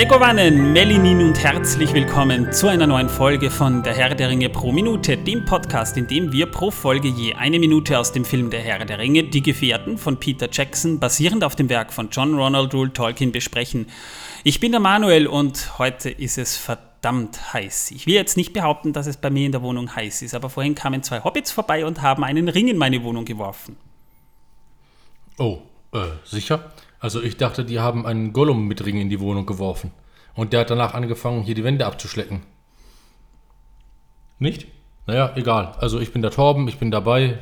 Megowannen, Melinin und herzlich willkommen zu einer neuen Folge von Der Herr der Ringe pro Minute, dem Podcast, in dem wir pro Folge je eine Minute aus dem Film Der Herr der Ringe, Die Gefährten von Peter Jackson, basierend auf dem Werk von John Ronald Rule Tolkien, besprechen. Ich bin der Manuel und heute ist es verdammt heiß. Ich will jetzt nicht behaupten, dass es bei mir in der Wohnung heiß ist, aber vorhin kamen zwei Hobbits vorbei und haben einen Ring in meine Wohnung geworfen. Oh, äh, sicher? Also ich dachte, die haben einen Gollum mit Ring in die Wohnung geworfen. Und der hat danach angefangen, hier die Wände abzuschlecken. Nicht? Naja, egal. Also ich bin der Torben, ich bin dabei.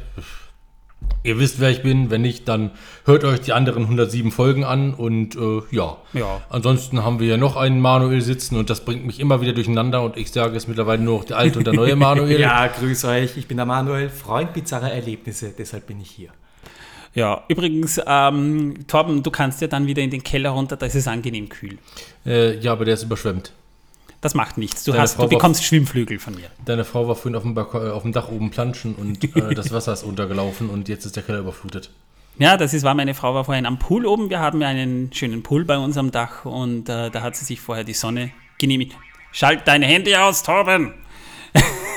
Ihr wisst, wer ich bin. Wenn nicht, dann hört euch die anderen 107 Folgen an. Und äh, ja. Ja. Ansonsten haben wir ja noch einen Manuel sitzen und das bringt mich immer wieder durcheinander. Und ich sage es mittlerweile nur noch der alte und der neue Manuel. Ja, grüß euch. Ich bin der Manuel, Freund bizarrer Erlebnisse. Deshalb bin ich hier. Ja, übrigens, ähm, Torben, du kannst ja dann wieder in den Keller runter, da ist es angenehm kühl. Äh, ja, aber der ist überschwemmt. Das macht nichts. Du, Deine hast, du war- bekommst Schwimmflügel von mir. Deine Frau war vorhin auf dem, Balkon, äh, auf dem Dach oben planschen und äh, das Wasser ist untergelaufen und jetzt ist der Keller überflutet. Ja, das ist wahr. Meine Frau war vorhin am Pool oben. Wir haben ja einen schönen Pool bei uns am Dach und äh, da hat sie sich vorher die Sonne genehmigt. Schalt dein Handy aus, Torben!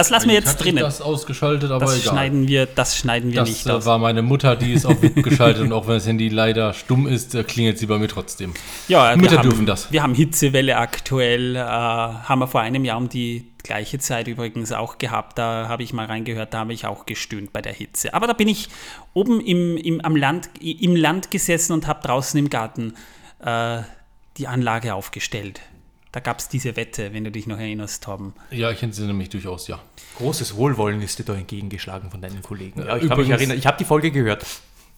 das lassen wir jetzt ich drinnen. das ausgeschaltet, aber Das egal. schneiden wir, das schneiden wir das nicht äh, aus. war meine Mutter, die ist auf VIP geschaltet und auch wenn das Handy leider stumm ist, äh, klingelt sie bei mir trotzdem. Ja, Mütter haben, dürfen das. Wir haben Hitzewelle aktuell, äh, haben wir vor einem Jahr um die gleiche Zeit übrigens auch gehabt. Da habe ich mal reingehört, da habe ich auch gestöhnt bei der Hitze. Aber da bin ich oben im, im, am Land, im Land gesessen und habe draußen im Garten äh, die Anlage aufgestellt. Da gab es diese Wette, wenn du dich noch erinnerst, Torben. Ja, ich entsinne mich durchaus, ja. Großes Wohlwollen ist dir da entgegengeschlagen von deinen Kollegen. Ja, ich kann übrigens- mich erinnern. Ich habe die Folge gehört.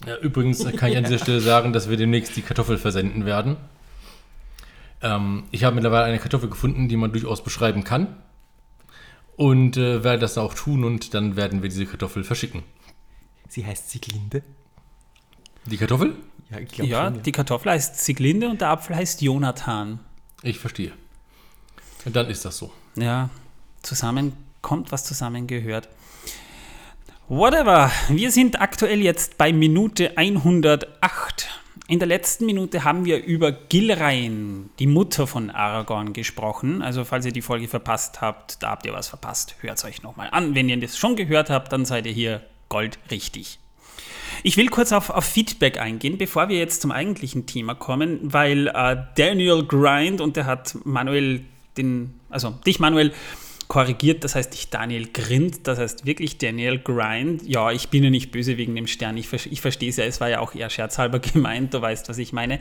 ja übrigens kann ich an dieser Stelle sagen, dass wir demnächst die Kartoffel versenden werden. Ähm, ich habe mittlerweile eine Kartoffel gefunden, die man durchaus beschreiben kann. Und äh, werde das auch tun und dann werden wir diese Kartoffel verschicken. Sie heißt Sieglinde. Die Kartoffel? Ja, ich glaube Ja, schon. Ja. die Kartoffel heißt Sieglinde und der Apfel heißt Jonathan. Ich verstehe. Und dann ist das so. Ja, zusammen kommt, was zusammengehört. Whatever, wir sind aktuell jetzt bei Minute 108. In der letzten Minute haben wir über Gilrain, die Mutter von Aragorn, gesprochen. Also falls ihr die Folge verpasst habt, da habt ihr was verpasst. Hört es euch nochmal an. Wenn ihr das schon gehört habt, dann seid ihr hier goldrichtig. Ich will kurz auf, auf Feedback eingehen, bevor wir jetzt zum eigentlichen Thema kommen, weil äh, Daniel Grind, und der hat Manuel den, also dich Manuel, korrigiert, das heißt nicht Daniel Grind, das heißt wirklich Daniel Grind. Ja, ich bin ja nicht böse wegen dem Stern, ich, ich verstehe es ja, es war ja auch eher scherzhalber gemeint, du weißt, was ich meine.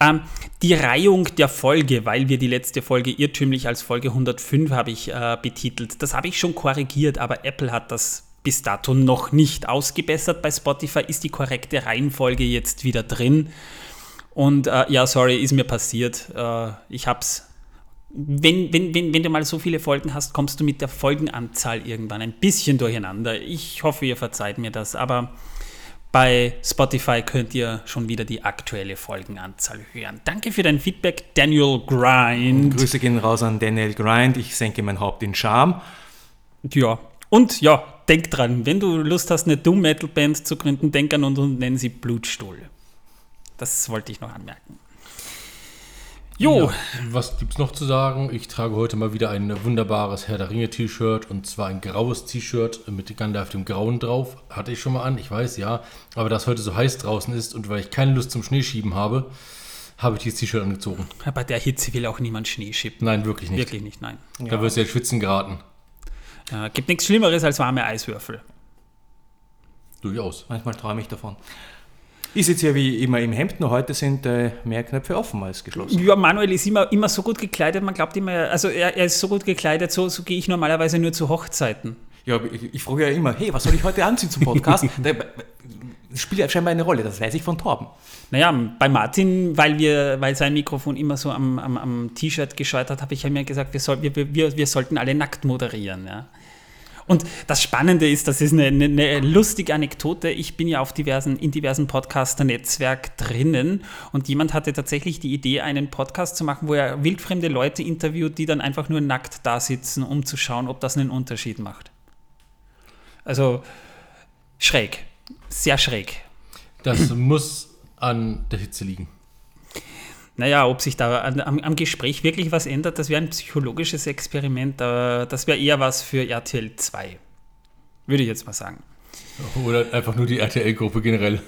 Ähm, die Reihung der Folge, weil wir die letzte Folge irrtümlich als Folge 105 habe ich äh, betitelt, das habe ich schon korrigiert, aber Apple hat das bis dato noch nicht ausgebessert. Bei Spotify ist die korrekte Reihenfolge jetzt wieder drin. Und äh, ja, sorry, ist mir passiert. Äh, ich hab's. Wenn, wenn, wenn, wenn du mal so viele Folgen hast, kommst du mit der Folgenanzahl irgendwann ein bisschen durcheinander. Ich hoffe, ihr verzeiht mir das, aber bei Spotify könnt ihr schon wieder die aktuelle Folgenanzahl hören. Danke für dein Feedback, Daniel Grind. Grüße gehen raus an Daniel Grind. Ich senke mein Haupt in Scham. Ja, und ja, denk dran, wenn du Lust hast, eine Doom Metal Band zu gründen, denk an und, und nenn sie Blutstuhl. Das wollte ich noch anmerken. Jo, Ja, was gibt's noch zu sagen? Ich trage heute mal wieder ein wunderbares Herr der Ringe T-Shirt und zwar ein graues T-Shirt mit Gandalf dem Grauen drauf. Hatte ich schon mal an, ich weiß ja. Aber da es heute so heiß draußen ist und weil ich keine Lust zum Schneeschieben habe, habe ich dieses T-Shirt angezogen. bei der Hitze will auch niemand Schnee schippen. Nein, wirklich nicht. Wirklich nicht, nein. Da wirst du ja schwitzen geraten. Äh, gibt nichts Schlimmeres als warme Eiswürfel. Durchaus. Manchmal träume ich davon. Ich sitze ja wie immer im Hemd, nur heute sind äh, mehr Knöpfe offen als geschlossen. Ja, Manuel ist immer, immer so gut gekleidet, man glaubt immer, also er, er ist so gut gekleidet, so, so gehe ich normalerweise nur zu Hochzeiten. Ja, ich, ich frage ja immer, hey, was soll ich heute anziehen zum Podcast? da, das spielt ja scheinbar eine Rolle, das weiß ich von Torben. Naja, bei Martin, weil, wir, weil sein Mikrofon immer so am, am, am T-Shirt gescheut hat, habe ich ja mir gesagt, wir, soll, wir, wir, wir sollten alle nackt moderieren. Ja. Und das Spannende ist, das ist eine, eine, eine lustige Anekdote. Ich bin ja auf diversen, in diversen Podcaster-Netzwerk drinnen und jemand hatte tatsächlich die Idee, einen Podcast zu machen, wo er wildfremde Leute interviewt, die dann einfach nur nackt da sitzen, um zu schauen, ob das einen Unterschied macht. Also schräg, sehr schräg. Das muss an der Hitze liegen. Naja, ob sich da am, am Gespräch wirklich was ändert, das wäre ein psychologisches Experiment. aber Das wäre eher was für RTL 2. Würde ich jetzt mal sagen. Oder einfach nur die RTL-Gruppe generell.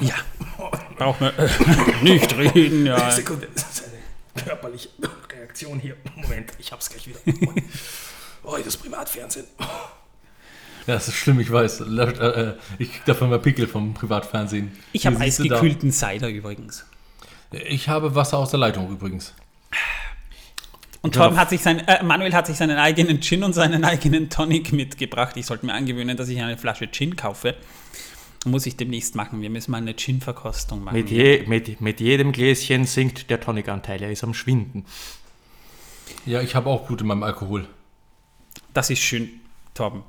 Ja. Braucht man äh, nicht reden, ja. Sekunde, das ist eine körperliche Reaktion hier. Moment, ich hab's gleich wieder. Oh, das Privatfernsehen. Ja, das ist schlimm, ich weiß. Äh, Ich krieg davon mal Pickel vom Privatfernsehen. Ich habe eisgekühlten Cider übrigens. Ich habe Wasser aus der Leitung übrigens. Und Torben hat sich sein, äh, Manuel hat sich seinen eigenen Gin und seinen eigenen Tonic mitgebracht. Ich sollte mir angewöhnen, dass ich eine Flasche Gin kaufe. Muss ich demnächst machen. Wir müssen mal eine Gin-Verkostung machen. Mit, je, mit, mit jedem Gläschen sinkt der Tonikanteil, er ist am Schwinden. Ja, ich habe auch Blut in meinem Alkohol. Das ist schön, Torben.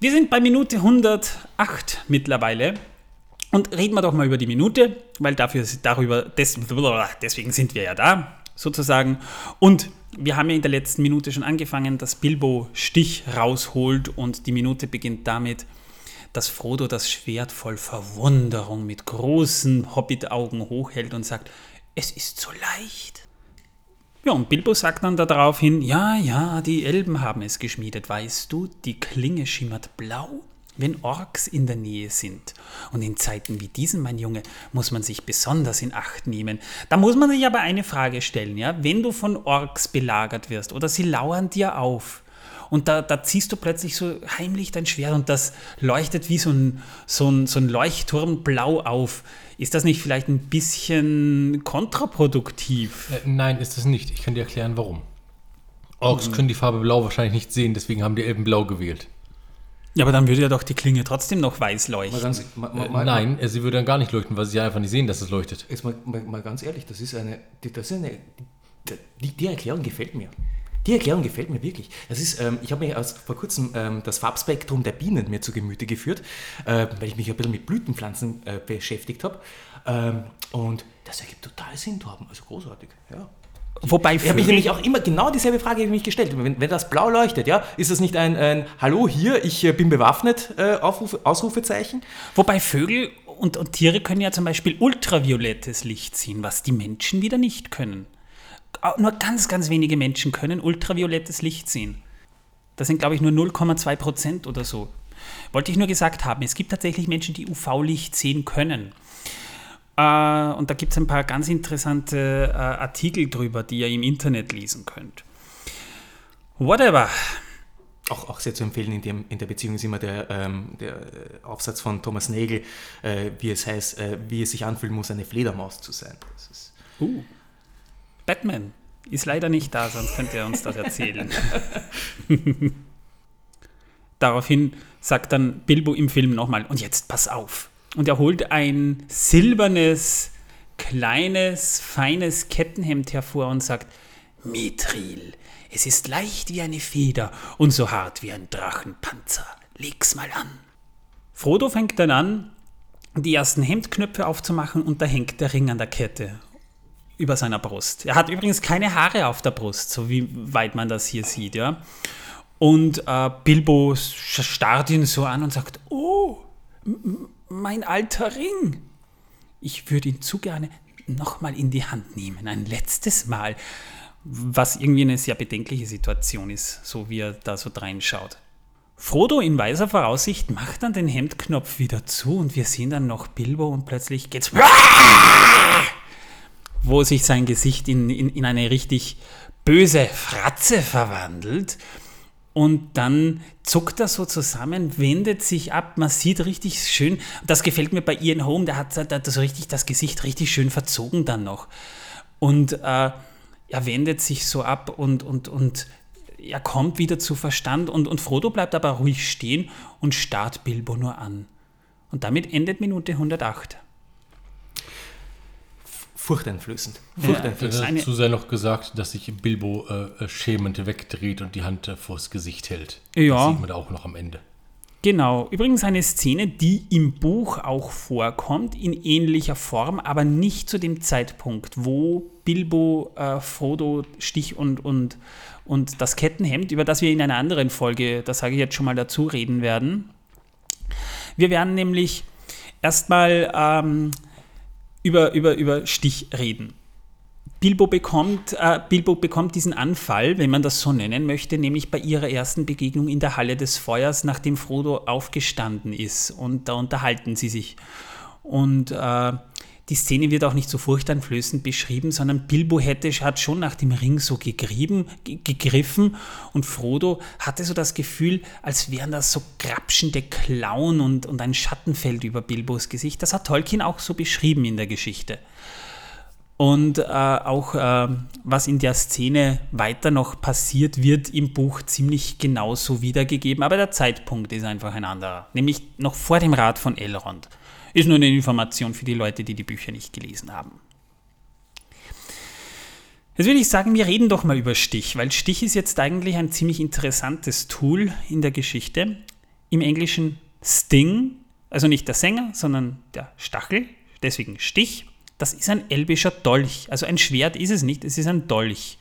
Wir sind bei Minute 108 mittlerweile. Und reden wir doch mal über die Minute, weil dafür, darüber, des, deswegen sind wir ja da, sozusagen. Und wir haben ja in der letzten Minute schon angefangen, dass Bilbo Stich rausholt und die Minute beginnt damit, dass Frodo das Schwert voll Verwunderung mit großen Hobbit-Augen hochhält und sagt, es ist so leicht. Ja, und Bilbo sagt dann daraufhin, ja, ja, die Elben haben es geschmiedet, weißt du, die Klinge schimmert blau, wenn Orks in der Nähe sind. Und in Zeiten wie diesen, mein Junge, muss man sich besonders in Acht nehmen. Da muss man sich aber eine Frage stellen, ja, wenn du von Orks belagert wirst oder sie lauern dir auf, und da, da ziehst du plötzlich so heimlich dein Schwert und das leuchtet wie so ein, so, ein, so ein Leuchtturm blau auf. Ist das nicht vielleicht ein bisschen kontraproduktiv? Äh, nein, ist es nicht. Ich kann dir erklären, warum. Orks können die Farbe Blau wahrscheinlich nicht sehen, deswegen haben die Elben Blau gewählt. Ja, aber dann würde ja doch die Klinge trotzdem noch weiß leuchten. Mal ganz, mal, Äh, mal, nein, sie würde dann gar nicht leuchten, weil sie einfach nicht sehen, dass es leuchtet. Jetzt mal, mal, mal ganz ehrlich, das ist eine, die- das ist eine, die, die Erklärung gefällt mir. Die Erklärung gefällt mir wirklich. Das ist, ähm, ich habe mir erst vor kurzem ähm, das Farbspektrum der Bienen mir zu Gemüte geführt, äh, weil ich mich ein bisschen mit Blütenpflanzen äh, beschäftigt habe. Ähm, und das ergibt total Sinn, Torben. Also großartig. Ja. Wobei Ich habe mich nämlich auch immer genau dieselbe Frage ich mich gestellt. Wenn, wenn das blau leuchtet, ja, ist das nicht ein, ein Hallo hier, ich äh, bin bewaffnet, äh, Aufruf, Ausrufezeichen? wobei Vögel und, und Tiere können ja zum Beispiel ultraviolettes Licht ziehen, was die Menschen wieder nicht können. Nur ganz, ganz wenige Menschen können ultraviolettes Licht sehen. Das sind, glaube ich, nur 0,2 Prozent oder so. Wollte ich nur gesagt haben, es gibt tatsächlich Menschen, die UV-Licht sehen können. Äh, und da gibt es ein paar ganz interessante äh, Artikel drüber, die ihr im Internet lesen könnt. Whatever. Auch, auch sehr zu empfehlen in, dem, in der Beziehung ist immer der, ähm, der äh, Aufsatz von Thomas Nagel, äh, wie es heißt, äh, wie es sich anfühlen muss, eine Fledermaus zu sein. Uh. Batman ist leider nicht da, sonst könnte er uns das erzählen. Daraufhin sagt dann Bilbo im Film nochmal, und jetzt pass auf. Und er holt ein silbernes, kleines, feines Kettenhemd hervor und sagt, Mithril, es ist leicht wie eine Feder und so hart wie ein Drachenpanzer. Leg's mal an. Frodo fängt dann an, die ersten Hemdknöpfe aufzumachen und da hängt der Ring an der Kette über seiner Brust. Er hat übrigens keine Haare auf der Brust, so wie weit man das hier sieht, ja. Und äh, Bilbo starrt ihn so an und sagt, oh, mein alter Ring. Ich würde ihn zu gerne nochmal in die Hand nehmen, ein letztes Mal. Was irgendwie eine sehr bedenkliche Situation ist, so wie er da so reinschaut. Frodo in weiser Voraussicht macht dann den Hemdknopf wieder zu und wir sehen dann noch Bilbo und plötzlich geht's wo sich sein Gesicht in, in, in eine richtig böse Fratze verwandelt. Und dann zuckt er so zusammen, wendet sich ab. Man sieht richtig schön, das gefällt mir bei Ian Holm, der hat, der so richtig das Gesicht richtig schön verzogen dann noch. Und äh, er wendet sich so ab und, und, und er kommt wieder zu Verstand. Und, und Frodo bleibt aber ruhig stehen und starrt Bilbo nur an. Und damit endet Minute 108. furchteinflößend. Ja. Furchteinflößend. eine- Dazu sei noch gesagt, dass sich Bilbo äh, äh, schämend wegdreht und die Hand äh, vors Gesicht hält. Ja. Das sieht man da auch noch am Ende. Genau, übrigens eine Szene, die im Buch auch vorkommt, in ähnlicher Form, aber nicht zu dem Zeitpunkt, wo Bilbo, äh, Frodo, Stich und, und, und das Kettenhemd, über das wir in einer anderen Folge, das sage ich jetzt schon mal dazu, reden werden. Wir werden nämlich erstmal ähm, über, über, über Stich reden. Bilbo bekommt, äh, Bilbo bekommt diesen Anfall, wenn man das so nennen möchte, nämlich bei ihrer ersten Begegnung in der Halle des Feuers, nachdem Frodo aufgestanden ist. Und da unterhalten sie sich. Und äh, die Szene wird auch nicht so furchteinflößend beschrieben, sondern Bilbo hätte, hat schon nach dem Ring so gegrieben, gegriffen und Frodo hatte so das Gefühl, als wären das so grapschende Klauen und, und ein Schattenfeld über Bilbos Gesicht. Das hat Tolkien auch so beschrieben in der Geschichte. Und äh, auch äh, was in der Szene weiter noch passiert, wird im Buch ziemlich genauso wiedergegeben, aber der Zeitpunkt ist einfach ein anderer, nämlich noch vor dem Rat von Elrond. Ist nur eine Information für die Leute, die die Bücher nicht gelesen haben. Jetzt würde ich sagen, wir reden doch mal über Stich, weil Stich ist jetzt eigentlich ein ziemlich interessantes Tool in der Geschichte. Im Englischen Sting, also nicht der Sänger, sondern der Stachel, deswegen Stich das ist ein elbischer Dolch. Also ein Schwert ist es nicht, es ist ein Dolch.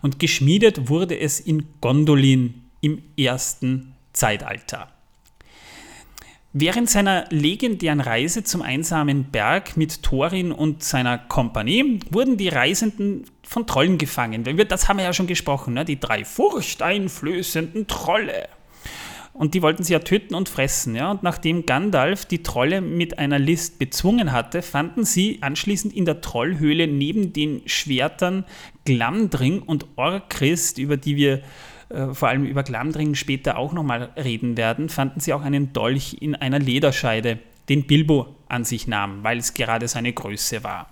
Und geschmiedet wurde es in Gondolin im ersten Zeitalter. Während seiner legendären Reise zum einsamen Berg mit Thorin und seiner Kompanie wurden die Reisenden von Trollen gefangen. Das haben wir ja schon gesprochen, ne? die drei furchteinflößenden Trolle. Und die wollten sie ja töten und fressen. Und nachdem Gandalf die Trolle mit einer List bezwungen hatte, fanden sie anschließend in der Trollhöhle neben den Schwertern Glamdring und Orchrist, über die wir äh, vor allem über Glamdring später auch nochmal reden werden, fanden sie auch einen Dolch in einer Lederscheide, den Bilbo an sich nahm, weil es gerade seine Größe war.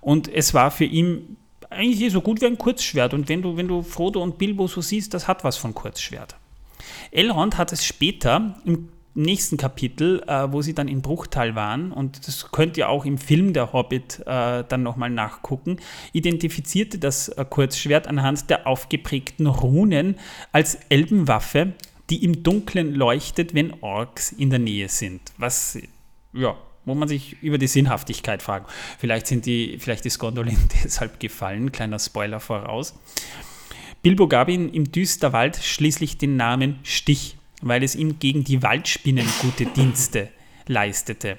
Und es war für ihn eigentlich so gut wie ein Kurzschwert. Und wenn du, wenn du Frodo und Bilbo so siehst, das hat was von Kurzschwert. Elrond hat es später im nächsten Kapitel, äh, wo sie dann in Bruchtal waren, und das könnt ihr auch im Film Der Hobbit äh, dann nochmal nachgucken, identifizierte das äh, Kurzschwert anhand der aufgeprägten Runen als Elbenwaffe, die im Dunkeln leuchtet, wenn Orks in der Nähe sind. Was, ja, wo man sich über die Sinnhaftigkeit fragt. Vielleicht, sind die, vielleicht ist Gondolin deshalb gefallen, kleiner Spoiler voraus. Bilbo gab ihm im Düsterwald schließlich den Namen Stich, weil es ihm gegen die Waldspinnen gute Dienste leistete.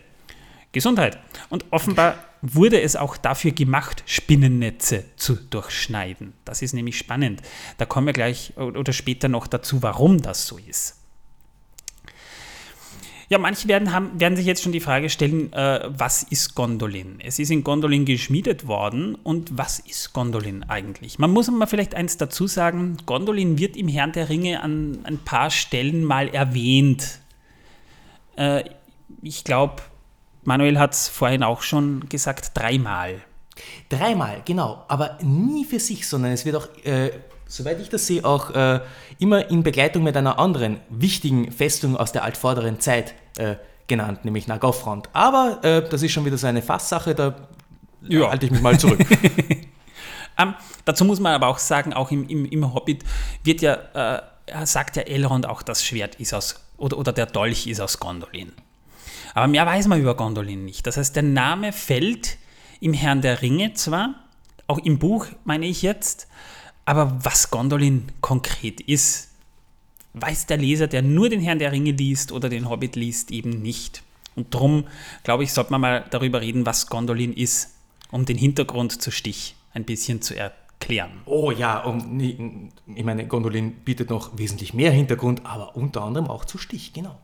Gesundheit. Und offenbar wurde es auch dafür gemacht, Spinnennetze zu durchschneiden. Das ist nämlich spannend. Da kommen wir gleich oder später noch dazu, warum das so ist. Ja, manche werden, haben, werden sich jetzt schon die Frage stellen, äh, was ist Gondolin? Es ist in Gondolin geschmiedet worden und was ist Gondolin eigentlich? Man muss mal vielleicht eins dazu sagen, Gondolin wird im Herrn der Ringe an ein paar Stellen mal erwähnt. Äh, ich glaube, Manuel hat es vorhin auch schon gesagt, dreimal. Dreimal, genau, aber nie für sich, sondern es wird auch äh, soweit ich das sehe, auch äh, immer in Begleitung mit einer anderen wichtigen Festung aus der altvorderen Zeit äh, genannt, nämlich Nagofront. Aber äh, das ist schon wieder so eine Fasssache, da ja. halte ich mich mal zurück. ähm, dazu muss man aber auch sagen, auch im, im, im Hobbit wird ja, äh, sagt ja Elrond auch, das Schwert ist aus, oder, oder der Dolch ist aus Gondolin. Aber mehr weiß man über Gondolin nicht. Das heißt, der Name fällt im Herrn der Ringe zwar, auch im Buch meine ich jetzt, aber was Gondolin konkret ist, weiß der Leser, der nur den Herrn der Ringe liest oder den Hobbit liest, eben nicht. Und darum, glaube ich, sollte man mal darüber reden, was Gondolin ist, um den Hintergrund zu Stich ein bisschen zu erklären. Oh ja, um, ich meine, Gondolin bietet noch wesentlich mehr Hintergrund, aber unter anderem auch zu Stich, genau.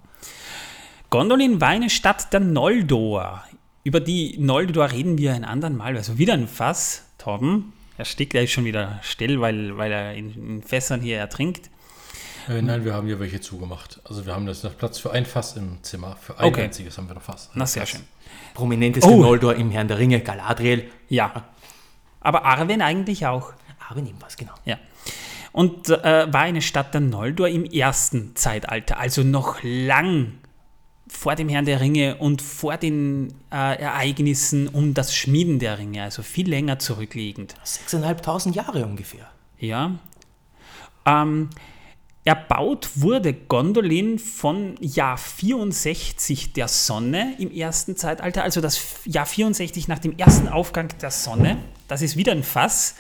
Gondolin war eine Stadt der Noldor. Über die Noldor reden wir ein anderen Mal, also wieder ein Fass, Torben. Er steckt gleich schon wieder still, weil, weil er in, in Fässern hier ertrinkt. Äh, nein, wir haben hier welche zugemacht. Also wir haben das noch Platz für ein Fass im Zimmer. Für ein okay. einziges haben wir noch Fass. Na, sehr Fass. schön. Prominenteste oh. Noldor im Herrn der Ringe, Galadriel. Ja. Aber Arwen eigentlich auch. Arwen ebenfalls, genau. Ja. Und äh, war eine Stadt der Noldor im ersten Zeitalter, also noch lang vor dem Herrn der Ringe und vor den äh, Ereignissen um das Schmieden der Ringe, also viel länger zurückliegend. 6.500 Jahre ungefähr. Ja. Ähm, erbaut wurde Gondolin von Jahr 64 der Sonne im ersten Zeitalter, also das Jahr 64 nach dem ersten Aufgang der Sonne Das ist wieder ein Fass,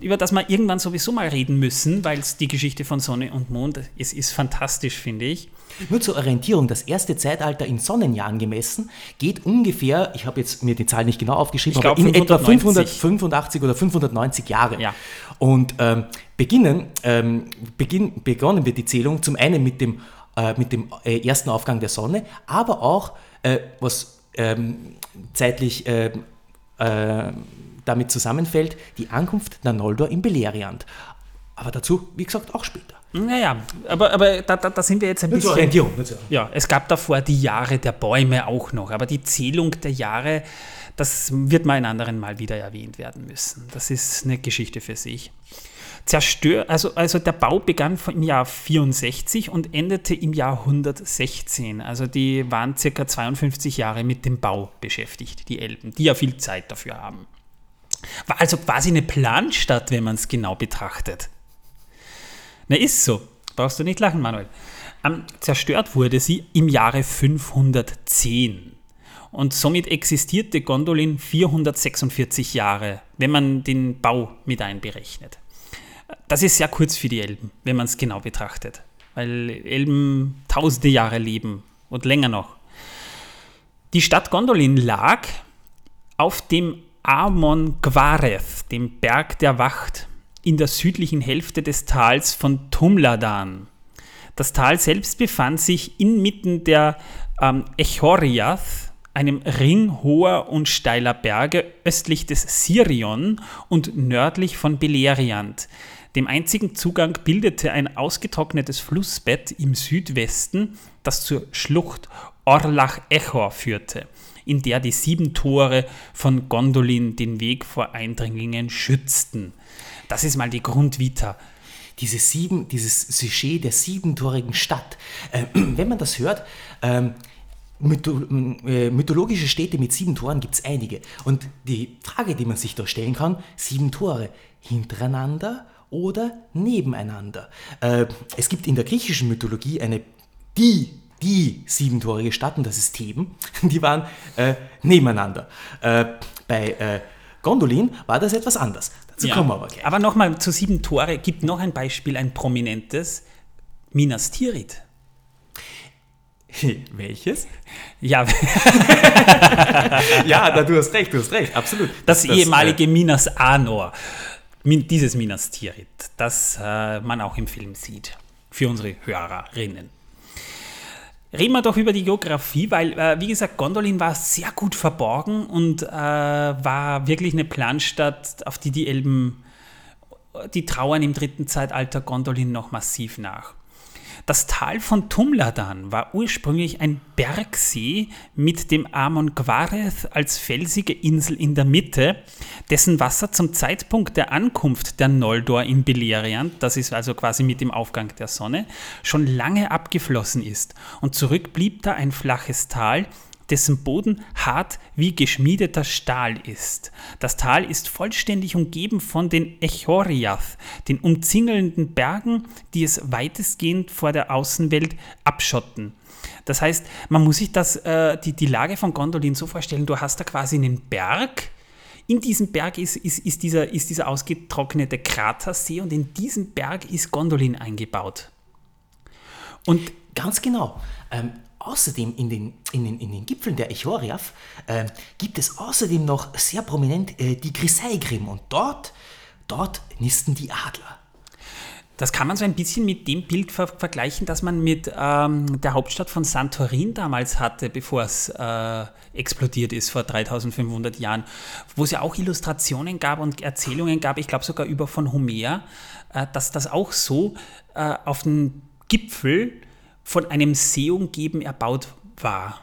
über das wir irgendwann sowieso mal reden müssen, weil es die Geschichte von Sonne und Mond, es ist fantastisch, finde ich. Nur zur Orientierung, das erste Zeitalter in Sonnenjahren gemessen geht ungefähr, ich habe jetzt mir die Zahl nicht genau aufgeschrieben, glaub, aber in etwa 590. 585 oder 590 Jahre. Ja. Und ähm, beginnen, ähm, beginn, begonnen wird die Zählung zum einen mit dem, äh, mit dem äh, ersten Aufgang der Sonne, aber auch, äh, was ähm, zeitlich äh, äh, damit zusammenfällt, die Ankunft der Noldor in Beleriand. Aber dazu, wie gesagt, auch später. Naja, aber, aber da, da, da sind wir jetzt ein zur bisschen. Orientierung. zur- Ja, es gab davor die Jahre der Bäume auch noch, aber die Zählung der Jahre, das wird mal ein anderen Mal wieder erwähnt werden müssen. Das ist eine Geschichte für sich. Zerstör, also, also der Bau begann im Jahr 64 und endete im Jahr 116. Also die waren circa 52 Jahre mit dem Bau beschäftigt, die Elben, die ja viel Zeit dafür haben. War also quasi eine Planstadt, wenn man es genau betrachtet. Na, ist so. Brauchst du nicht lachen, Manuel. Ähm, zerstört wurde sie im Jahre 510. Und somit existierte Gondolin 446 Jahre, wenn man den Bau mit einberechnet. Das ist sehr kurz für die Elben, wenn man es genau betrachtet. Weil Elben tausende Jahre leben und länger noch. Die Stadt Gondolin lag auf dem Amon Gwareth, dem Berg der Wacht, in der südlichen Hälfte des Tals von Tumladan. Das Tal selbst befand sich inmitten der ähm, Echoriath, einem Ring hoher und steiler Berge östlich des Sirion und nördlich von Beleriand. Dem einzigen Zugang bildete ein ausgetrocknetes Flussbett im Südwesten, das zur Schlucht Orlach-Echor führte, in der die sieben Tore von Gondolin den Weg vor Eindringlingen schützten. Das ist mal die Grundvita. diese sieben, dieses Sujet der siebentorigen Stadt. Äh, wenn man das hört, ähm, mytho äh, mythologische Städte mit sieben Toren gibt es einige. Und die Frage, die man sich da stellen kann, sieben Tore hintereinander oder nebeneinander. Äh, es gibt in der griechischen Mythologie eine, die, die siebentorige Stadt, und das ist Theben, die waren äh, nebeneinander. Äh, bei äh, Gondolin war das etwas anders. Dazu kommen wir aber gleich. Aber nochmal zu sieben Tore gibt noch ein Beispiel, ein prominentes. Minas Tirith. Welches? Ja, Ja, da, du hast recht, du hast recht, absolut. das, äh, ehemalige Minas Anor. Dieses Minas Tirith, das äh, man auch im Film sieht. Für unsere Hörerinnen. Reden wir doch über die Geografie, weil, äh, wie gesagt, Gondolin war sehr gut verborgen und äh, war wirklich eine Planstadt, auf die die Elben, die trauern im dritten Zeitalter Gondolin noch massiv nach. Das Tal von Tumladan war ursprünglich ein Bergsee mit dem Amon Gwareth als felsige Insel in der Mitte, dessen Wasser zum Zeitpunkt der Ankunft der Noldor in Beleriand, das ist also quasi mit dem Aufgang der Sonne, schon lange abgeflossen ist. Und zurück blieb da ein flaches Tal, dessen Boden hart wie geschmiedeter Stahl ist. Das Tal ist vollständig umgeben von den Echoriath, den umzingelnden Bergen, die es weitestgehend vor der Außenwelt abschotten. Das heißt, man muss sich das, äh, die, die Lage von Gondolin so vorstellen, du hast da quasi einen Berg, in diesem Berg ist, ist, ist, dieser, ist dieser ausgetrocknete Kratersee und in diesem Berg ist Gondolin eingebaut. Und Ganz genau. Ähm, außerdem in den, in, den, in den Gipfeln der Echoriath ähm, gibt es außerdem noch sehr prominent äh, die Grisaigrim und dort, dort nisten die Adler. Das kann man so ein bisschen mit dem Bild ver vergleichen, das man mit ähm, der Hauptstadt von Santorin damals hatte, bevor es äh, explodiert ist vor 3500 Jahren, wo es ja auch Illustrationen gab und Erzählungen gab, ich glaube sogar über von Homer, äh, dass das auch so äh, auf dem Gipfel von einem See umgeben erbaut war,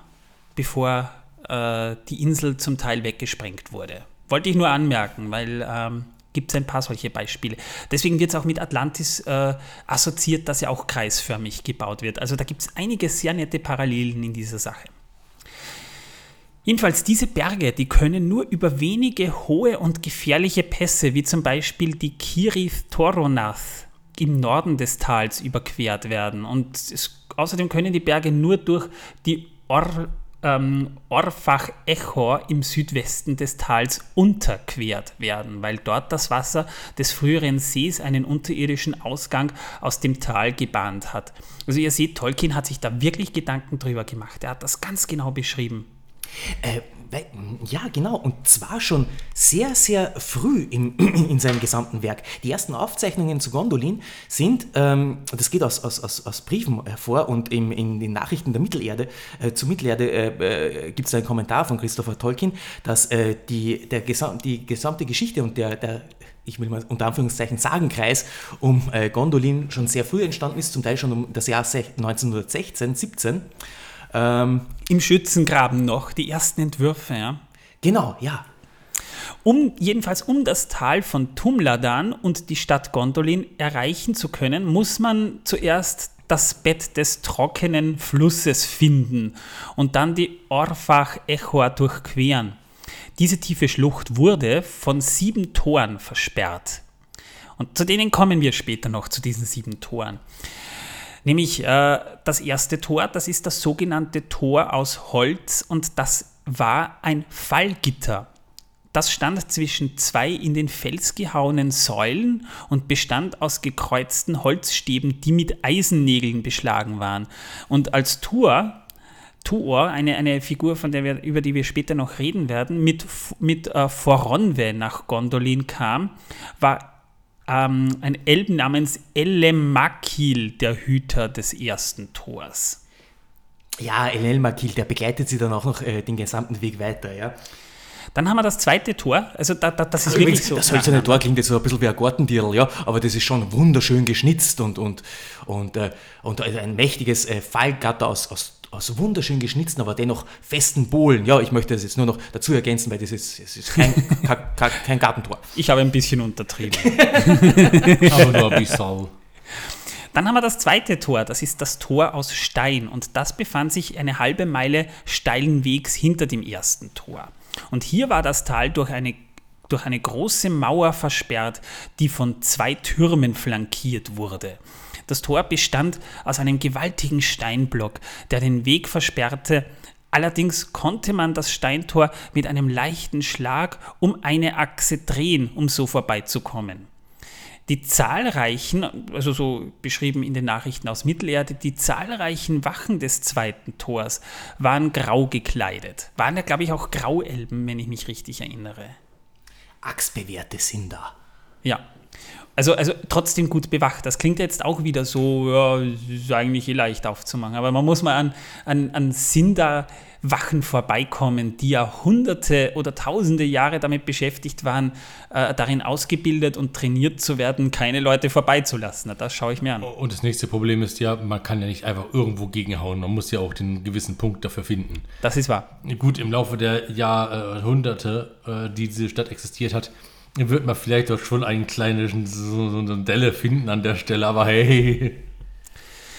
bevor äh, die Insel zum Teil weggesprengt wurde. Wollte ich nur anmerken, weil ähm, gibt es ein paar solche Beispiele. Deswegen wird es auch mit Atlantis äh, assoziiert, dass er auch kreisförmig gebaut wird. Also da gibt es einige sehr nette Parallelen in dieser Sache. Jedenfalls diese Berge, die können nur über wenige hohe und gefährliche Pässe, wie zum Beispiel die Kirith Toronath im Norden des Tals überquert werden. Und es, außerdem können die Berge nur durch die Or, ähm, Orfach-Echor im Südwesten des Tals unterquert werden, weil dort das Wasser des früheren Sees einen unterirdischen Ausgang aus dem Tal gebahnt hat. Also ihr seht, Tolkien hat sich da wirklich Gedanken drüber gemacht. Er hat das ganz genau beschrieben. Äh, ja, genau. Und zwar schon sehr, sehr früh in, in seinem gesamten Werk. Die ersten Aufzeichnungen zu Gondolin sind, ähm, das geht aus, aus, aus, aus Briefen hervor und im, in den Nachrichten der Mittelerde, äh, zu Mittelerde äh, äh, gibt es einen Kommentar von Christopher Tolkien, dass äh, die, der gesam die gesamte Geschichte und der, der ich will mal unter Anführungszeichen Sagenkreis um äh, Gondolin schon sehr früh entstanden ist, zum Teil schon um das Jahr 1916, 17. Ähm, Im Schützengraben noch, die ersten Entwürfe, ja. Genau, ja. Um, jedenfalls um das Tal von Tumladan und die Stadt Gondolin erreichen zu können, muss man zuerst das Bett des trockenen Flusses finden und dann die Orfach Echor durchqueren. Diese tiefe Schlucht wurde von sieben Toren versperrt. Und zu denen kommen wir später noch, zu diesen sieben Toren. Nämlich äh, das erste Tor, das ist das sogenannte Tor aus Holz und das war ein Fallgitter. Das stand zwischen zwei in den Fels gehauenen Säulen und bestand aus gekreuzten Holzstäben, die mit Eisennägeln beschlagen waren. Und als Tor Tuor, eine, eine Figur, von der wir, über die wir später noch reden werden, mit, mit äh, Foronwe nach Gondolin kam, war ähm, ein Elben namens Elemakil der Hüter des ersten Tors. Ja, Elemakil, der begleitet sie dann auch noch äh, den gesamten Weg weiter, ja. Dann haben wir das zweite Tor. Also da, da, das ist Übrigens, wirklich so. Das hölzerne Tor klingt jetzt so ein bisschen wie ein Gartendirl, ja, aber das ist schon wunderschön geschnitzt und, und, und, äh, und ein mächtiges äh, Fallgatter aus, aus aus wunderschön geschnitzten, aber dennoch festen Bohlen. Ja, ich möchte das jetzt nur noch dazu ergänzen, weil das ist, das ist kein, kein Gartentor. Ich habe ein bisschen untertrieben. aber nur ein bisschen. Dann haben wir das zweite Tor, das ist das Tor aus Stein und das befand sich eine halbe Meile steilen Wegs hinter dem ersten Tor. Und hier war das Tal durch eine, durch eine große Mauer versperrt, die von zwei Türmen flankiert wurde. Das Tor bestand aus einem gewaltigen Steinblock, der den Weg versperrte. Allerdings konnte man das Steintor mit einem leichten Schlag um eine Achse drehen, um so vorbeizukommen. Die zahlreichen, also so beschrieben in den Nachrichten aus Mittelerde, die zahlreichen Wachen des zweiten Tors waren grau gekleidet. Waren ja, glaube ich, auch Grauelben, wenn ich mich richtig erinnere. Achsbewehrte sind da. Ja, also, also trotzdem gut bewacht. Das klingt jetzt auch wieder so, ja, ist eigentlich eh leicht aufzumachen. Aber man muss mal an, an, an Sindar Wachen vorbeikommen, die ja hunderte oder tausende Jahre damit beschäftigt waren, äh, darin ausgebildet und trainiert zu werden, keine Leute vorbeizulassen. Das schaue ich mir an. Und das nächste Problem ist ja, man kann ja nicht einfach irgendwo gegenhauen. Man muss ja auch den gewissen Punkt dafür finden. Das ist wahr. Gut, im Laufe der Jahrhunderte, äh, die diese Stadt existiert hat, wird man vielleicht doch schon einen kleinen so, so eine Delle finden an der Stelle, aber hey.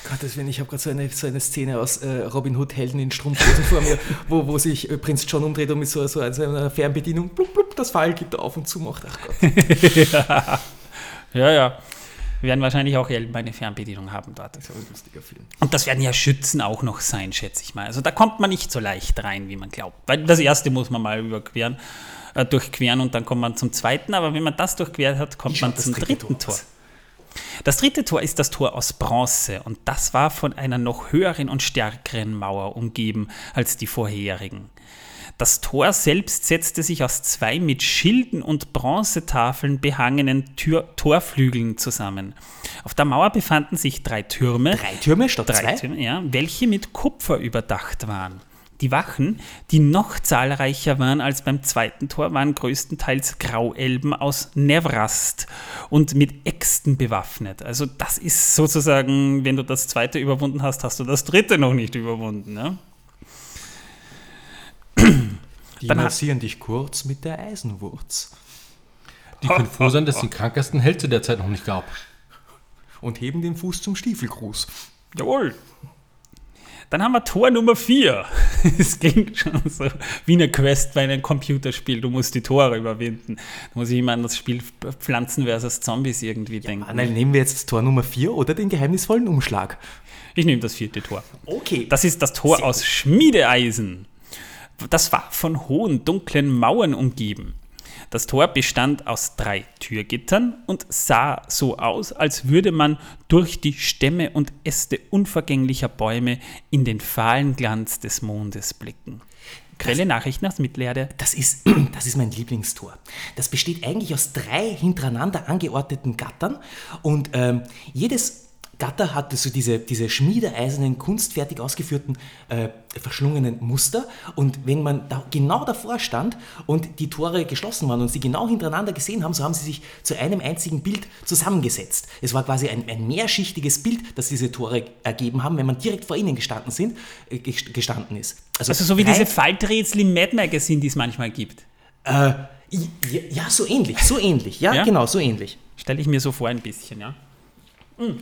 Gottes Willen, ich habe gerade so eine, so eine Szene aus äh, Robin Hood Helden in Strumpfhosen vor mir, wo, wo sich äh, Prinz John umdreht und mit so, so einer Fernbedienung blub, blub, das Fallgitter auf und zu macht. Ach Gott. ja. ja, ja. Wir werden wahrscheinlich auch eine Fernbedienung haben dort. Das ist ein lustiger Film. Und das werden ja Schützen auch noch sein, schätze ich mal. Also da kommt man nicht so leicht rein, wie man glaubt. Weil das erste muss man mal überqueren äh, durchqueren und dann kommt man zum zweiten. Aber wenn man das durchquert hat, kommt man zum dritten Tor. Tor. Das dritte Tor ist das Tor aus Bronze und das war von einer noch höheren und stärkeren Mauer umgeben als die vorherigen. Das Tor selbst setzte sich aus zwei mit Schilden und Bronzetafeln behangenen Tür Torflügeln zusammen. Auf der Mauer befanden sich drei Türme. Drei Türme statt drei zwei? Türme, ja, welche mit Kupfer überdacht waren. Die Wachen, die noch zahlreicher waren als beim zweiten Tor, waren größtenteils Grauelben aus Nevrast und mit Äxten bewaffnet. Also das ist sozusagen, wenn du das zweite überwunden hast, hast du das dritte noch nicht überwunden. Ne? Die Dann massieren dich kurz mit der Eisenwurz. Die können froh sein, dass es den krankesten Held zu der Zeit noch nicht gab. Und heben den Fuß zum Stiefelgruß. Jawohl. Dann haben wir Tor Nummer 4. Es klingt schon so wie eine Quest bei einem Computerspiel. Du musst die Tore überwinden. Da muss ich immer an das Spiel Pflanzen versus Zombies irgendwie ja, denken. Manuel, nehmen wir jetzt das Tor Nummer 4 oder den geheimnisvollen Umschlag? Ich nehme das vierte Tor. Okay. Das ist das Tor Sehr aus. Schmiedeeisen. das war von hohen, dunklen Mauern umgeben. Das Tor bestand aus drei Türgittern und sah so aus, als würde man durch die Stämme und Äste unvergänglicher Bäume in den fahlen Glanz des Mondes blicken. Quelle Nachrichten aus Mittelerde. Das ist, das ist mein Lieblingstor. Das besteht eigentlich aus drei hintereinander angeordneten Gattern und ähm, jedes Gatter hatte so diese, diese schmiedeeisernen, kunstfertig ausgeführten, äh, verschlungenen Muster. Und wenn man da genau davor stand und die Tore geschlossen waren und sie genau hintereinander gesehen haben, so haben sie sich zu einem einzigen Bild zusammengesetzt. Es war quasi ein, ein mehrschichtiges Bild, das diese Tore ergeben haben, wenn man direkt vor ihnen gestanden, sind, äh, gestanden ist. Also, also so wie diese Falträtsel im Mad Magazine, die es manchmal gibt. Äh, ja, so ähnlich, so ähnlich. Ja, ja? genau, so ähnlich. Stelle ich mir so vor ein bisschen, ja. Mhm.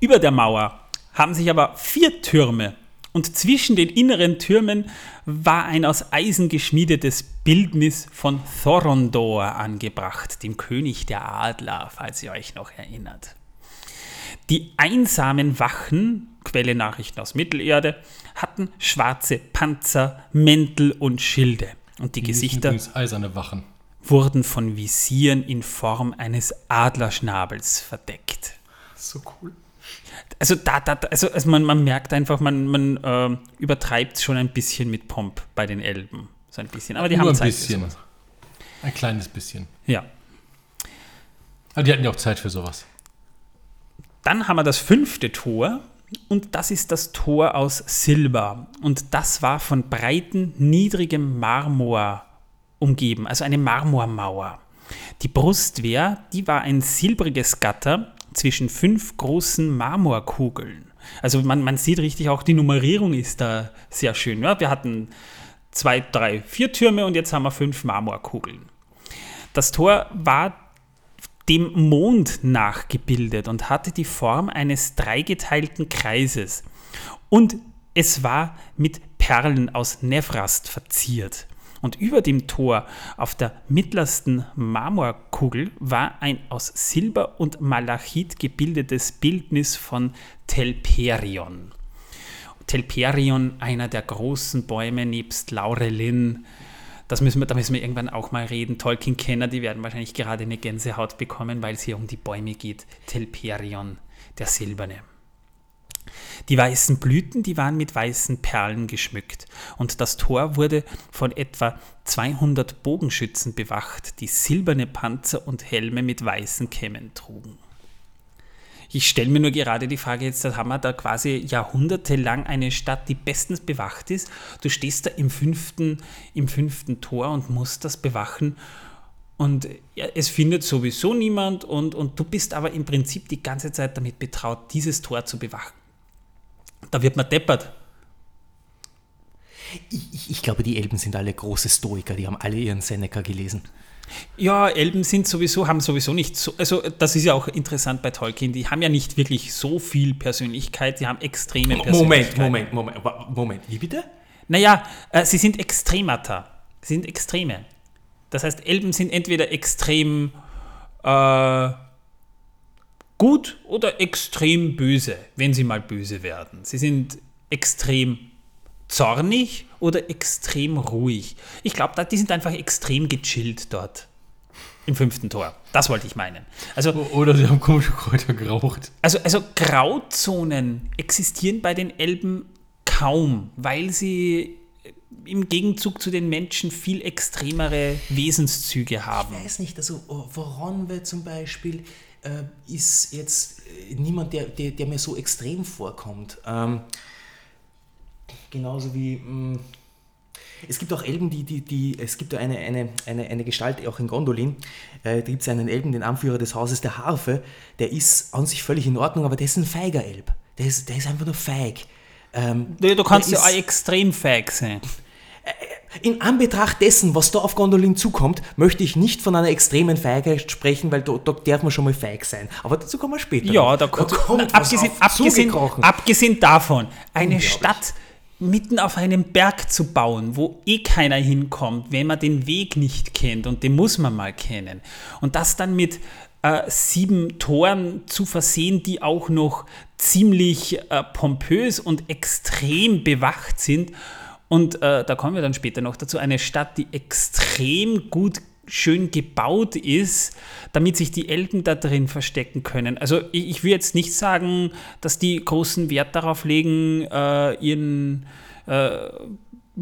Über der Mauer haben sich aber vier Türme und zwischen den inneren Türmen war ein aus Eisen geschmiedetes Bildnis von Thorondor angebracht, dem König der Adler, falls ihr euch noch erinnert. Die einsamen Wachen, Quelle Nachrichten aus Mittelerde, hatten schwarze Panzer, Mäntel und Schilde. Und die, die Gesichter eiserne Wachen. wurden von Visieren in Form eines Adlerschnabels verdeckt. So cool. Also, da, da, also, also man, man merkt einfach, man, man äh, übertreibt schon ein bisschen mit Pomp bei den Elben. So ein bisschen. Aber die Nur haben ein Zeit. bisschen. Ein kleines bisschen. Ja. Aber die hatten ja auch Zeit für sowas. Dann haben wir das fünfte Tor und das ist das Tor aus Silber. Und das war von breiten, niedrigem Marmor umgeben, also eine Marmormauer. Die Brustwehr, die war ein silbriges Gatter zwischen fünf großen Marmorkugeln. Also man, man sieht richtig auch, die Nummerierung ist da sehr schön. Ja? Wir hatten zwei, drei, vier Türme und jetzt haben wir fünf Marmorkugeln. Das Tor war dem Mond nachgebildet und hatte die Form eines dreigeteilten Kreises. Und es war mit Perlen aus Nevrast verziert. Und über dem Tor auf der mittlersten Marmorkugel war ein aus Silber und Malachit gebildetes Bildnis von Telperion. Telperion, einer der großen Bäume nebst Laurelin. Das müssen wir, da müssen wir irgendwann auch mal reden. Tolkien-Kenner, die werden wahrscheinlich gerade eine Gänsehaut bekommen, weil es hier um die Bäume geht. Telperion, der Silberne. Die weißen Blüten, die waren mit weißen Perlen geschmückt und das Tor wurde von etwa 200 Bogenschützen bewacht, die silberne Panzer und Helme mit weißen Kämmen trugen. Ich stelle mir nur gerade die Frage, jetzt haben wir da quasi jahrhundertelang eine Stadt, die bestens bewacht ist. Du stehst da im fünften, im fünften Tor und musst das bewachen. Und es findet sowieso niemand und, und du bist aber im Prinzip die ganze Zeit damit betraut, dieses Tor zu bewachen. Da wird man deppert. Ich, ich, glaube, die Elben sind alle große Stoiker, die haben alle ihren Seneca gelesen. Ja, Elben sind sowieso, haben sowieso nicht so, also das ist ja auch interessant bei Tolkien, die haben ja nicht wirklich so viel Persönlichkeit, die haben extreme Persönlichkeit. Moment, Moment, Moment, Moment, wie bitte? Naja, äh, sie sind Extremata, sie sind Extreme. Das heißt, Elben sind entweder extrem äh, gut oder extrem böse, wenn sie mal böse werden. Sie sind extrem zornig oder extrem ruhig. Ich glaube, die sind einfach extrem gechillt dort im fünften Tor. Das wollte ich meinen. Also, oder sie haben komische Kräuter geraucht. Also, also Grauzonen existieren bei den Elben kaum, weil sie im Gegenzug zu den Menschen viel extremere Wesenszüge haben. Ich weiß nicht, also woran wir zum Beispiel äh, ist jetzt äh, niemand, der, der, der, mir so extrem vorkommt. Ähm, genauso wie. Mh, mm, es gibt auch Elben, die, die, die es gibt eine, eine, eine, eine Gestalt, auch in Gondolin, äh, da gibt es einen Elben, den Anführer des Hauses der Harfe, der ist an sich völlig in Ordnung, aber der ist ein feiger Elb. Der ist, der ist einfach nur feig. Ähm, du kannst ja auch extrem feig sein. In Anbetracht dessen, was da auf Gondolin zukommt, möchte ich nicht von einer extremen Feigheit sprechen, weil da, da darf man schon mal feig sein. Aber dazu kommen wir später. Ja, da, da kommt abgesehen, abgesehen, abgesehen davon, eine Stadt mitten auf einem Berg zu bauen, wo eh keiner hinkommt, wenn man den Weg nicht kennt und den muss man mal kennen. Und das dann mit äh, sieben Toren zu versehen, die auch noch ziemlich äh, pompös und extrem bewacht sind Und äh, da kommen wir dann später noch dazu. Eine Stadt, die extrem gut schön gebaut ist, damit sich die Elben da drin verstecken können. Also ich, ich will jetzt nicht sagen, dass die großen Wert darauf legen, äh, ihren äh,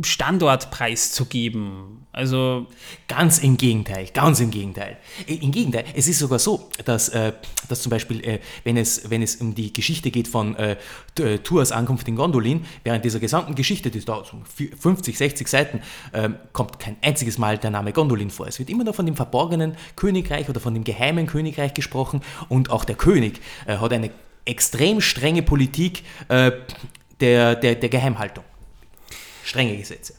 Standort preiszugeben. Also ganz im Gegenteil, ganz im Gegenteil. Im Gegenteil, es ist sogar so, dass, äh, dass zum Beispiel, äh, wenn, es, wenn es um die Geschichte geht von äh, äh Tours Ankunft in Gondolin, während dieser gesamten Geschichte, die dauert so 50, 60 Seiten, ähm, kommt kein einziges Mal der Name Gondolin vor. Es wird immer nur von dem verborgenen Königreich oder von dem geheimen Königreich gesprochen und auch der König äh, hat eine extrem strenge Politik äh, der, der, der Geheimhaltung strenge Gesetze.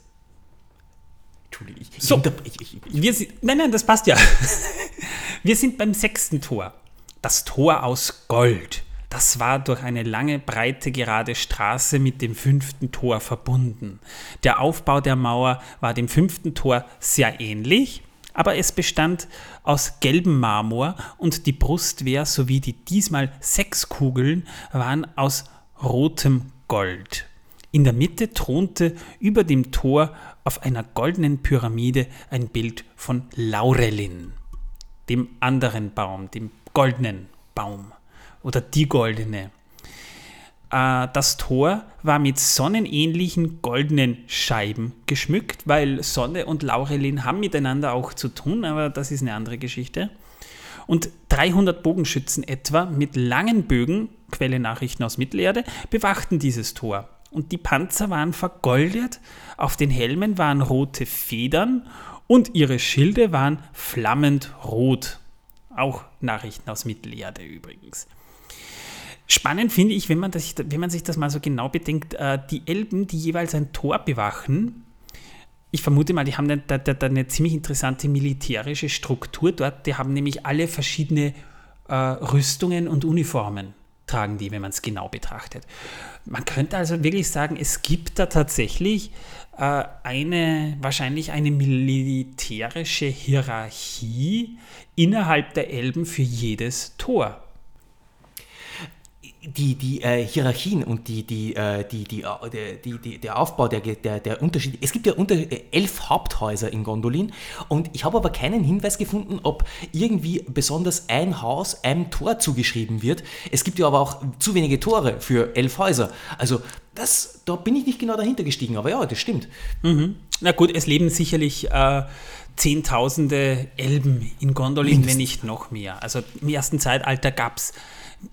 Entschuldigung, ich, so, ich, ich, wir sind, nein, nein, das passt ja. wir sind beim sechsten Tor. Das Tor aus Gold. Das war durch eine lange, breite, gerade Straße mit dem fünften Tor verbunden. Der Aufbau der Mauer war dem fünften Tor sehr ähnlich, aber es bestand aus gelbem Marmor und die Brustwehr sowie die diesmal sechs Kugeln waren aus rotem Gold. In der Mitte thronte über dem Tor auf einer goldenen Pyramide ein Bild von Laurelin, dem anderen Baum, dem goldenen Baum oder die goldene. Äh, das Tor war mit sonnenähnlichen goldenen Scheiben geschmückt, weil Sonne und Laurelin haben miteinander auch zu tun, aber das ist eine andere Geschichte. Und 300 Bogenschützen etwa mit langen Bögen, Quelle Nachrichten aus Mittelerde, bewachten dieses Tor und die Panzer waren vergoldet, auf den Helmen waren rote Federn und ihre Schilde waren flammend rot. Auch Nachrichten aus Mittelerde übrigens. Spannend finde ich, wenn man, das, wenn man sich das mal so genau bedenkt, äh, die Elben, die jeweils ein Tor bewachen, ich vermute mal, die haben da, da, eine ziemlich interessante militärische Struktur dort. Die haben nämlich alle verschiedene äh, Rüstungen und Uniformen tragen die, wenn man es genau betrachtet. Man könnte also wirklich sagen, es gibt da tatsächlich äh, eine, wahrscheinlich eine militärische Hierarchie innerhalb der Elben für jedes Tor die, die äh, Hierarchien und die, die, äh, die, die, äh, die, die, der Aufbau der, der, der Unterschiede. Es gibt ja unter äh, elf Haupthäuser in Gondolin und ich habe aber keinen Hinweis gefunden, ob irgendwie besonders ein Haus einem Tor zugeschrieben wird. Es gibt ja aber auch zu wenige Tore für elf Häuser. Also das, da bin ich nicht genau dahinter gestiegen, aber ja, das stimmt. Mhm. Na gut, es leben sicherlich äh, Zehntausende Elben in Gondolin, Mindest. wenn nicht noch mehr. Also im ersten Zeitalter gab es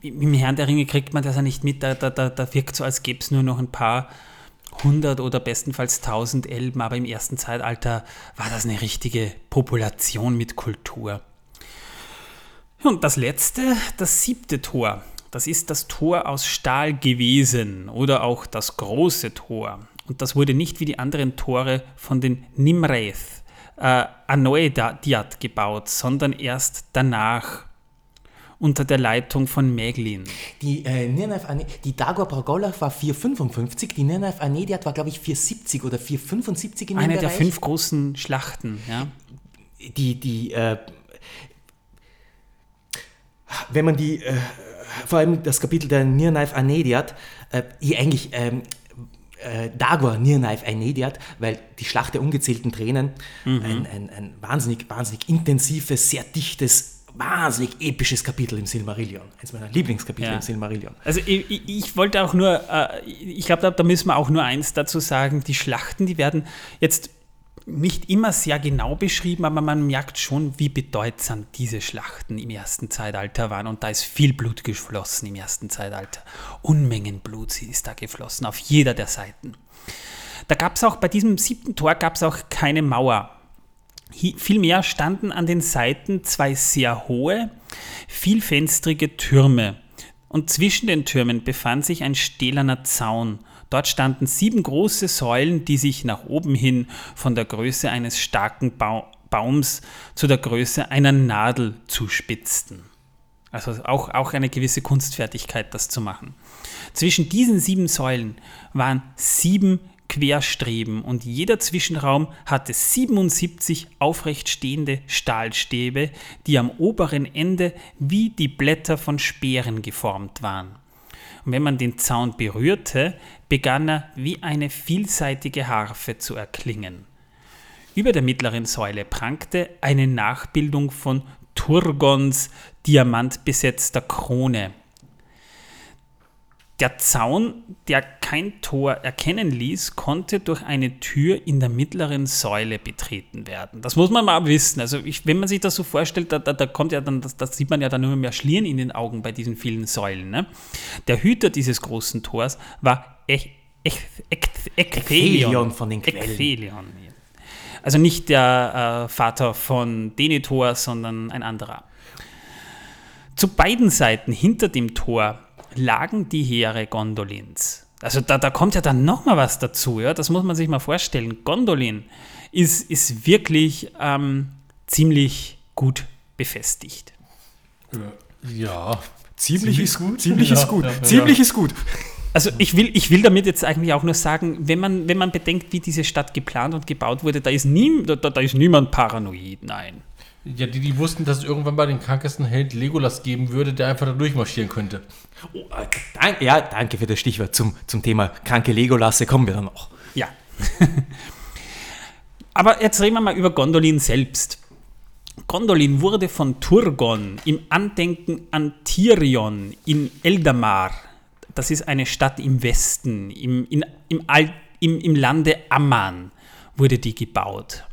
im Herrn der Ringe kriegt man das ja nicht mit, da, da, da, wirkt so, als gäbe es nur noch ein paar hundert oder bestenfalls tausend Elben, aber im ersten Zeitalter war das eine richtige Population mit Kultur. Und das letzte, das siebte Tor, das ist das Tor aus Stahl gewesen oder auch das große Tor. Und das wurde nicht wie die anderen Tore von den Nimreth äh, Anoediat gebaut, sondern erst danach unter der Leitung von Meglin. Die, äh, die Dagor Bragolach war 455, die Nirnaev Anediat war, glaube ich, 470 oder 475 in Eine der fünf großen Schlachten, ja. Die, die, äh, wenn man die, äh, vor allem das Kapitel der Nirnaev Anediat, äh, hier eigentlich ähm, äh, Dagor Nirnaev Einediat, weil die Schlacht der ungezählten Tränen mhm. ein, ein, ein, wahnsinnig, wahnsinnig intensives, sehr dichtes wahnsinnig episches Kapitel im Silmarillion. Eines meiner Lieblingskapitel ja. im Silmarillion. Also ich, ich, ich wollte auch nur, äh, ich glaube, da, da, müssen wir auch nur eins dazu sagen, die Schlachten, die werden jetzt nicht immer sehr genau beschrieben, aber man merkt schon, wie bedeutsam diese Schlachten im ersten Zeitalter waren. Und da ist viel Blut geflossen im ersten Zeitalter. Unmengen Blut ist da geflossen, auf jeder der Seiten. Da gab es auch bei diesem siebten Tor gab es auch keine Mauer. Vielmehr standen an den Seiten zwei sehr hohe, vielfenstrige Türme. Und zwischen den Türmen befand sich ein stählerner Zaun. Dort standen sieben große Säulen, die sich nach oben hin von der Größe eines starken ba Baums zu der Größe einer Nadel zuspitzten. Also auch, auch eine gewisse Kunstfertigkeit, das zu machen. Zwischen diesen sieben Säulen waren sieben Querstreben und jeder Zwischenraum hatte 77 aufrecht stehende Stahlstäbe, die am oberen Ende wie die Blätter von Speeren geformt waren. Und wenn man den Zaun berührte, begann er wie eine vielseitige Harfe zu erklingen. Über der mittleren Säule prangte eine Nachbildung von Turgons diamantbesetzter Krone. Der Zaun, der kein Tor erkennen ließ, konnte durch eine Tür in der mittleren Säule betreten werden. Das muss man mal wissen. Also ich, wenn man sich das so vorstellt, da, da, da kommt ja dann, das, das, sieht man ja dann immer mehr Schlieren in den Augen bei diesen vielen Säulen. Ne? Der Hüter dieses großen Tors war Ech, Ech, von den Quellen. Also nicht der äh, Vater von Denethor, sondern ein anderer. Zu beiden Seiten hinter dem Tor lagen die Heere Gondolins. Also da, da kommt ja dann nochmal was dazu, ja? das muss man sich mal vorstellen. Gondolin ist, ist wirklich ähm, ziemlich gut befestigt. Ja. Ziemlich, Ziemlich ist gut. Ziemlich Ja, ist gut. ja, ja. Ziemlich ist gut. Also ich will, ich will damit jetzt eigentlich auch nur sagen, wenn man, wenn man bedenkt, wie diese Stadt geplant und gebaut wurde, da ist, nie, da, da ist niemand paranoid, nein. Ja, die, die wussten, dass es irgendwann mal den krankesten Held Legolas geben würde, der einfach da durchmarschieren könnte. Oh, äh, dank, ja, danke für das Stichwort zum, zum Thema kranke Legolasse. Kommen wir dann noch. Ja. Aber jetzt reden wir mal über Gondolin selbst. Gondolin wurde von Turgon im Andenken an Tirion in Eldamar, das ist eine Stadt im Westen, im, in, im, Al, im, im Lande Amman, wurde die gebaut.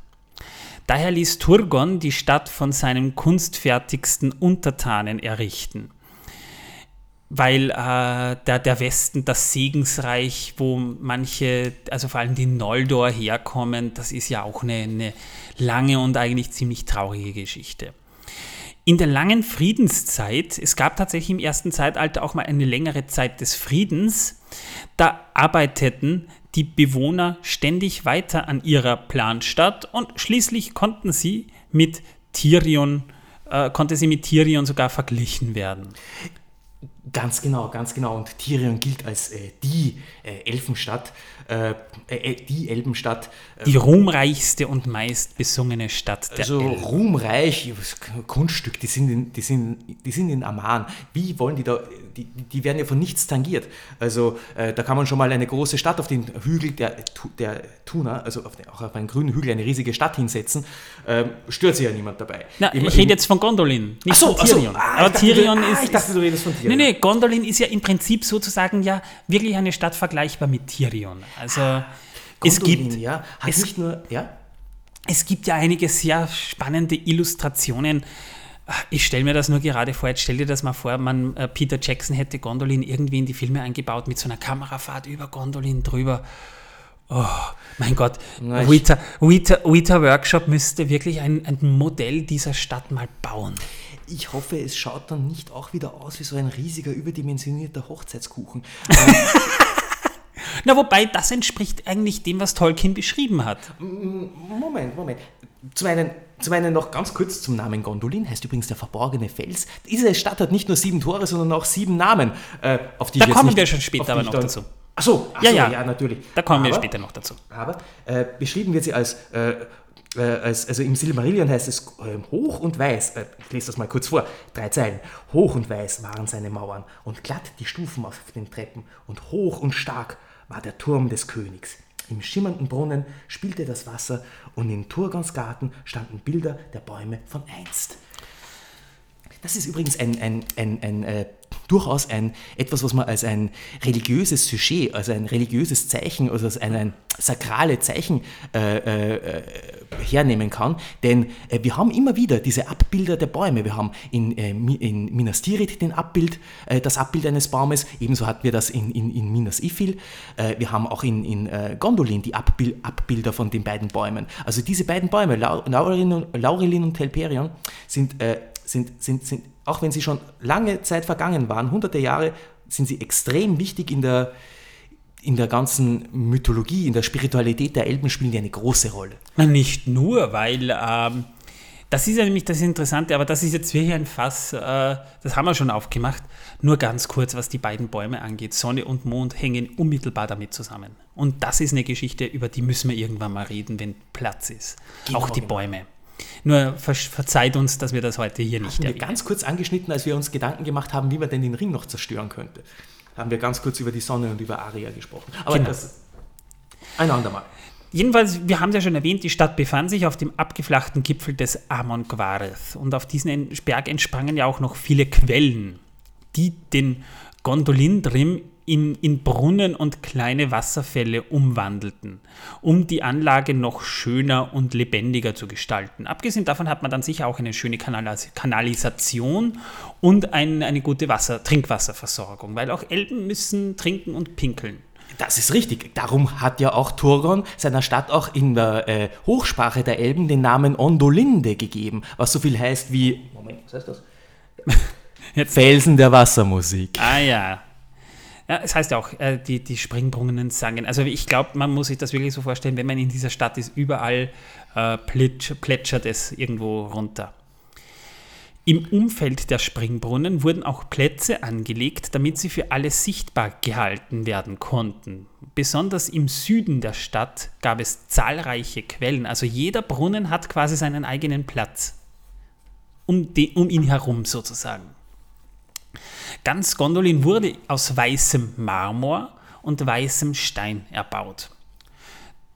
Daher ließ Turgon die Stadt von seinem kunstfertigsten Untertanen errichten weil äh, der, der Westen, das Segensreich, wo manche, also vor allem die Noldor herkommen, das ist ja auch eine, eine lange und eigentlich ziemlich traurige Geschichte. In der langen Friedenszeit, es gab tatsächlich im ersten Zeitalter auch mal eine längere Zeit des Friedens, da arbeiteten die Bewohner ständig weiter an ihrer Planstadt und schließlich konnten sie mit Tirion, äh, konnte sie mit Tirion sogar verglichen werden. Ganz genau, ganz genau. Und Tirion gilt als äh, die äh, Elfenstadt, äh, äh, die Elbenstadt. Äh, Die ruhmreichste und meist besungene Stadt der also Elben. ruhmreich, Kunststück, die sind, in, die, sind, die sind in Amman. Wie wollen die da, die, die werden ja von nichts tangiert. Also äh, da kann man schon mal eine große Stadt auf den Hügel der, der Tuna, also auf den, auch auf einen grünen Hügel eine riesige Stadt hinsetzen, ähm, stört sich ja niemand dabei. Na, Im- ich rede jetzt von Gondolin, nicht so, von ach so. Ah, Aber dachte, du- Tirion ah, ist. ich dachte, du redest von Tirion. Nee, nee, Gondolin ist ja im Prinzip sozusagen ja wirklich eine Stadt vergleichbar mit Tirion. Also es Gondolin, gibt, ja, hat es, nicht nur, ja, es gibt ja einige sehr spannende Illustrationen. Ich stelle mir das nur gerade vor, jetzt stell dir das mal vor, man, äh, Peter Jackson hätte Gondolin irgendwie in die Filme eingebaut mit so einer Kamerafahrt über Gondolin drüber. Oh, mein Gott, Weta, Weta, Weta Workshop müsste wirklich ein, ein Modell dieser Stadt mal bauen. Ich hoffe, es schaut dann nicht auch wieder aus wie so ein riesiger, überdimensionierter Hochzeitskuchen. Na, wobei, das entspricht eigentlich dem, was Tolkien beschrieben hat. Moment, Moment. Zum einen, zum einen noch ganz kurz zum Namen Gondolin, heißt übrigens der verborgene Fels. Diese Stadt hat nicht nur sieben Tore, sondern auch sieben Namen, äh, auf die Da kommen nicht, wir schon später aber noch dazu. Ach so, ach Ja, so, ja. ja, natürlich. Da kommen wir Aber- später noch dazu. Aber äh, beschrieben wird sie als, äh, äh, als, also im Silmarillion heißt es äh, hoch und weiß, äh, ich lese das mal kurz vor, drei Zeilen. Hoch und weiß waren seine Mauern und glatt die Stufen auf den Treppen und hoch und stark war der Turm des Königs. Im schimmernden Brunnen spielte das Wasser und in Turgons Garten standen Bilder der Bäume von einst. Das ist übrigens ein, ein, ein, ein äh, durchaus ein, etwas, was man als ein religiöses Sujet, also ein religiöses Zeichen, also als ein, ein sakrale Zeichen äh, äh, äh, hernehmen kann. Denn äh, wir haben immer wieder diese Abbilder der Bäume. Wir haben in, äh, in Minas Tirith den Abbild, äh, das Abbild eines Baumes, ebenso hatten wir das in, in, in Minas Ithil. Äh, wir haben auch in, in äh, Gondolin die Abbil Abbilder von den beiden Bäumen. Also diese beiden Bäume, Lau- Laurelin und, Telperion, sind, äh, sind, sind, sind, auch wenn sie schon lange Zeit vergangen waren, hunderte Jahre, sind sie extrem wichtig in der, in der ganzen Mythologie, in der Spiritualität der Elben spielen die eine große Rolle. Na, nicht nur, weil ähm, das ist ja nämlich das Interessante, aber das ist jetzt wirklich ein Fass, äh, das haben wir schon aufgemacht. Nur ganz kurz, was die beiden Bäume angeht. Sonne und Mond hängen unmittelbar damit zusammen. Und das ist eine Geschichte, über die müssen wir irgendwann mal reden, wenn Platz ist. Genau, Auch die genau. Bäume. Nur ver verzeiht uns, dass wir das heute hier nicht Haben wir erwähnen. ganz kurz angeschnitten, als wir uns Gedanken gemacht haben, wie man denn den Ring noch zerstören könnte. Haben wir ganz kurz über die Sonne und über Aria gesprochen. Aber Genau. das ein andermal. Jedenfalls, wir haben es ja schon erwähnt, die Stadt befand sich auf dem abgeflachten Gipfel des Amon Gwareth. Und auf diesen Berg entsprangen ja auch noch viele Quellen, die den Gondolindrim in, in Brunnen und kleine Wasserfälle umwandelten, um die Anlage noch schöner und lebendiger zu gestalten. Abgesehen davon hat man dann sicher auch eine schöne Kanalis Kanalisation und ein, eine gute Wasser Trinkwasserversorgung, weil auch Elben müssen trinken und pinkeln. Das ist richtig. Darum hat ja auch Turgon seiner Stadt auch in der äh, Hochsprache der Elben den Namen Ondolinde gegeben, was so viel heißt wie Moment, was heißt das? Felsen der Wassermusik. Ah ja. Ja, es heißt ja auch, äh, die, die Springbrunnen sangen. Also ich glaube, man muss sich das wirklich so vorstellen, wenn man in dieser Stadt ist, überall äh, plitsch, plätschert es irgendwo runter. Im Umfeld der Springbrunnen wurden auch Plätze angelegt, damit sie für alle sichtbar gehalten werden konnten. Besonders im Süden der Stadt gab es zahlreiche Quellen. Also jeder Brunnen hat quasi seinen eigenen Platz. Um, den, um ihn herum sozusagen. Ganz Gondolin wurde aus weißem Marmor und weißem Stein erbaut.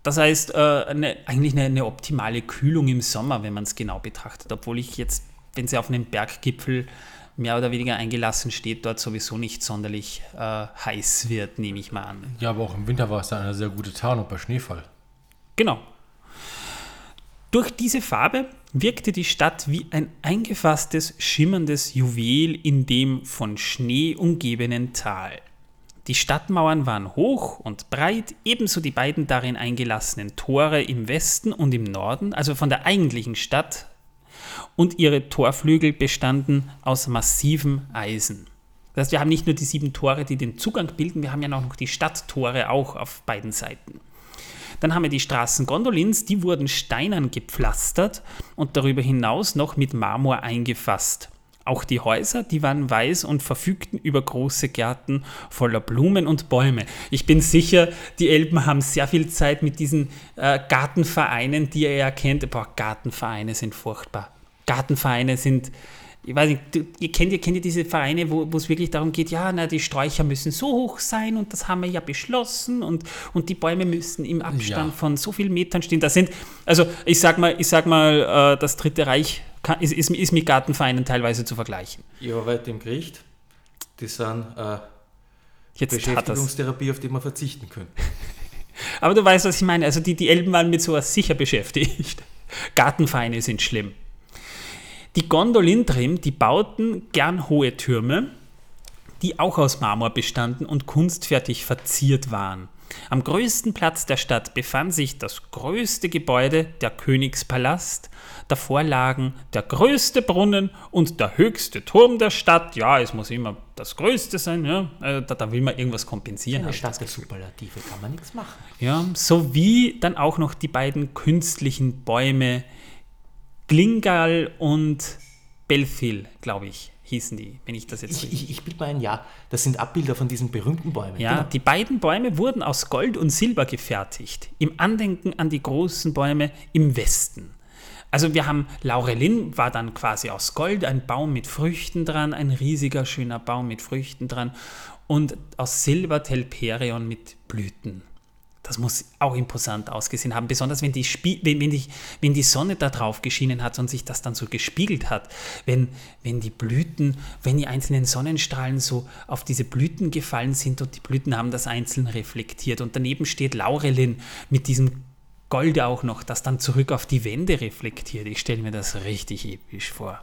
Das heißt, äh, eine, eigentlich eine, eine optimale Kühlung im Sommer, wenn man es genau betrachtet. Obwohl ich jetzt, wenn sie auf einem Berggipfel mehr oder weniger eingelassen steht, dort sowieso nicht sonderlich äh, heiß wird, nehme ich mal an. Ja, aber auch im Winter war es dann eine sehr gute Tarnung bei Schneefall. Genau. Durch diese Farbe wirkte die Stadt wie ein eingefasstes, schimmerndes Juwel in dem von Schnee umgebenen Tal. Die Stadtmauern waren hoch und breit, ebenso die beiden darin eingelassenen Tore im Westen und im Norden, also von der eigentlichen Stadt, und ihre Torflügel bestanden aus massivem Eisen. Das heißt, wir haben nicht nur die sieben Tore, die den Zugang bilden, wir haben ja noch die Stadttore auch auf beiden Seiten. Dann haben wir die Straßen Gondolins, die wurden steinern gepflastert und darüber hinaus noch mit Marmor eingefasst. Auch die Häuser, die waren weiß und verfügten über große Gärten voller Blumen und Bäume. Ich bin sicher, die Elben haben sehr viel Zeit mit diesen äh, Gartenvereinen, die ihr ja kennt. Boah, Gartenvereine sind furchtbar. Gartenvereine sind, ich weiß nicht, du, ihr, kennt, ihr kennt ja diese Vereine, wo es wirklich darum geht, ja, na, die Sträucher müssen so hoch sein und das haben wir ja beschlossen und, und die Bäume müssen im Abstand Ja. von so vielen Metern stehen. Das sind, also ich sag mal, ich sag mal, äh, das Dritte Reich kann, ist, ist, ist mit Gartenvereinen teilweise zu vergleichen. Ich arbeite im Gericht. Das sind äh, Jetzt. Beschäftigungstherapie, auf die man verzichten könnte. Aber du weißt, was ich meine. Also die, die Elben waren mit sowas sicher beschäftigt. Gartenvereine sind schlimm. Die Gondolindrim, die bauten gern hohe Türme, die auch aus Marmor bestanden und kunstfertig verziert waren. Am größten Platz der Stadt befand sich das größte Gebäude, der Königspalast. Davor lagen der größte Brunnen und der höchste Turm der Stadt. Ja, es muss immer das Größte sein. Ja. Also da, da will man irgendwas kompensieren. Eine Stadt der Superlative kann man nichts machen. ja, sowie dann auch noch die beiden künstlichen Bäume Glingal und Belfil, glaube ich, hießen die, wenn ich das jetzt Ich, richtig. ich, ich bilde mal ein Ja. Das sind Abbilder von diesen berühmten Bäumen. Ja, Genau. die beiden Bäume wurden aus Gold und Silber gefertigt, im Andenken an die großen Bäume im Westen. Also wir haben Laurelin war dann quasi aus Gold, ein Baum mit Früchten dran, ein riesiger schöner Baum mit Früchten dran und aus Silber Telperion mit Blüten. Das muss auch imposant ausgesehen haben, besonders wenn die, Spie wenn, wenn, die, wenn die Sonne da drauf geschienen hat und sich das dann so gespiegelt hat. Wenn, wenn die Blüten, wenn die einzelnen Sonnenstrahlen so auf diese Blüten gefallen sind und die Blüten haben das einzeln reflektiert. Und daneben steht Laurelin mit diesem Gold auch noch, das dann zurück auf die Wände reflektiert. Ich stelle mir das richtig episch vor.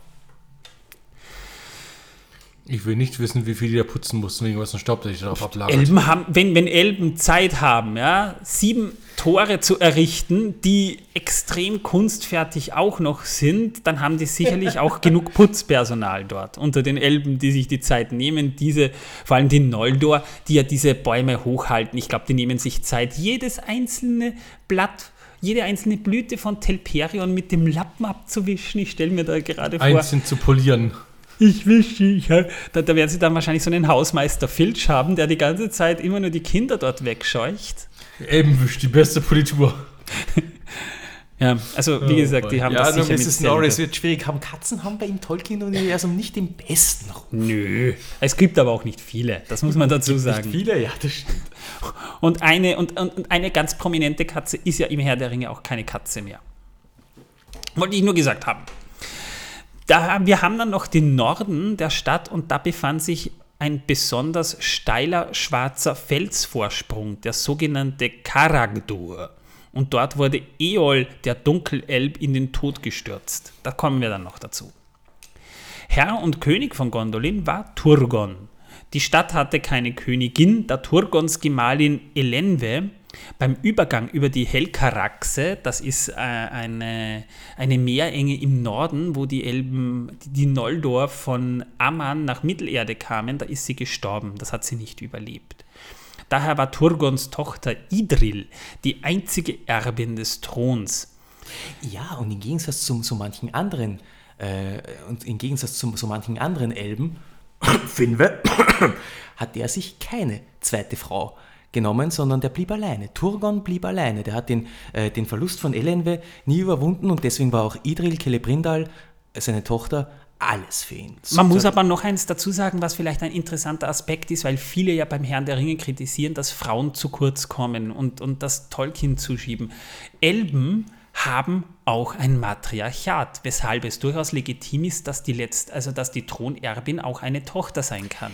Ich will nicht wissen, wie viel die da putzen mussten, wegen was ein Staub, der sich darauf ablagert. Elben haben, wenn, wenn Elben Zeit haben, ja, sieben Tore zu errichten, die extrem kunstfertig auch noch sind, dann haben die sicherlich auch genug Putzpersonal dort unter den Elben, die sich die Zeit nehmen, diese, vor allem die Noldor, die ja diese Bäume hochhalten. Ich glaube, die nehmen sich Zeit, jedes einzelne Blatt, jede einzelne Blüte von Telperion mit dem Lappen abzuwischen. Ich stelle mir da gerade vor. Einzeln zu polieren. Ich wische, ich, da, da werden sie dann wahrscheinlich so einen Hausmeister Filch haben, der die ganze Zeit immer nur die Kinder dort wegscheucht. Elbenwisch, die beste Politur. Ja, also wie Oh gesagt, die haben Ja, das sicher mit Mrs. Norris wird schwierig. Haben Katzen haben bei im Tolkien-Universum nicht den besten Ruf. Nö, es gibt aber auch nicht viele, das muss man dazu sagen. Viele, ja, das stimmt. Und eine, und, und und eine ganz prominente Katze ist ja im Herr der Ringe auch keine Katze mehr. Wollte ich nur gesagt haben. Da, wir haben dann noch den Norden der Stadt und da befand sich ein besonders steiler schwarzer Felsvorsprung, der sogenannte Karagdur. Und dort wurde Eol, der Dunkelelb, in den Tod gestürzt. Da kommen wir dann noch dazu. Herr und König von Gondolin war Turgon. Die Stadt hatte keine Königin, da Turgons Gemahlin Elenwe beim Übergang über die Helkaraxe, das ist äh, eine, eine Meerenge im Norden, wo die Elben, die, Noldor von Amman nach Mittelerde kamen, da ist sie gestorben. Das hat sie nicht überlebt. Daher war Turgons Tochter Idril die einzige Erbin des Throns. Ja, und im Gegensatz zu so manchen anderen, äh, und im Gegensatz zu so manchen anderen Elben, Finwe, hat der sich keine zweite Frau genommen, sondern der blieb alleine. Turgon blieb alleine. Der hat den, äh, den Verlust von Elenwe nie überwunden und deswegen war auch Idril Celebrindal, äh, seine Tochter, alles für ihn. Man muss aber noch eins dazu sagen, was vielleicht ein interessanter Aspekt ist, weil viele ja beim Herrn der Ringe kritisieren, dass Frauen zu kurz kommen und, und das Tolkien zuschieben. Elben haben auch ein Matriarchat, weshalb es durchaus legitim ist, dass die letzt, also dass die Thronerbin auch eine Tochter sein kann.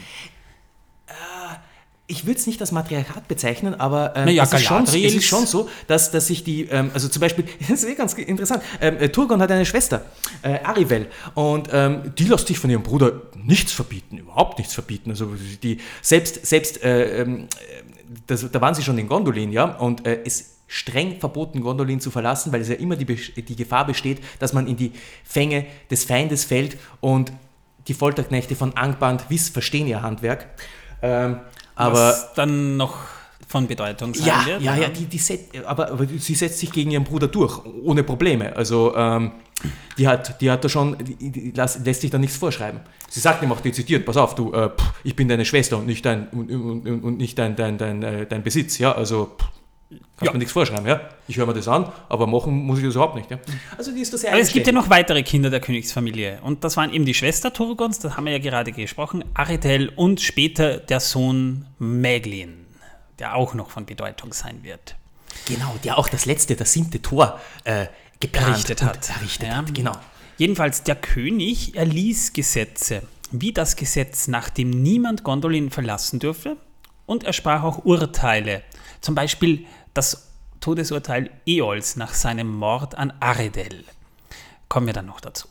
Ich würde es nicht als Matriarchat bezeichnen, aber ähm, Naja, es, ist schon, es ist schon so, dass, dass sich die, ähm, also zum Beispiel, das ist eh ganz interessant, ähm, äh, Turgon hat eine Schwester, äh, Arivel, und ähm, die lässt sich von ihrem Bruder nichts verbieten, überhaupt nichts verbieten. Also die selbst, selbst äh, ähm, äh, das, da waren sie schon in Gondolin, ja, und äh, es streng verboten, Gondolin zu verlassen, weil es ja immer die, die Gefahr besteht, dass man in die Fänge des Feindes fällt und die Folterknechte von Angband Wiss verstehen ihr Handwerk. Ähm, aber was dann noch von Bedeutung sein ja, wird. ja, ja, die, die set, aber, aber sie setzt sich gegen ihren Bruder durch, ohne Probleme. Also ähm, die, hat, die hat da schon, die, die lässt, lässt sich da nichts vorschreiben. Sie sagt ihm auch dezidiert, pass auf, du, äh, pff, ich bin deine Schwester und nicht dein, und, und, und nicht dein, dein, dein, äh, dein Besitz, ja, also pff, kannst Ja. mir nichts vorschreiben, ja. Ich höre mir das an, aber machen muss ich das überhaupt nicht, ja. Also die ist da sehr Aber es gibt ja noch weitere Kinder der Königsfamilie. Und das waren eben die Schwester Turgons, das haben wir ja gerade gesprochen, Arethel und später der Sohn Meglin, der auch noch von Bedeutung sein wird. Genau, der auch das letzte, das siebte Tor äh, geplant Errichtet hat. Errichtet Ja. hat, genau. Jedenfalls, der König erließ Gesetze, wie das Gesetz, nach dem niemand Gondolin verlassen dürfe, und er sprach auch Urteile, zum Beispiel das Todesurteil Eols nach seinem Mord an Aredel. Kommen wir dann noch dazu.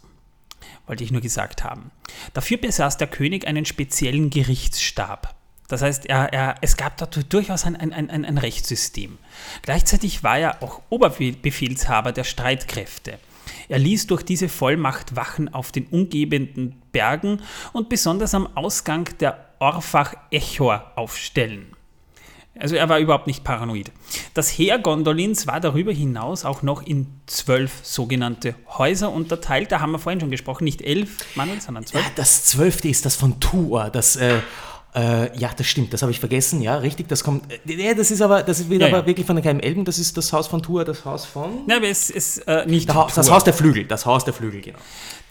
Wollte ich nur gesagt haben. Dafür besaß der König einen speziellen Gerichtsstab. Das heißt, er, er, es gab dort durchaus ein, ein, ein, ein Rechtssystem. Gleichzeitig war er auch Oberbefehlshaber der Streitkräfte. Er ließ durch diese Vollmacht Wachen auf den umgebenden Bergen und besonders am Ausgang der Orfach Echor aufstellen. Also er war überhaupt nicht paranoid. Das Heer Gondolins war darüber hinaus auch noch in zwölf sogenannte Häuser unterteilt. Da haben wir vorhin schon gesprochen, nicht elf, Manuel, sondern zwölf. Ja, das zwölfte ist das von Tuor. Das, äh, äh, ja, das stimmt, das habe ich vergessen. Ja, richtig, das kommt. Äh, nee, das ist aber, das ist wieder Ja, aber ja. wirklich von der kleinen Elben. Das ist das Haus von Tuor, das Haus von. Ja, aber es ist äh, nicht Haus, das. Haus der Flügel, das Haus der Flügel, genau.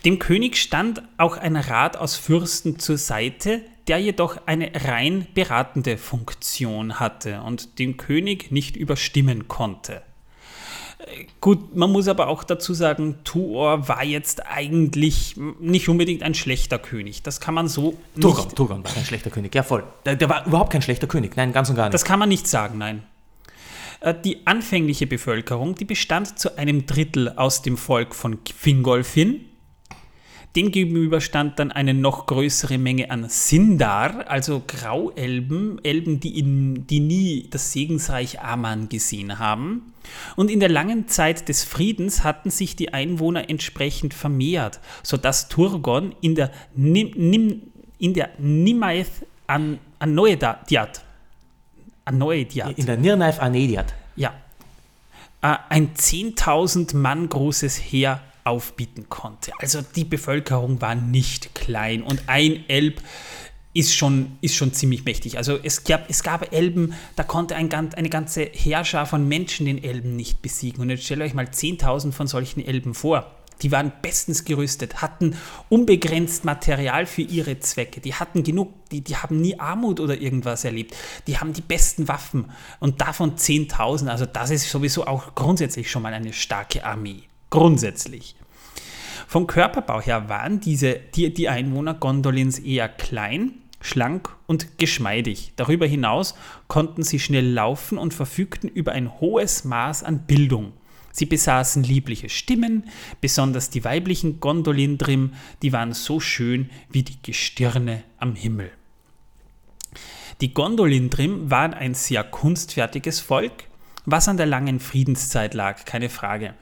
Dem König stand auch ein Rat aus Fürsten zur Seite, der jedoch eine rein beratende Funktion hatte und den König nicht überstimmen konnte. Gut, man muss aber auch dazu sagen, Tuor war jetzt eigentlich nicht unbedingt ein schlechter König. Das kann man so Turgon, nicht, Turgon war kein schlechter König, ja voll. Der, der war überhaupt kein schlechter König, nein, ganz und gar nicht. das kann man nicht sagen, nein. Äh, Die anfängliche Bevölkerung, die bestand zu einem Drittel aus dem Volk von Fingolfin. Demgegenüber stand dann eine noch größere Menge an Sindar, also Grauelben, Elben, die, in, die nie das Segensreich Aman gesehen haben. Und in der langen Zeit des Friedens hatten sich die Einwohner entsprechend vermehrt, sodass Turgon in der, Nim, Nim, in der Nimaeth an, Anoediat, In der Anediat. ja, äh, ein 10.000 Mann großes Heer aufbieten konnte. Also die Bevölkerung war nicht klein und ein Elb ist schon, ist schon ziemlich mächtig. Also es gab, es gab Elben, da konnte ein, eine ganze Herrscher von Menschen den Elben nicht besiegen. Und jetzt stellt euch mal 10.000 von solchen Elben vor. Die waren bestens gerüstet, hatten unbegrenzt Material für ihre Zwecke. Die hatten genug, die, die haben nie Armut oder irgendwas erlebt. Die haben die besten Waffen und davon 10.000. Also das ist sowieso auch grundsätzlich schon mal eine starke Armee. Grundsätzlich. Vom Körperbau her waren diese, die, die Einwohner Gondolins eher klein, schlank und geschmeidig. Darüber hinaus konnten sie schnell laufen und verfügten über ein hohes Maß an Bildung. Sie besaßen liebliche Stimmen, besonders die weiblichen Gondolindrim, die waren so schön wie die Gestirne am Himmel. Die Gondolindrim waren ein sehr kunstfertiges Volk, was an der langen Friedenszeit lag, keine Frage.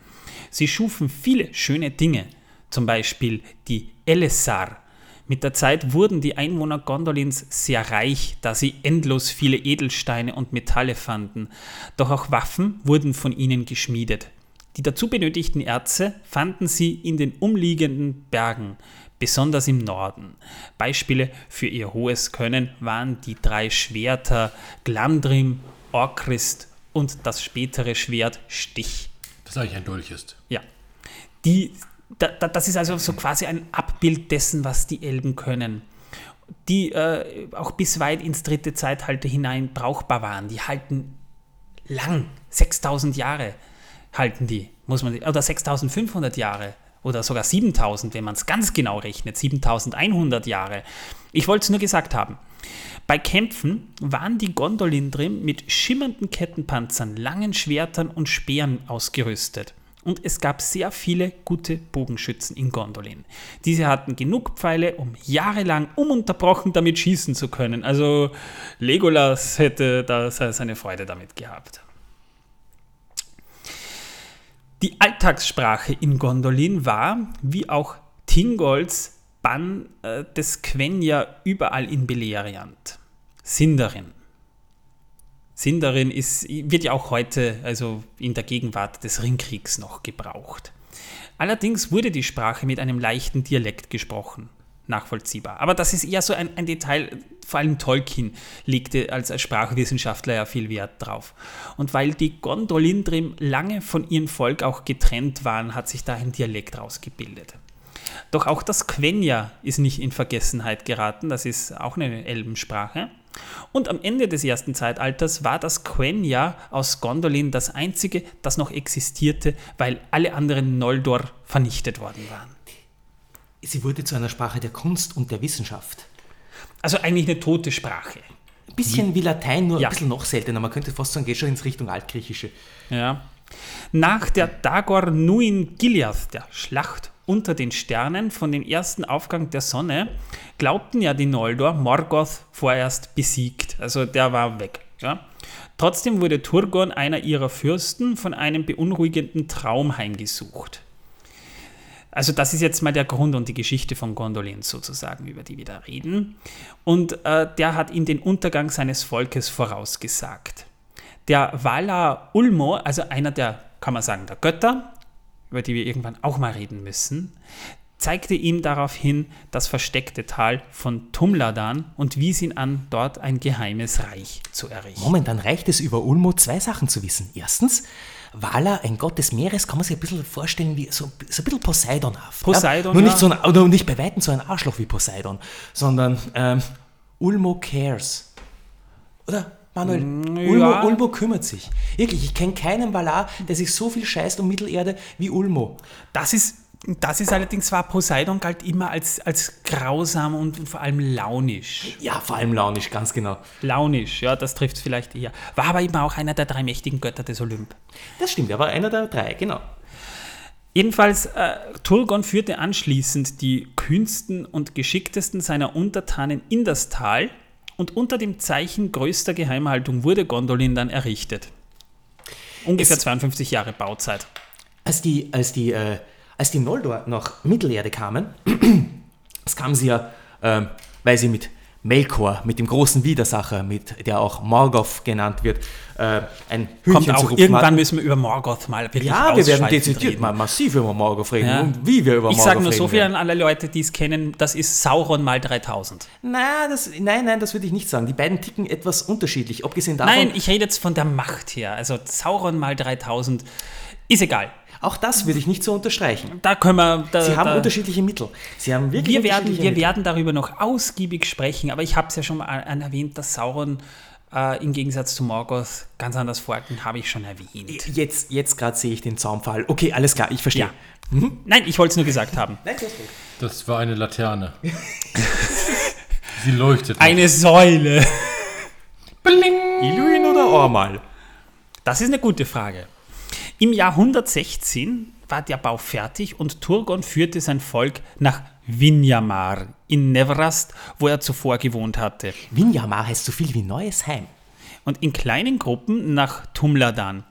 Sie schufen viele schöne Dinge, zum Beispiel die Elessar. Mit der Zeit wurden die Einwohner Gondolins sehr reich, da sie endlos viele Edelsteine und Metalle fanden. Doch auch Waffen wurden von ihnen geschmiedet. Die dazu benötigten Erze fanden sie in den umliegenden Bergen, besonders im Norden. Beispiele für ihr hohes Können waren die drei Schwerter Glandrim, Orchrist und das spätere Schwert Stich. Das eigentlich ein Dolch ist. Ja. Die, da, da, das ist also so quasi ein Abbild dessen, was die Elben können. Die äh, auch bis weit ins dritte Zeitalter hinein brauchbar waren. Die halten lang, 6000 Jahre halten die, muss man, oder 6500 Jahre oder sogar 7000, wenn man es ganz genau rechnet, 7100 Jahre. Ich wollte es nur gesagt haben. Bei Kämpfen waren die Gondolindrim mit schimmernden Kettenpanzern, langen Schwertern und Speeren ausgerüstet. Und es gab sehr viele gute Bogenschützen in Gondolin. Diese hatten genug Pfeile, um jahrelang ununterbrochen damit schießen zu können. Also Legolas hätte da seine Freude damit gehabt. Die Alltagssprache in Gondolin war, wie auch Tingolls Bann äh, des Quenya überall in Beleriand. Sindarin. Sindarin ist, wird ja auch heute, also in der Gegenwart des Ringkriegs, noch gebraucht. Allerdings wurde die Sprache mit einem leichten Dialekt gesprochen nachvollziehbar. Aber das ist eher so ein, ein, Detail, vor allem Tolkien legte als Sprachwissenschaftler ja viel Wert drauf. Und weil die Gondolindrim lange von ihrem Volk auch getrennt waren, hat sich da ein Dialekt rausgebildet. Doch auch das Quenya ist nicht in Vergessenheit geraten, das ist auch eine Elbensprache. Und am Ende des ersten Zeitalters war das Quenya aus Gondolin das einzige, das noch existierte, weil alle anderen Noldor vernichtet worden waren sie wurde zu einer Sprache der Kunst und der Wissenschaft. Also eigentlich eine tote Sprache. Ein bisschen wie Latein, nur ja. ein bisschen noch seltener. Man könnte fast sagen, geht schon ins Richtung Altgriechische. Ja. Nach der Dagor Nuin Gileath, der Schlacht unter den Sternen von dem ersten Aufgang der Sonne, glaubten ja die Noldor Morgoth vorerst besiegt. Also der war weg. Ja. Trotzdem wurde Turgon, einer ihrer Fürsten, von einem beunruhigenden Traum heimgesucht. Also das ist jetzt mal der Grund und die Geschichte von Gondolin sozusagen, über die wir da reden. Und äh, der hat ihm den Untergang seines Volkes vorausgesagt. Der Vala Ulmo, also einer der, kann man sagen, der Götter, über die wir irgendwann auch mal reden müssen, zeigte ihm daraufhin das versteckte Tal von Tumladan und wies ihn an, dort ein geheimes Reich zu errichten. Momentan reicht es über Ulmo zwei Sachen zu wissen. Erstens, Wala, ein Gott des Meeres, kann man sich ein bisschen vorstellen wie so, so ein bisschen Poseidonhaft. Poseidon, ja? Nur nicht so ein, oder nicht bei Weitem so ein Arschloch wie Poseidon, sondern ähm, Ulmo cares. Oder? Manuel, mm, ja. Ulmo, Ulmo, kümmert sich. Wirklich, ich kenne keinen Valar, der sich so viel scheißt um Mittelerde wie Ulmo. Das ist das ist allerdings zwar, Poseidon galt immer als, als grausam und vor allem launisch. Ja, vor allem launisch, ganz genau. Launisch, ja, das trifft es vielleicht eher. War aber immer auch einer der drei mächtigen Götter des Olymp. Das stimmt, er war einer der drei, genau. Jedenfalls, äh, Turgon führte anschließend die kühnsten und geschicktesten seiner Untertanen in das Tal und unter dem Zeichen größter Geheimhaltung wurde Gondolin dann errichtet. Ungefähr es, 52 Jahre Bauzeit. Als die, als die äh als die Noldor nach Mittelerde kamen, das kamen sie ja, äh, weil sie mit, Melkor mit dem großen Widersacher, mit, der auch Morgoth genannt wird, äh, ein Kommt Hühnchen zu auch, irgendwann hat. müssen wir über Morgoth mal wirklich Ja, wir werden dezidiert reden. mal massiv über Morgoth reden Ja. und wie wir über Ich Morgoth sage nur reden so viel werden. an alle Leute, die es kennen, das ist Sauron mal 3000. Nein, das, nein, nein, das würde ich nicht sagen. Die beiden ticken etwas unterschiedlich. Abgesehen davon, Nein, ich rede jetzt von der Macht her. Also Sauron mal 3000 ist egal. Auch das würde ich nicht so unterstreichen. Da können wir. Da, Sie haben da, unterschiedliche Mittel. Sie haben wirklich wir werden, wir Mittel. werden darüber noch ausgiebig sprechen, aber ich habe es ja schon mal erwähnt, dass Sauron äh, im Gegensatz zu Morgoth ganz anders vorgeht, habe ich schon erwähnt. Jetzt, jetzt gerade sehe ich den Zaunpfahl. Okay, alles klar, ich verstehe. Ja. Nein, ich wollte es nur gesagt haben. Nein, das ist gut. Das war eine Laterne. Sie leuchtet. noch. Eine Säule. Iluin oder Ormal? Das ist eine gute Frage. Im Jahr 116 war der Bau fertig und Turgon führte sein Volk nach Vinyamar in Nevrast, wo er zuvor gewohnt hatte. Vinyamar heißt so viel wie neues Heim. und in kleinen Gruppen nach Tumladan.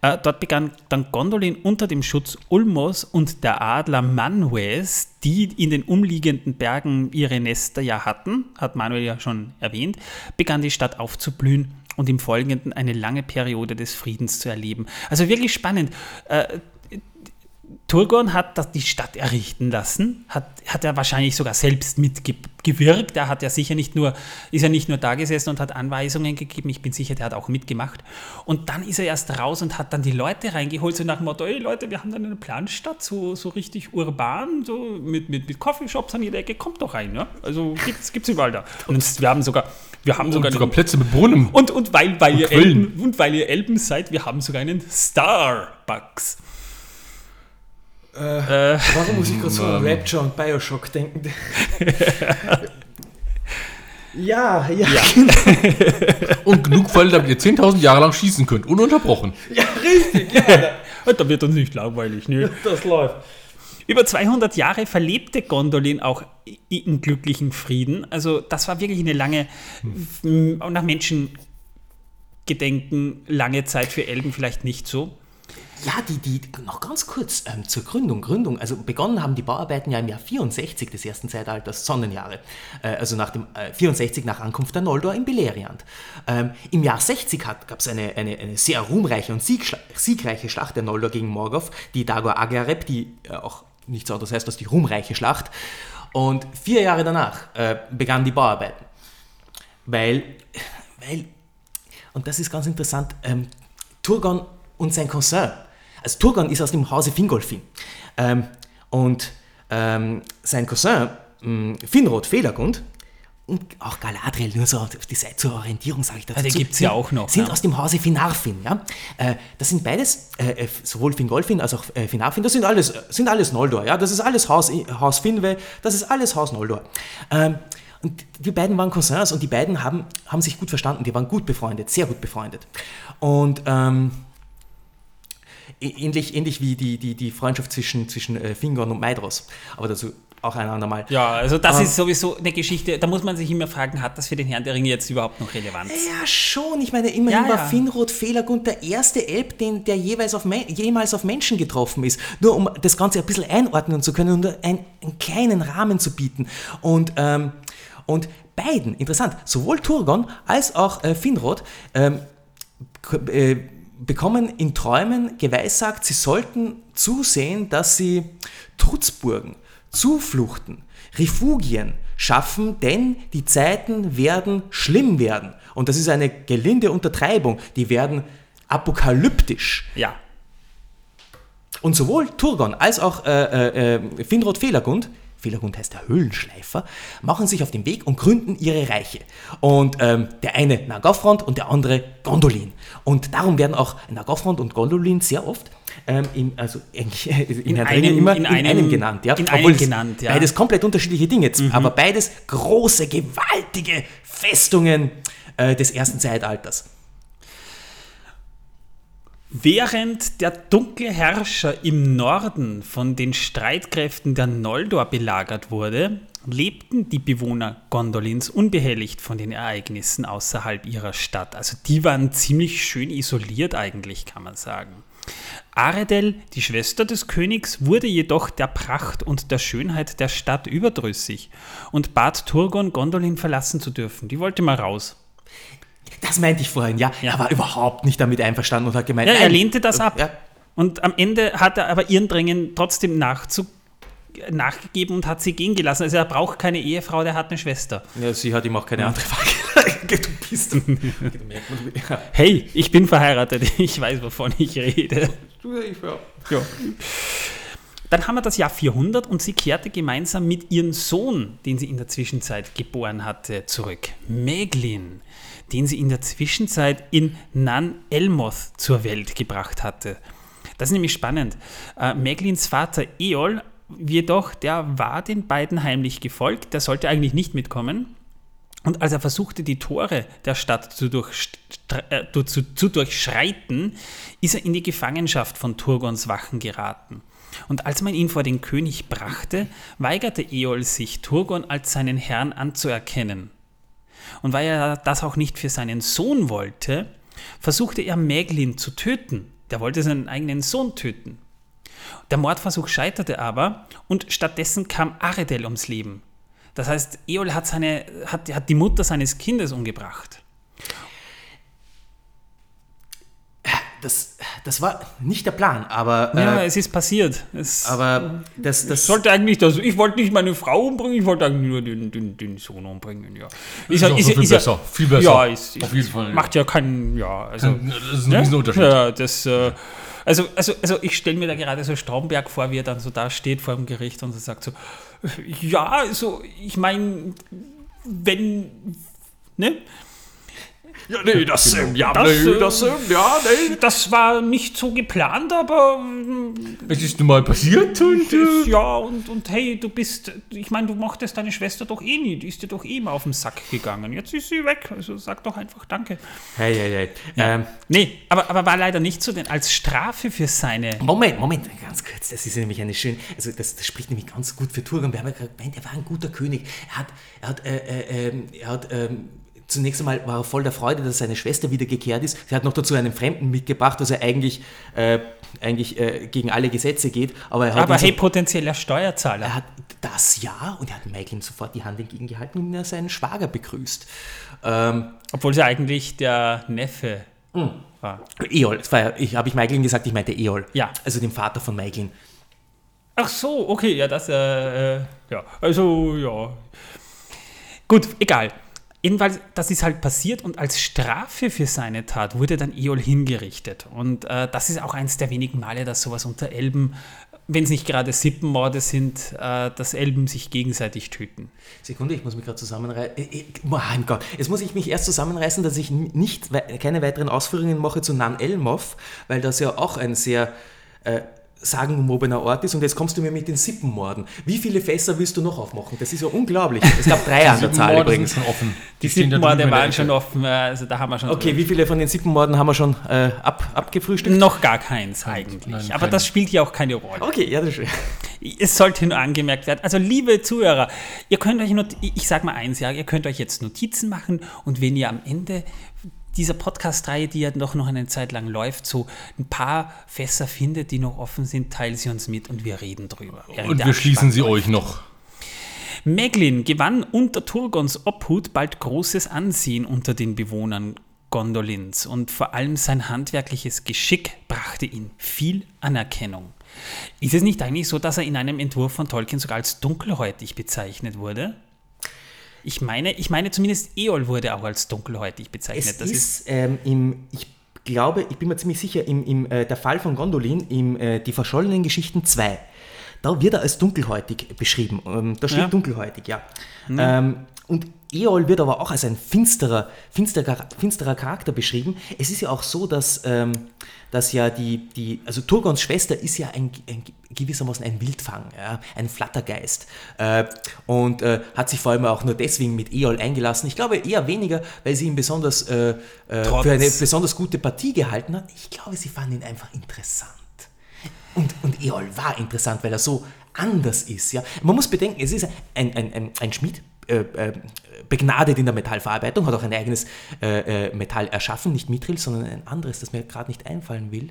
Äh, dort begann dann Gondolin unter dem Schutz Ulmos und der Adler Manwes, die in den umliegenden Bergen ihre Nester ja hatten, hat Manuel ja schon erwähnt, begann die Stadt aufzublühen und im Folgenden eine lange Periode des Friedens zu erleben. Also wirklich spannend. Äh, Turgon hat das, die Stadt errichten lassen, hat, hat er wahrscheinlich sogar selbst mitgewirkt. Er hat ja sicher nicht nur, ist ja nicht nur da gesessen und hat Anweisungen gegeben, ich bin sicher, der hat auch mitgemacht. Und dann ist er erst raus und hat dann die Leute reingeholt, so nach dem Motto, ey Leute, wir haben dann eine Planstadt, so, so richtig urban, so mit, mit, mit Coffeeshops an jeder Ecke, kommt doch rein, ja? Also gibt's, gibt's überall da. Und wir haben sogar, wir haben sogar, Und sogar Plätze mit Brunnen. und, und weil, weil ihr Quellen. Elben, und weil ihr Elben seid, wir haben sogar einen Starbucks. Warum muss ich gerade so an. Rapture und Bioshock denken? ja, ja, Und genug Fälle, damit ihr 10.000 Jahre lang schießen könnt, ununterbrochen. ja, richtig, ja, Da wird uns nicht langweilig, ne? das läuft. Über 200 Jahre verlebte Gondolin auch in glücklichen Frieden. Also das war wirklich eine lange, m, auch nach Menschengedenken, lange Zeit für Elben vielleicht nicht so. Ja, die, die, noch ganz kurz ähm, zur Gründung. Gründung, also begonnen haben die Bauarbeiten ja im Jahr 64 des ersten Zeitalters, Sonnenjahre. Äh, also nach dem äh, 64 nach Ankunft der Noldor in Beleriand. Ähm, Im Jahr 60 gab es eine, eine, eine sehr ruhmreiche und siegschla- siegreiche Schlacht der Noldor gegen Morgoth, die Dagor Agareb, die äh, auch nichts anderes heißt als die ruhmreiche Schlacht. Und vier Jahre danach äh, begannen die Bauarbeiten. Weil, weil und das ist ganz interessant, ähm, Turgon und sein Cousin, also Turgon ist aus dem Hause Fingolfin ähm, und ähm, sein Cousin ähm, Finrod Felagund und auch Galadriel, nur so auf die Seite zur Orientierung sage ich dazu. Ah, die gibt's ja auch noch, Sind ja. aus dem Hause Finarfin, ja. Äh, das sind beides, äh, äh, sowohl Fingolfin als auch äh, Finarfin, das sind alles, sind alles Noldor, ja. Das ist alles Haus, Haus Finwë, das ist alles Haus Noldor. Ähm, und die beiden waren Cousins und die beiden haben, haben sich gut verstanden, die waren gut befreundet, sehr gut befreundet. Und ähm, ähnlich, ähnlich wie die, die, die Freundschaft zwischen, zwischen äh, Fingon und Maedros. Aber dazu auch ein andermal. Ja, also das Ähm. ist sowieso eine Geschichte, da muss man sich immer fragen, hat das für den Herrn der Ringe jetzt überhaupt noch Relevanz? Ja, schon. Ich meine, immerhin Ja, war ja. Finrod Felagund der erste Elb, den, der jeweils auf jemals auf Menschen getroffen ist. Nur um das Ganze ein bisschen einordnen zu können und ein, einen kleinen Rahmen zu bieten. Und, ähm, und beiden, interessant, sowohl Turgon als auch äh, Finrod ähm, äh, bekommen in Träumen geweissagt, sie sollten zusehen, dass sie Trutzburgen, Zufluchten, Refugien schaffen, denn die Zeiten werden schlimm werden. Und das ist eine gelinde Untertreibung, die werden apokalyptisch. Ja. Und sowohl Turgon als auch äh, äh, Finrod Felagund, Felagund heißt der Höhlenschleifer, machen sich auf den Weg und gründen ihre Reiche. Und ähm, der eine Nagothrond und der andere Gondolin. Und darum werden auch Nagothrond und Gondolin sehr oft ähm, im, also äh, in, In Ringe einem- immer in in einem, einem- genannt. Ja? in Obwohl einem genannt, ja. Beides komplett unterschiedliche Dinge, jetzt, aber beides große, gewaltige Festungen äh, des ersten Zeitalters. Während der dunkle Herrscher im Norden von den Streitkräften der Noldor belagert wurde, lebten die Bewohner Gondolins unbehelligt von den Ereignissen außerhalb ihrer Stadt. Also die waren ziemlich schön isoliert eigentlich, kann man sagen. Aredel, die Schwester des Königs, wurde jedoch der Pracht und der Schönheit der Stadt überdrüssig und bat Turgon, Gondolin verlassen zu dürfen. Die wollte mal raus. Das meinte ich vorhin, ja. Ja. Er war überhaupt nicht damit einverstanden und hat gemeint, Ja, er lehnte das ab. Ja. Und am Ende hat er aber ihren Drängen trotzdem nachzu nachgegeben und hat sie gehen gelassen. Also er braucht keine Ehefrau, der hat eine Schwester. Ja, sie hat ihm auch keine andere Frage. du bist. Hey, ich bin verheiratet, ich weiß, wovon ich rede. Du, ich. Ja. Dann haben wir das Jahr 400 und sie kehrte gemeinsam mit ihrem Sohn, den sie in der Zwischenzeit geboren hatte, zurück. Meglin, den sie in der Zwischenzeit in Nan Elmoth zur Welt gebracht hatte. Das ist nämlich spannend. Äh, Meglins Vater Eol, jedoch, der war den beiden heimlich gefolgt, der sollte eigentlich nicht mitkommen. Und als er versuchte, die Tore der Stadt äh, zu durchschreiten, ist er in die Gefangenschaft von Turgons Wachen geraten. Und als man ihn vor den König brachte, weigerte Eol sich, Turgon als seinen Herrn anzuerkennen. Und weil er das auch nicht für seinen Sohn wollte, versuchte er Meglin zu töten. Der wollte seinen eigenen Sohn töten. Der Mordversuch scheiterte aber und stattdessen kam Aredel ums Leben. Das heißt, Eol hat, seine, hat, hat die Mutter seines Kindes umgebracht. Das, das war nicht der Plan, aber, Ja, äh, es ist passiert. Es, aber das, ich das sollte eigentlich das, ich wollte nicht meine Frau umbringen, ich wollte eigentlich nur den, den, den Sohn umbringen. Ja. Ist auch so viel ja- besser, viel besser. Ja, ist, Auf jeden Fall, ja. Macht ja keinen, ja, also. Das ist ein Ne? Riesenunterschied. Ja, das, äh, also, also, also ich stelle mir da gerade so Stromberg vor, wie er dann so da steht vor dem Gericht und so sagt so, ja, also ich meine, wenn, ne? Ja, nee, das, ähm, ja, Das, nee, äh, das, ähm, ja, nee. Das war nicht so geplant, aber Es ist nun mal passiert und äh, ja, und, und hey, du bist, ich meine, du mochtest deine Schwester doch eh nie, die ist dir doch eh immer auf den Sack gegangen. Jetzt ist sie weg, also sag doch einfach Danke. Hey, hey, hey. Ähm, Nee, aber, aber war leider nicht so, denn als Strafe für seine Moment, Moment, ganz kurz. Das ist nämlich eine schöne, also das, das spricht nämlich ganz gut für Turgon. Wir haben ja gerade gemeint, er war ein guter König. Er hat, er hat, äh, äh, ähm, er hat ähm, zunächst einmal war er voll der Freude, dass seine Schwester wieder gekehrt ist. Sie hat noch dazu einen Fremden mitgebracht, was er eigentlich, äh, eigentlich äh, gegen alle Gesetze geht. Aber er hat Aber ihn so- hey, potenzieller Steuerzahler. er hat das ja und er hat Michael sofort die Hand entgegengehalten und er seinen Schwager begrüßt. Ähm, Obwohl sie eigentlich der Neffe Hm. war. Eol, ich habe ich Michael gesagt, ich meinte Eol. Ja. Also den Vater von Michael. Ach so, okay, ja, das, äh, äh, ja, also, ja. Gut, egal. Jedenfalls, das ist halt passiert und als Strafe für seine Tat wurde dann Eol hingerichtet. Und äh, das ist auch eins der wenigen Male, dass sowas unter Elben, wenn es nicht gerade Sippenmorde sind, äh, dass Elben sich gegenseitig töten. Sekunde, ich muss mich gerade zusammenreißen. Äh, äh, Mein Gott, jetzt muss ich mich erst zusammenreißen, dass ich nicht, keine weiteren Ausführungen mache zu Nan Elmoth, weil das ja auch ein sehr äh, sagenumwobener Ort ist. Und jetzt kommst du mir mit den Sippenmorden. Wie viele Fässer willst du noch aufmachen? Das ist ja unglaublich. Es gab drei an der Zahl übrigens. sind schon offen. Die drüben Sippenmorde waren schon offen, äh, also da haben wir schon. Okay, wie viele von den Sippenmorden haben wir schon äh, ab, abgefrühstückt? Noch gar keins eigentlich. nein, Aber kein- das spielt hier auch keine Rolle. Okay, ja, das ist Es sollte nur angemerkt werden. Also, liebe Zuhörer, ihr könnt euch, not ich sage mal eins, ja, ihr könnt euch jetzt Notizen machen und wenn ihr am Ende dieser Podcast-Reihe, die ja doch noch eine Zeit lang läuft, so ein paar Fässer findet, die noch offen sind, teilt sie uns mit und wir reden drüber. während Und wir schließen sie euch noch. Meglin gewann unter Turgons Obhut bald großes Ansehen unter den Bewohnern Gondolins und vor allem sein handwerkliches Geschick brachte ihm viel Anerkennung. Ist es nicht eigentlich so, dass er in einem Entwurf von Tolkien sogar als dunkelhäutig bezeichnet wurde? Ich meine, ich meine zumindest Eol wurde auch als dunkelhäutig bezeichnet. Es das ist, ist ähm, im, ich glaube, ich bin mir ziemlich sicher, im, im, äh, der Fall von Gondolin, im äh, Die verschollenen Geschichten 2, da wird er als dunkelhäutig beschrieben. Ähm, da steht Ja. dunkelhäutig, ja. Ähm, und Eol wird aber auch als ein finsterer, finsterer, finsterer Charakter beschrieben. Es ist ja auch so, dass, ähm, dass ja die, die, also Turgons Schwester ist ja ein, ein gewissermaßen ein Wildfang, ja, ein Flattergeist. Äh, und äh, hat sich vor allem auch nur deswegen mit Eol eingelassen. Ich glaube eher weniger, weil sie ihn besonders äh, äh, für eine besonders gute Partie gehalten hat. Ich glaube, sie fanden ihn einfach interessant. Und, und Eol war interessant, weil er so anders ist. Ja? Man muss bedenken, es ist ein, ein, ein, ein Schmied, begnadet in der Metallverarbeitung, hat auch ein eigenes äh, äh, Metall erschaffen, nicht Mithril, sondern ein anderes, das mir gerade nicht einfallen will.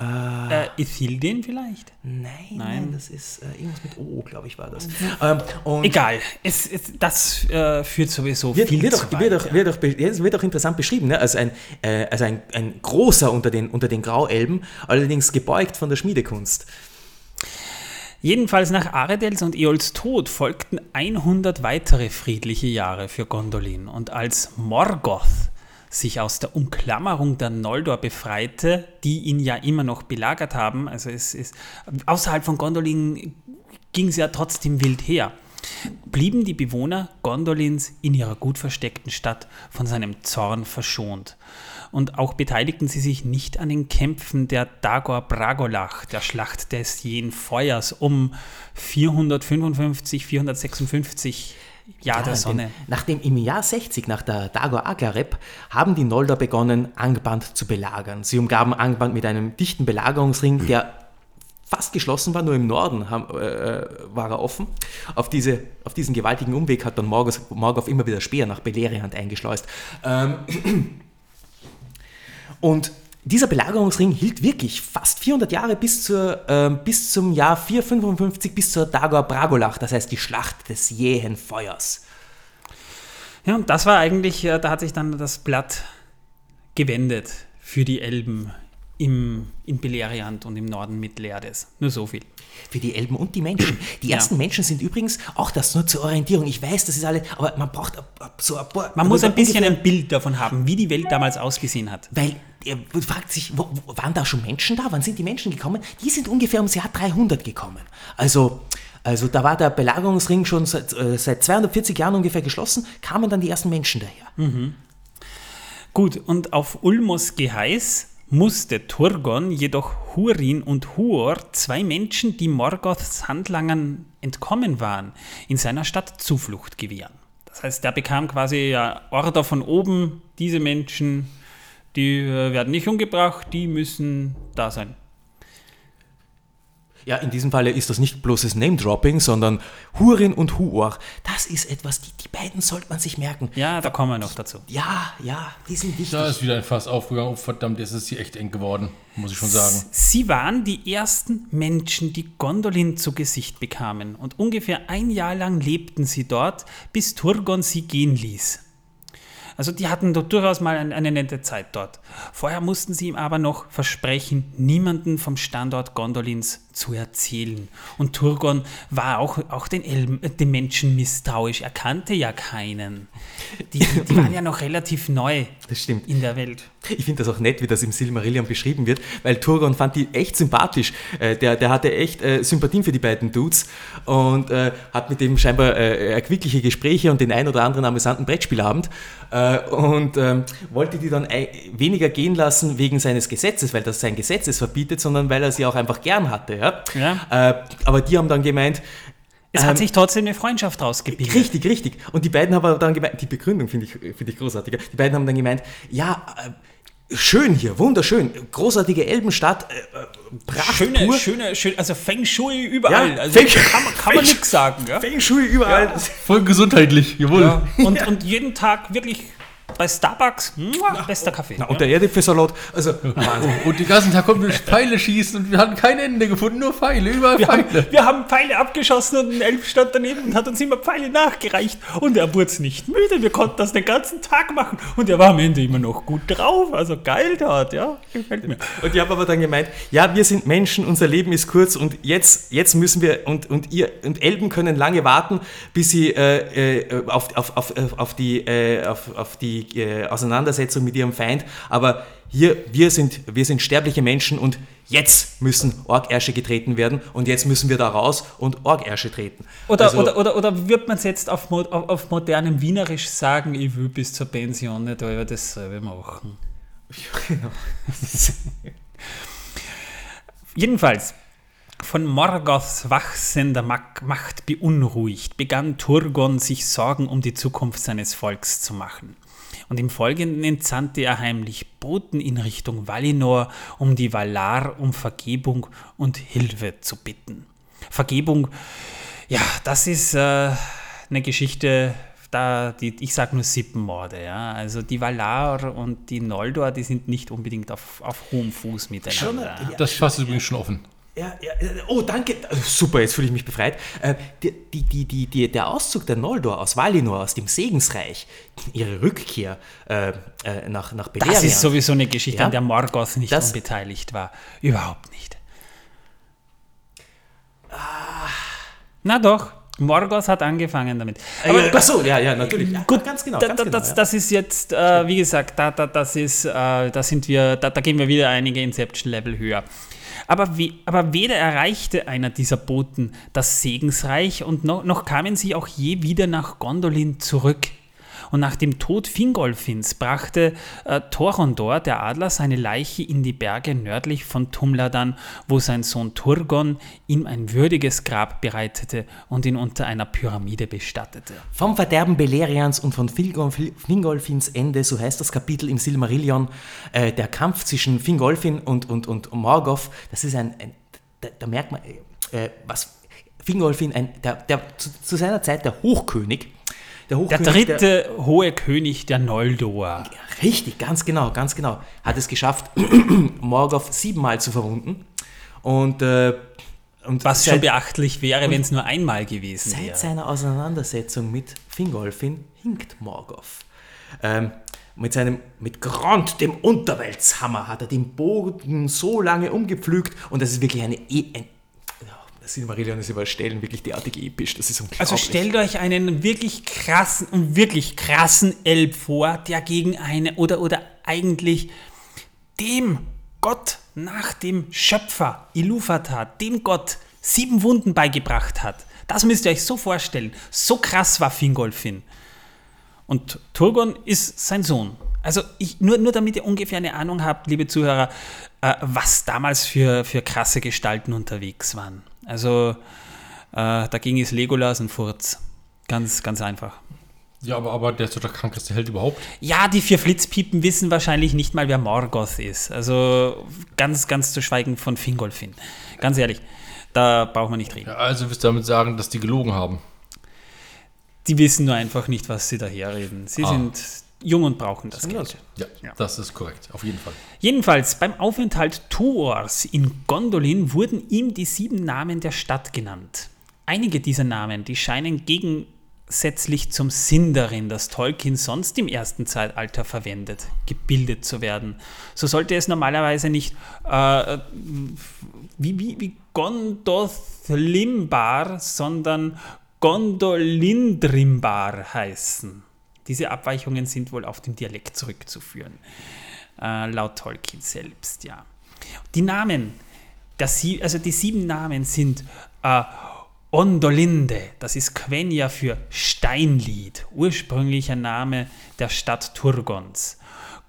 Äh, Ithildin vielleicht? Nein, nein, das ist äh, irgendwas mit O, glaube ich, war das. Ähm, und Egal, es, es, das äh, führt sowieso wird, viel wird, zu auch, weit. wird, auch, ja. wird, auch, wird auch interessant beschrieben, ne? als, ein, äh, als ein, ein großer unter den, unter den Grauelben, allerdings gebeugt von der Schmiedekunst. Jedenfalls nach Aredels und Eols Tod folgten 100 weitere friedliche Jahre für Gondolin. Und als Morgoth sich aus der Umklammerung der Noldor befreite, die ihn ja immer noch belagert haben, also es ist außerhalb von Gondolin ging es ja trotzdem wild her, blieben die Bewohner Gondolins in ihrer gut versteckten Stadt von seinem Zorn verschont. Und auch beteiligten sie sich nicht an den Kämpfen der Dagor Bragolach, der Schlacht des jähen Feuers um 455, 456 Jahr der Ja, Sonne. Denn nachdem im Jahr 60 nach der Dagor Agareb haben die Noldor begonnen, Angband zu belagern. Sie umgaben Angband mit einem dichten Belagerungsring, der fast geschlossen war, nur im Norden haben, äh, war er offen. Auf, diese, auf diesen gewaltigen Umweg hat dann Morgoth, Morgoth immer wieder Speer nach Beleriand eingeschleust. Ähm, und dieser Belagerungsring hielt wirklich fast 400 Jahre bis, zur, ähm, bis zum Jahr 455, bis zur Dagor Bragolach, das heißt die Schlacht des jähen Feuers. Ja, und das war eigentlich, äh, da hat sich dann das Blatt gewendet für die Elben im, in Beleriand und im Norden Mittelerdes. Nur so viel. Für die Elben und die Menschen. Die Ja. ersten Menschen sind übrigens, auch das nur zur Orientierung, ich weiß, das ist alles, aber man braucht so ein paar... Man muss ein bisschen ein Bild davon haben, wie die Welt damals ausgesehen hat. Weil, er fragt sich, wo, waren da schon Menschen da? Wann sind die Menschen gekommen? Die sind ungefähr ums Jahr 300 gekommen. Also, also da war der Belagerungsring schon seit, äh, seit 240 Jahren ungefähr geschlossen, kamen dann die ersten Menschen daher. Gut, und auf Ulmos Geheiß musste Turgon jedoch Hurin und Huor, zwei Menschen, die Morgoths Handlangern entkommen waren, in seiner Stadt Zuflucht gewähren. Das heißt, der bekam quasi ja Order von oben, diese Menschen, die äh, werden nicht umgebracht, die müssen da sein. Ja, in diesem Falle ist das nicht bloßes Name-Dropping, sondern Hurin und Huor. Das ist etwas, die, die beiden sollte man sich merken. Ja, da kommen wir noch dazu. Ja, ja, die sind wichtig. Da ist wieder ein Fass aufgegangen. Oh, verdammt, jetzt ist hier echt eng geworden, muss ich schon sagen. Sie waren die ersten Menschen, die Gondolin zu Gesicht bekamen und ungefähr ein Jahr lang lebten sie dort, bis Turgon sie gehen ließ. Also die hatten durchaus mal ein- eine nette Zeit dort. Vorher mussten sie ihm aber noch versprechen, niemanden vom Standort Gondolins zu erzählen. Und Turgon war auch, auch den, Elben, äh, den Menschen misstrauisch. Er kannte ja keinen. Die, die waren ja noch relativ neu Das stimmt. in der Welt. Ich finde das auch nett, wie das im Silmarillion beschrieben wird, weil Turgon fand die echt sympathisch. Äh, der, der hatte echt äh, Sympathien für die beiden Dudes und äh, hat mit dem scheinbar äh, erquickliche Gespräche und den ein oder anderen amüsanten Brettspielabend äh, und ähm, wollte die dann ei- weniger gehen lassen wegen seines Gesetzes, weil das sein Gesetz es verbietet, sondern weil er sie auch einfach gern hatte. Ja? Ja. Äh, aber die haben dann gemeint, Es Ähm, hat sich trotzdem eine Freundschaft rausgebildet. Richtig, richtig. Und die beiden haben dann gemeint, die Begründung finde ich, finde ich großartig. Die beiden haben dann gemeint, ja, äh, schön hier, wunderschön, großartige Elbenstadt, äh, äh, Schöne, pur. schöne, schön, also Feng Shui überall. Ja, also Feng- kann, man- kann man nichts sagen. Ja? Feng Shui überall. Voll gesundheitlich, jawohl. Ja. Und, und jeden Tag wirklich bei Starbucks, muah, bester Kaffee. Und der Erdäpfelsalat, also Wahnsinn. Und den ganzen Tag konnten wir Pfeile schießen und wir hatten kein Ende gefunden, nur Pfeile, überall wir, haben, Pfeile. wir haben Pfeile abgeschossen und ein Elf stand daneben und hat uns immer Pfeile nachgereicht. Und er wurde nicht müde. Wir konnten das den ganzen Tag machen. Und er war am Ende immer noch gut drauf. Also geil dort, ja. Gefällt mir. Und die haben aber dann gemeint, ja, wir sind Menschen, unser Leben ist kurz und jetzt, jetzt müssen wir, und, und ihr, und Elben können lange warten, bis sie äh, äh, auf, auf, auf, auf die, äh, auf, auf die äh, Auseinandersetzung mit ihrem Feind, aber hier, wir sind, wir sind sterbliche Menschen und jetzt müssen Orgersche getreten werden und jetzt müssen wir da raus und Orgersche treten. Oder, Also- oder, oder, oder wird man es jetzt auf, auf, auf modernem Wienerisch sagen, ich will bis zur Pension nicht über dasselbe machen? Jedenfalls, von Morgoths wachsender Macht beunruhigt, begann Turgon sich Sorgen um die Zukunft seines Volks zu machen. Und im Folgenden entsandte er heimlich Boten in Richtung Valinor, um die Valar um Vergebung und Hilfe zu bitten. Vergebung, ja, das ist äh, eine Geschichte, da, die, ich sage nur Sippenmorde, ja. Also die Valar und die Noldor, die sind nicht unbedingt auf, auf hohem Fuß miteinander. Schon, ja. Das Fass ist übrigens schon offen. Ja, ja, oh, danke. Super, jetzt fühle ich mich befreit. Äh, die, die, die, die, der Auszug der Noldor aus Valinor, aus dem Segensreich, ihre Rückkehr äh, äh, nach, nach Beleriand. Das ist sowieso eine Geschichte, Ja. an der Morgoth nicht Das- unbeteiligt war. Überhaupt nicht. Na doch, Morgoth hat angefangen damit. Aber, ach so, ja, ja, natürlich. Ja, Gut, ganz genau. da, ganz genau das, ja. das ist jetzt, äh, wie gesagt, da, da, das ist, äh, da sind wir, da, da gehen wir wieder einige Inception-Level höher. Aber, wie, aber weder erreichte einer dieser Boten das Segensreich und noch, noch kamen sie auch je wieder nach Gondolin zurück. Und nach dem Tod Fingolfins brachte äh, Torondor, der Adler, seine Leiche in die Berge nördlich von Tumladan, wo sein Sohn Turgon ihm ein würdiges Grab bereitete und ihn unter einer Pyramide bestattete. Vom Verderben Beleriands und von Fingolf- Fingolfins Ende, so heißt das Kapitel im Silmarillion, äh, der Kampf zwischen Fingolfin und, und, und Morgoth, das ist ein, ein da, da merkt man, äh, was Fingolfin, ein, der, der, zu, zu seiner Zeit der Hochkönig, der Der Hochkönig, dritte hohe König der Noldor. Richtig, ganz genau, ganz genau. Hat es geschafft, Morgoth siebenmal zu verwunden. Und, äh, und Was schon seit, beachtlich wäre, wenn es nur einmal gewesen seit wäre. seiner Auseinandersetzung mit Fingolfin hinkt Morgoth. Ähm, mit seinem, mit Grond, dem Unterweltshammer, hat er den Boden so lange umgepflügt und das ist wirklich eine, e ein, Silmarillion ist über Stellen wirklich derartig episch, das ist unglaublich. Also stellt euch einen wirklich krassen, wirklich krassen Elb vor, der gegen eine oder, oder eigentlich dem Gott nach dem Schöpfer Iluvatar, dem Gott sieben Wunden beigebracht hat. Das müsst ihr euch so vorstellen. So krass war Fingolfin. Und Turgon ist sein Sohn. Also ich, nur, nur damit ihr ungefähr eine Ahnung habt, liebe Zuhörer, äh, was damals für, für krasse Gestalten unterwegs waren. Also äh, dagegen ist Legolas ein Furz. Ganz, ganz einfach. Ja, aber, aber der ist doch der krankeste Held überhaupt. Ja, die vier Flitzpiepen wissen wahrscheinlich nicht mal, wer Morgoth ist. Also ganz, ganz zu schweigen von Fingolfin. Ganz ehrlich, da braucht man nicht reden. Ja, also willst du damit sagen, dass die gelogen haben? Die wissen nur einfach nicht, was sie daherreden. Sie Ah. sind jung und brauchen das Geld. Ja, Ja. das ist korrekt, auf jeden Fall. Jedenfalls, beim Aufenthalt Tuors in Gondolin wurden ihm die sieben Namen der Stadt genannt. Einige dieser Namen, die scheinen gegensätzlich zum Sindarin, das Tolkien sonst im ersten Zeitalter verwendet, gebildet zu werden. So sollte es normalerweise nicht äh, wie, wie, wie Gondothlimbar, sondern Gondolindrimbar heißen. Diese Abweichungen sind wohl auf den Dialekt zurückzuführen äh, laut Tolkien selbst, ja. Die Namen, sie, also die sieben Namen sind äh, Ondolinde, das ist Quenya für Steinlied, ursprünglicher Name der Stadt Turgons.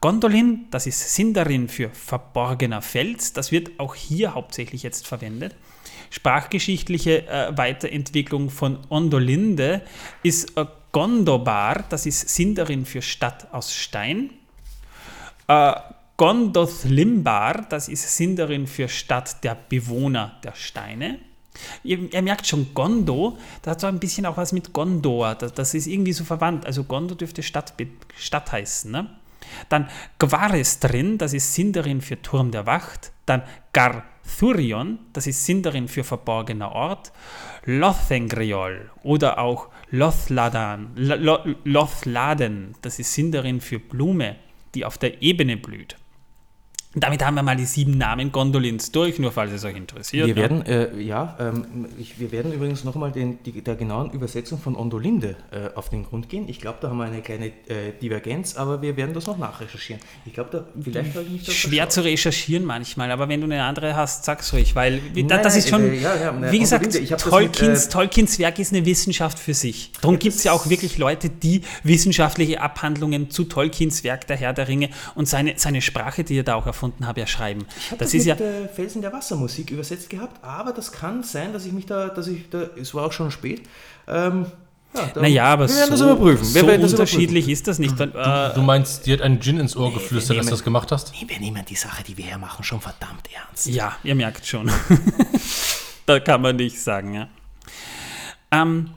Gondolin, das ist Sindarin für verborgener Fels, das wird auch hier hauptsächlich jetzt verwendet. Sprachgeschichtliche äh, Weiterentwicklung von Ondolinde ist äh, Gondobar, das ist Sindarin für Stadt aus Stein. Äh, Gondothlimbar, das ist Sindarin für Stadt der Bewohner der Steine. Ihr, ihr merkt schon, Gondo, da hat so ein bisschen auch was mit Gondor. Das, das ist irgendwie so verwandt. Also Gondo dürfte Stadt, Stadt heißen. Ne? Dann Gvarestrin, das ist Sindarin für Turm der Wacht. Dann Garthurion, das ist Sindarin für verborgener Ort. Lothengriol oder auch Lothladan, Lo- Lo- Lothladen, das ist Sindarin für Blume, die auf der Ebene blüht. Damit haben wir mal die sieben Namen Gondolins durch, nur falls es euch interessiert. Wir ne? werden, äh, ja, ähm, ich, wir werden übrigens nochmal der genauen Übersetzung von Ondolinde äh, auf den Grund gehen. Ich glaube, da haben wir eine kleine äh, Divergenz, aber wir werden das noch nachrecherchieren. Ich glaube, da vielleicht habe ich mich Schwer zu recherchieren manchmal, aber wenn du eine andere hast, sag's ruhig, weil wie- Nein, das ist schon, äh, ja, ja, ne, wie gesagt, Tolkiens, mit, äh, Tolkiens Werk ist eine Wissenschaft für sich. Darum gibt es ja auch wirklich Leute, die wissenschaftliche Abhandlungen zu Tolkiens Werk Der Herr der Ringe und seine, seine Sprache, die er da auch erfunden hat, ja schreiben. Ich habe Das das, ist ja, mit äh, Felsen der Wassermusik übersetzt gehabt, aber das kann sein, dass ich mich da, dass ich da, es war auch schon spät. Ähm, ja, naja, aber wir werden das so, überprüfen. Wir so werden das unterschiedlich ist das nicht. Dann, äh, Du meinst, dir hat ein Gin ins Ohr geflüstert, dass du das gemacht hast? überprüfen. Nee, wir nehmen die Sache, die wir hier machen, schon verdammt ernst. Ja, ihr merkt schon. da kann man nicht sagen, ja. Ähm,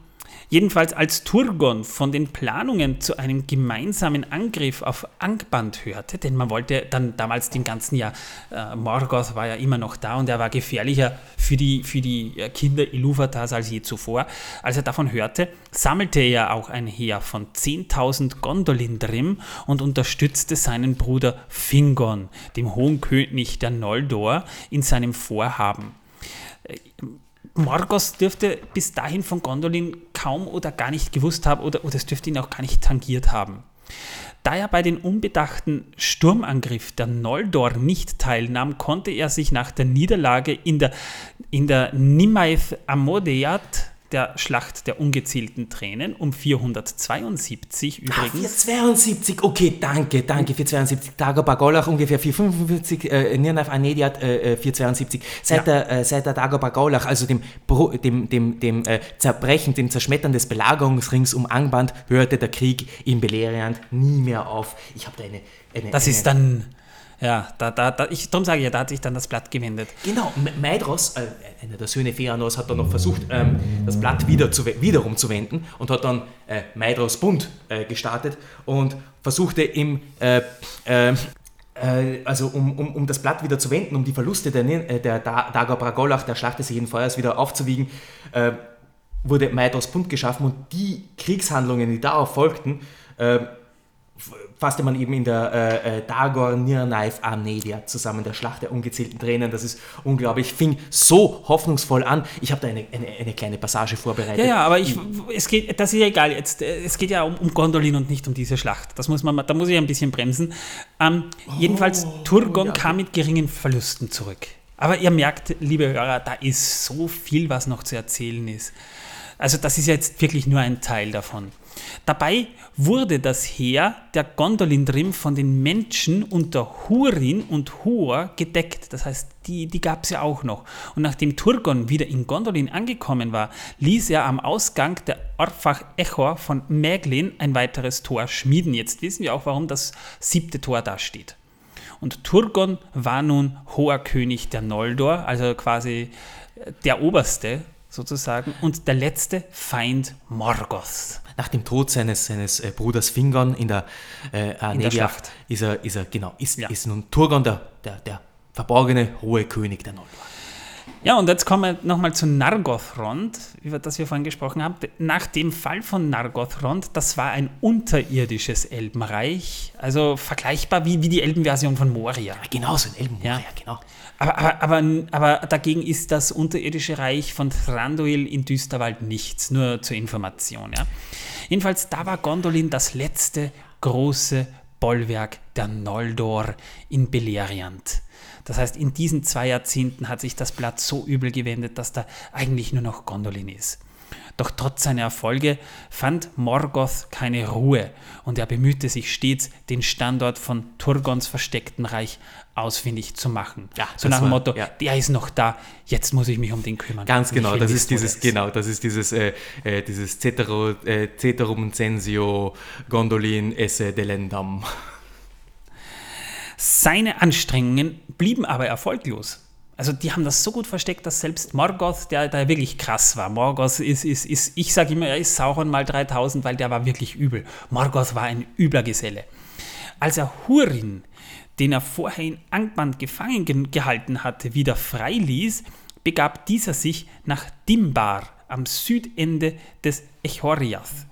Jedenfalls als Turgon von den Planungen zu einem gemeinsamen Angriff auf Angband hörte, denn man wollte dann damals den ganzen Jahr, äh, Morgoth war ja immer noch da und er war gefährlicher für die, für die äh, Kinder Iluvatars als je zuvor. Als er davon hörte, sammelte er auch ein Heer von 10.000 Gondolindrim und unterstützte seinen Bruder Fingon, dem hohen König der Noldor, in seinem Vorhaben. Morgos dürfte bis dahin von Gondolin kaum oder gar nicht gewusst haben oder, oder es dürfte ihn auch gar nicht tangiert haben. Da er bei den unbedachten Sturmangriff der Noldor nicht teilnahm, konnte er sich nach der Niederlage in der, in der Nimaeth Amodeat der Schlacht der ungezählten Tränen um 472 Ah, übrigens. 472, okay, danke, danke, 472. Dagobah Golach ungefähr 445, äh, Nirnav Anediat äh, äh, 472. Seit, Ja. der, äh, seit der Dagobah Golach, also dem, dem, dem, dem äh, Zerbrechen, dem Zerschmettern des Belagerungsrings um Angband, hörte der Krieg in Beleriand nie mehr auf. Ich habe da eine, eine... Das eine, ist dann, ja, da, da, da, ich, darum sage ich ja, da hat sich dann das Blatt gewendet. Genau, Maedros, äh, einer der Söhne Feanos, hat dann noch versucht, ähm, das Blatt wieder zu, wiederum zu wenden und hat dann äh, Maedros Bund äh, gestartet und versuchte im, äh, äh, äh, also um, um, um das Blatt wieder zu wenden, um die Verluste der, äh, der Da- Dagobah Golach, der Schlacht des jeden Feuers wieder aufzuwiegen, äh, wurde Maedros Bund geschaffen und die Kriegshandlungen, die darauf folgten, fasste man eben in der äh, äh, Dagor Nirnaif Amnedia zusammen, der Schlacht der ungezählten Tränen. Das ist unglaublich, fing so hoffnungsvoll an. Ich habe da eine, eine, eine kleine Passage vorbereitet. Ja, ja, aber ich, es geht, das ist ja egal jetzt. äh, Es geht ja um, um Gondolin und nicht um diese Schlacht. Das muss man, da muss ich ein bisschen bremsen. Ähm, jedenfalls, Turgon ja. kam mit geringen Verlusten zurück. Aber ihr merkt, liebe Hörer, da ist so viel, was noch zu erzählen ist. Also das ist jetzt wirklich nur ein Teil davon. Dabei wurde das Heer der Gondolindrim von den Menschen unter Hurin und Huor gedeckt. Das heißt, die, die gab es ja auch noch. Und nachdem Turgon wieder in Gondolin angekommen war, ließ er am Ausgang der Orfach Echor von Mäglin ein weiteres Tor schmieden. Jetzt wissen wir auch, warum das siebte Tor da steht. Und Turgon war nun hoher König der Noldor, also quasi äh, der Oberste sozusagen und der letzte Feind Morgoths. Nach dem Tod seines, seines äh, Bruders Fingon in der, äh, Anedia Schlacht. ist er, ist er, genau, ist, Ja. ist nun Turgon der, der, der verborgene hohe König der Noldor. Ja, und jetzt kommen wir nochmal zu Nargothrond, über das wir vorhin gesprochen haben. Nach dem Fall von Nargothrond, das war ein unterirdisches Elbenreich, also vergleichbar wie, wie die Elbenversion von Moria. Genau, so ein Elbenmoor, Ja. ja. genau. Aber, aber, aber, aber dagegen ist das unterirdische Reich von Thranduil in Düsterwald nichts, nur zur Information. Ja. Jedenfalls, da war Gondolin das letzte große Bollwerk der Noldor in Beleriand. Das heißt, in diesen zwei Jahrzehnten hat sich das Blatt so übel gewendet, dass da eigentlich nur noch Gondolin ist. Doch trotz seiner Erfolge fand Morgoth keine Ruhe und er bemühte sich stets, den Standort von Turgons versteckten Reich ausfindig zu machen. Ja, so nach dem war- Motto, ja. der ist noch da, jetzt muss ich mich um den kümmern. Ganz genau, will das ist dieses, ist. genau, das ist dieses, äh, äh, dieses Cetero, äh, Ceterum Censio Gondolin esse delendam. Seine Anstrengungen blieben aber erfolglos. Also die haben das so gut versteckt, dass selbst Morgoth, der, der wirklich krass war, Morgoth ist, ist, ist ich sage immer, er ist Sauron mal 3000, weil der war wirklich übel. Morgoth war ein übler Geselle. Als er Hurin, den er vorher in Angband gefangen ge gehalten hatte, wieder freiließ, begab dieser sich nach Dimbar am Südende des Echoriath.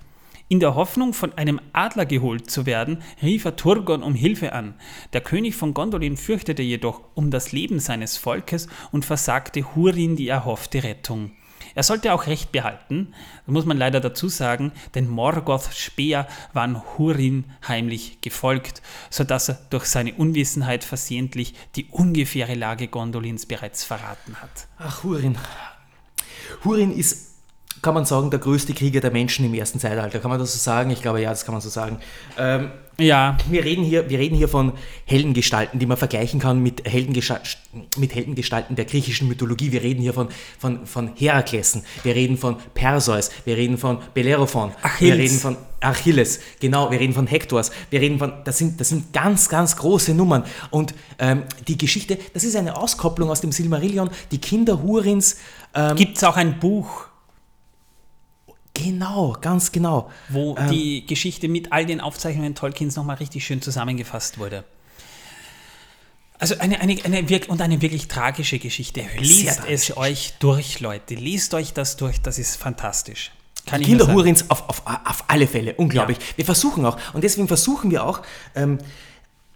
In der Hoffnung, von einem Adler geholt zu werden, rief er Turgon um Hilfe an. Der König von Gondolin fürchtete jedoch um das Leben seines Volkes und versagte Hurin die erhoffte Rettung. Er sollte auch Recht behalten, muss man leider dazu sagen, denn Morgoths Speer waren Hurin heimlich gefolgt, sodass er durch seine Unwissenheit versehentlich die ungefähre Lage Gondolins bereits verraten hat. Ach, Hurin. Hurin ist, kann man sagen, der größte Krieger der Menschen im ersten Zeitalter. Kann man das so sagen? Ich glaube, ja, das kann man so sagen. Ähm, Ja, wir, reden hier, wir reden hier von Heldengestalten, die man vergleichen kann mit, Heldengesta mit Heldengestalten der griechischen Mythologie. Wir reden hier von, von, von Heraklesen, wir reden von Perseus, wir reden von Bellerophon, wir Achilles. reden von Achilles, genau, wir reden von Hektors, wir reden von, das sind, das sind ganz, ganz große Nummern. Und ähm, die Geschichte, das ist eine Auskopplung aus dem Silmarillion, die Kinder Hurins, ähm, gibt es auch ein Buch? Genau, ganz genau. wo Ähm. die Geschichte mit all den Aufzeichnungen Tolkiens nochmal richtig schön zusammengefasst wurde. Also eine, eine, eine und eine wirklich tragische Geschichte. Lest tragisch. es euch durch, Leute. Lest euch das durch, das ist fantastisch. Kann ich nur Kinder sagen. Hurins auf, auf, auf alle Fälle, unglaublich. Wir versuchen auch, und deswegen versuchen wir auch, ähm,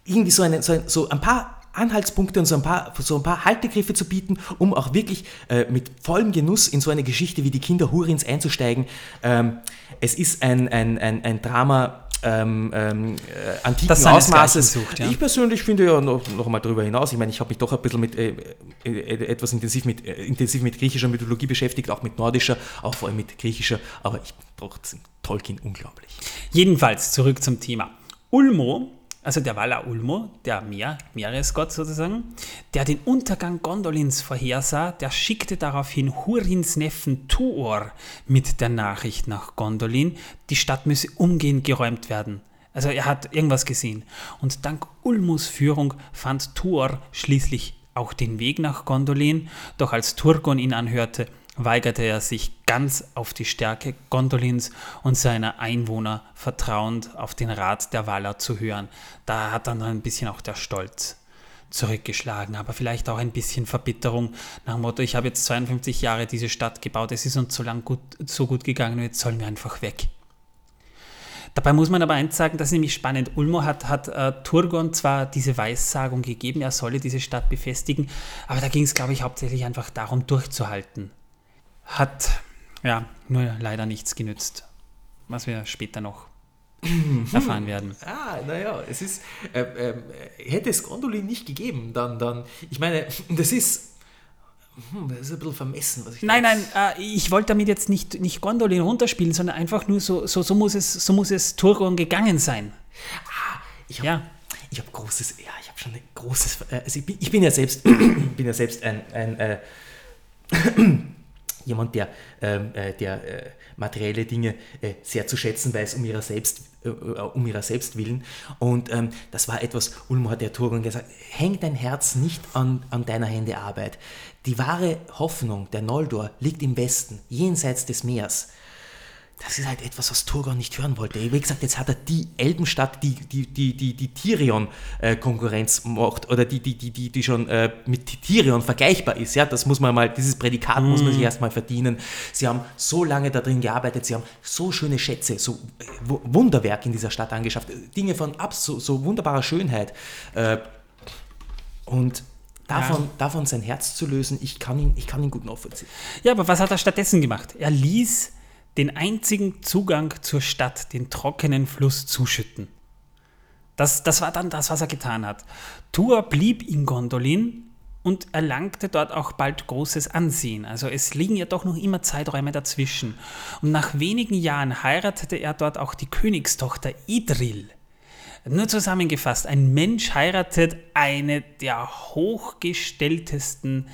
irgendwie so, eine, so, ein, so ein paar Anhaltspunkte und so ein paar, so ein paar Haltegriffe zu bieten, um auch wirklich äh, mit vollem Genuss in so eine Geschichte wie die Kinder Hurins einzusteigen. Ähm, es ist ein, ein, ein, ein Drama ähm, ähm, äh, antiken Ausmaßes. sucht, ja. Ich persönlich finde ja noch, noch mal darüber hinaus, ich meine, ich habe mich doch ein bisschen mit, äh, äh, etwas intensiv mit, äh, intensiv mit griechischer Mythologie beschäftigt, auch mit nordischer, auch vor allem mit griechischer, aber ich trotzdem Tolkien unglaublich. Jedenfalls zurück zum Thema. Ulmo, also der Valar Ulmo, der Meer, Meeresgott sozusagen, der den Untergang Gondolins vorhersah, der schickte daraufhin Hurins Neffen Tuor mit der Nachricht nach Gondolin, die Stadt müsse umgehend geräumt werden. Also er hat irgendwas gesehen. Und dank Ulmos Führung fand Tuor schließlich auch den Weg nach Gondolin, doch als Turgon ihn anhörte, weigerte er sich ganz auf die Stärke Gondolins und seiner Einwohner vertrauend auf den Rat der Waller zu hören. Da hat dann ein bisschen auch der Stolz zurückgeschlagen, aber vielleicht auch ein bisschen Verbitterung nach dem Motto, ich habe jetzt 52 Jahre diese Stadt gebaut, es ist uns so lang gut, so gut gegangen und jetzt sollen wir einfach weg. Dabei muss man aber eins sagen, das ist nämlich spannend. Ulmo hat, hat äh, Turgon zwar diese Weissagung gegeben, er solle diese Stadt befestigen, aber da ging es, glaube ich, hauptsächlich einfach darum, durchzuhalten. Hat ja nur leider nichts genützt, was wir später noch erfahren werden. Ah, naja, es ist, äh, äh, hätte es Gondolin nicht gegeben, dann, dann, ich meine, das ist, hm, das ist ein bisschen vermessen, was ich Nein, nein, äh, ich wollte damit jetzt nicht, nicht Gondolin runterspielen, sondern einfach nur so, so, so, muss, es, so muss es Turgon gegangen sein. Ich habe Ja. ich hab großes, ja, ich habe schon ein großes, äh, also ich bin, ich bin ja selbst, bin ja selbst ein, ein äh, jemand, der, ähm, äh, der äh, materielle Dinge äh, sehr zu schätzen weiß, um ihrer selbst, äh, äh, um ihrer selbst willen. Und ähm, das war etwas, Ulmo hat der Turgon gesagt, häng dein Herz nicht an, an deiner Hände Arbeit. Die wahre Hoffnung der Noldor liegt im Westen, jenseits des Meers. Das ist halt etwas, was Turgon nicht hören wollte. Wie gesagt, jetzt hat er die Elbenstadt, die, die, die, die, die Tirion-Konkurrenz macht, oder die, die, die, die, die schon äh, mit Tirion vergleichbar ist. Ja, das muss man mal, dieses Prädikat muss man sich erstmal verdienen. Sie haben so lange da drin gearbeitet, sie haben so schöne Schätze, so äh, Wu- Wunderwerk in dieser Stadt angeschafft. Dinge von so, so wunderbarer Schönheit. Äh, und davon, davon sein Herz zu lösen, ich kann ihn, ich kann ihn gut nachvollziehen. Ja, aber was hat er stattdessen gemacht? Er ließ den einzigen Zugang zur Stadt, den trockenen Fluss, zuschütten. Das, das war dann das, was er getan hat. Tuor blieb in Gondolin und erlangte dort auch bald großes Ansehen. Also es liegen ja doch noch immer Zeiträume dazwischen. Und nach wenigen Jahren heiratete er dort auch die Königstochter Idril. Nur zusammengefasst, ein Mensch heiratet eine der hochgestelltesten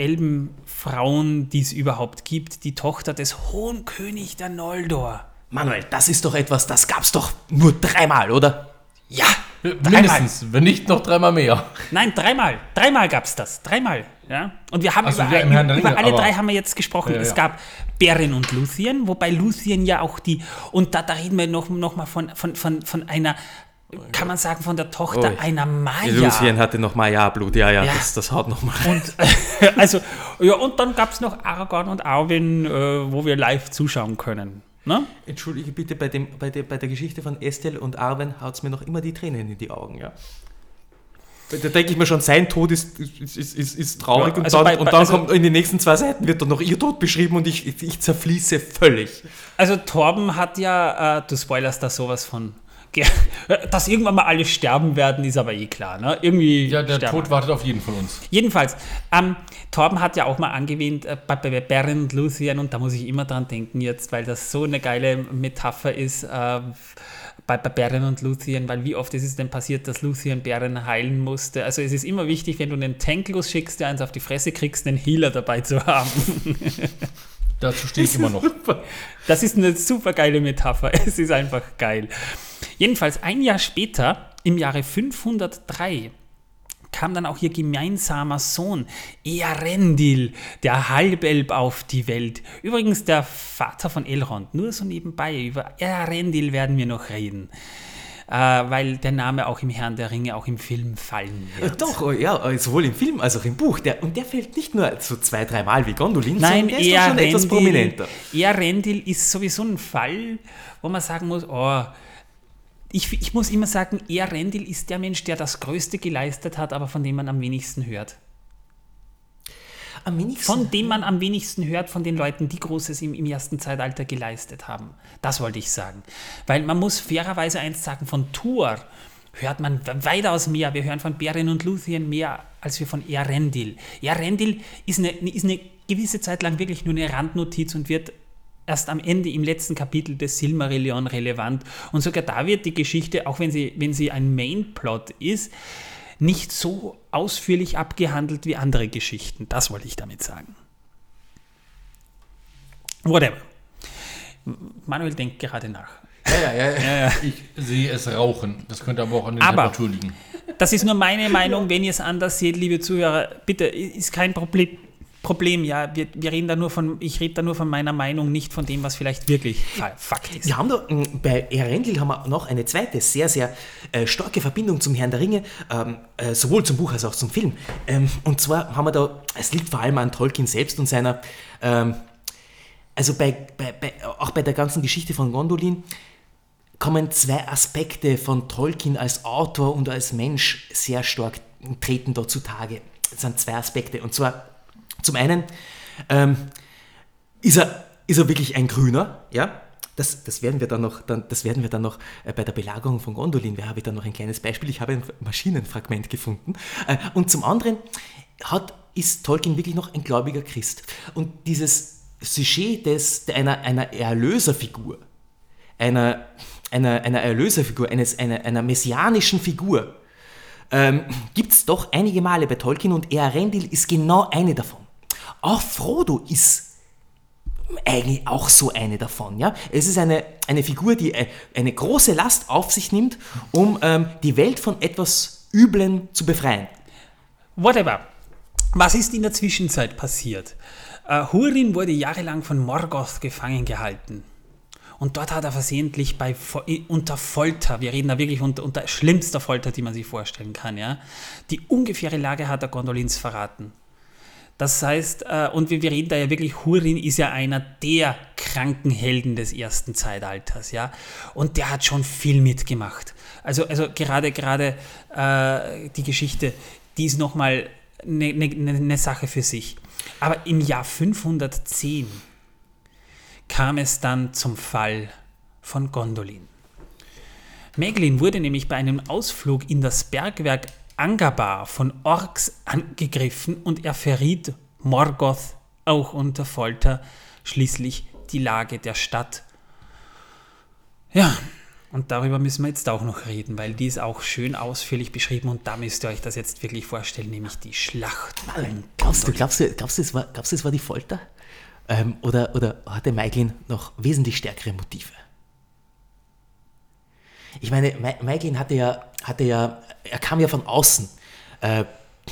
Elbenfrauen, die es überhaupt gibt, die Tochter des Hohen König der Noldor. Manuel, das ist doch etwas, das gab's doch nur dreimal, oder? Ja, Mindestens, wenn nicht noch dreimal mehr. Nein, dreimal. Dreimal gab es das. Dreimal. Ja? Und wir haben Ach so, über, Herrn der über Ringe, alle drei haben wir jetzt gesprochen. Ja, es ja. gab Beren und Luthien, wobei Luthien ja auch die, und da, da reden wir noch, noch mal von, von, von, von einer, kann man sagen, von der Tochter Oh, einer Maya. Lucien hatte noch Maya-Blut, ja, ja, Ja. Das, das haut noch mal. Und, also, ja, und dann gab es noch Aragorn und Arwen, äh, wo wir live zuschauen können. Ne? Entschuldige bitte, bei, dem, bei, der, bei der Geschichte von Estelle und Arwen haut es mir noch immer die Tränen in die Augen, ja. Da denke ich mir schon, sein Tod ist, ist, ist, ist, traurig Ja, und also dann, bei- und dann also- kommt in den nächsten zwei Seiten wird dann noch ihr Tod beschrieben und ich, ich, ich zerfließe völlig. Also Torben hat ja, äh, du spoilerst da sowas von, dass irgendwann mal alle sterben werden, ist aber eh klar. Ne? Irgendwie Ja, der Tod wartet auf jeden von uns. Jedenfalls, ähm, Torben hat ja auch mal angewähnt äh, bei, bei und Luthien und da muss ich immer dran denken jetzt, weil das so eine geile Metapher ist äh, bei, bei Beren und Luthien, weil wie oft ist es denn passiert, dass Luthien Beren heilen musste? Also es ist immer wichtig, wenn du einen Tank losschickst, der eins auf die Fresse kriegst, einen Healer dabei zu haben. Dazu stehe ich immer noch. Das ist eine super geile Metapher. Es ist einfach geil. Jedenfalls ein Jahr später, im Jahre 503, kam dann auch ihr gemeinsamer Sohn, Earendil, der Halbelb auf die Welt. Übrigens der Vater von Elrond, nur so nebenbei, über Earendil werden wir noch reden. Äh, weil der Name auch im Herrn der Ringe, auch im Film fallen Äh, wird. Doch, oh, ja, äh, sowohl im Film als auch im Buch. Der, und der fällt nicht nur so zwei, dreimal wie Gondolin, Nein, sondern der ist schon etwas prominenter. Earendil ist sowieso ein Fall, wo man sagen muss, oh, ich, ich muss immer sagen, Earendil ist der Mensch, der das Größte geleistet hat, aber von dem man am wenigsten hört. Am wenigsten. Von dem man am wenigsten hört, von den Leuten, die Großes im, im ersten Zeitalter geleistet haben. Das wollte ich sagen. Weil man muss fairerweise eins sagen, von Thor hört man weitaus mehr. Wir hören von Beren und Luthien mehr, als wir von Earendil. Earendil ist eine, ist eine gewisse Zeit lang wirklich nur eine Randnotiz und wird erst am Ende im letzten Kapitel des Silmarillion relevant. Und sogar da wird die Geschichte, auch wenn sie, wenn sie ein Mainplot ist, nicht so ausführlich abgehandelt wie andere Geschichten. Das wollte ich damit sagen. Whatever. Manuel denkt gerade nach. Ja, ja, ja. ja. Ich sehe es rauchen. Das könnte aber auch an der Aber- Temperatur liegen. Das ist nur meine Meinung. Wenn ihr es anders seht, liebe Zuhörer, bitte, ist kein Problem. Problem, ja, wir, wir reden da nur von, ich rede da nur von meiner Meinung, nicht von dem, was vielleicht wirklich Fa- Fakt ist. Wir haben da, mh, bei Erendil haben wir noch eine zweite sehr, sehr äh, starke Verbindung zum Herrn der Ringe, ähm, äh, sowohl zum Buch als auch zum Film. Ähm, und zwar haben wir da, es liegt vor allem an Tolkien selbst und seiner, ähm, also bei, bei, bei, auch bei der ganzen Geschichte von Gondolin kommen zwei Aspekte von Tolkien als Autor und als Mensch sehr stark treten da zutage. Das sind zwei Aspekte. Und zwar zum einen ähm, ist, er, ist er wirklich ein Grüner, ja? Das, das, werden wir dann noch, dann, das werden wir dann noch äh, bei der Belagerung von Gondolin, da habe ich dann noch ein kleines Beispiel. Ich habe ein Maschinenfragment gefunden. Äh, und zum anderen hat, ist Tolkien wirklich noch ein gläubiger Christ. Und dieses Sujet des, einer, einer Erlöserfigur, einer, einer, einer Erlöserfigur, eines, einer, einer messianischen Figur, ähm, gibt es doch einige Male bei Tolkien und Earendil ist genau eine davon. Auch Frodo ist eigentlich auch so eine davon. Ja? Es ist eine, eine Figur, die äh, eine große Last auf sich nimmt, um ähm, die Welt von etwas Üblem zu befreien. Whatever. Was ist in der Zwischenzeit passiert? Äh, Hurin wurde jahrelang von Morgoth gefangen gehalten. Und dort hat er versehentlich bei, unter Folter, wir reden da wirklich unter, unter schlimmster Folter, die man sich vorstellen kann, ja, die ungefähre Lage hat der Gondolins verraten. Das heißt, äh, und wir, wir reden da ja wirklich, Hurin ist ja einer der kranken Helden des ersten Zeitalters, ja. Und der hat schon viel mitgemacht. Also, also gerade, gerade äh, die Geschichte, die ist nochmal eine ne, ne, ne Sache für sich. Aber im Jahr 510 kam es dann zum Fall von Gondolin. Meglin wurde nämlich bei einem Ausflug in das Bergwerk Angabar von Orks angegriffen und er verriet Morgoth auch unter Folter schließlich die Lage der Stadt. Ja, und darüber müssen wir jetzt auch noch reden, weil die ist auch schön ausführlich beschrieben und da müsst ihr euch das jetzt wirklich vorstellen, nämlich die Schlacht. um Glaubst du, glaubst du, glaubst du, es war, glaubst du, es war die Folter? Ähm, oder, oder hatte Maiglin noch wesentlich stärkere Motive? Ich meine, Ma- Maiglin hatte ja, hatte ja, er kam ja von außen äh,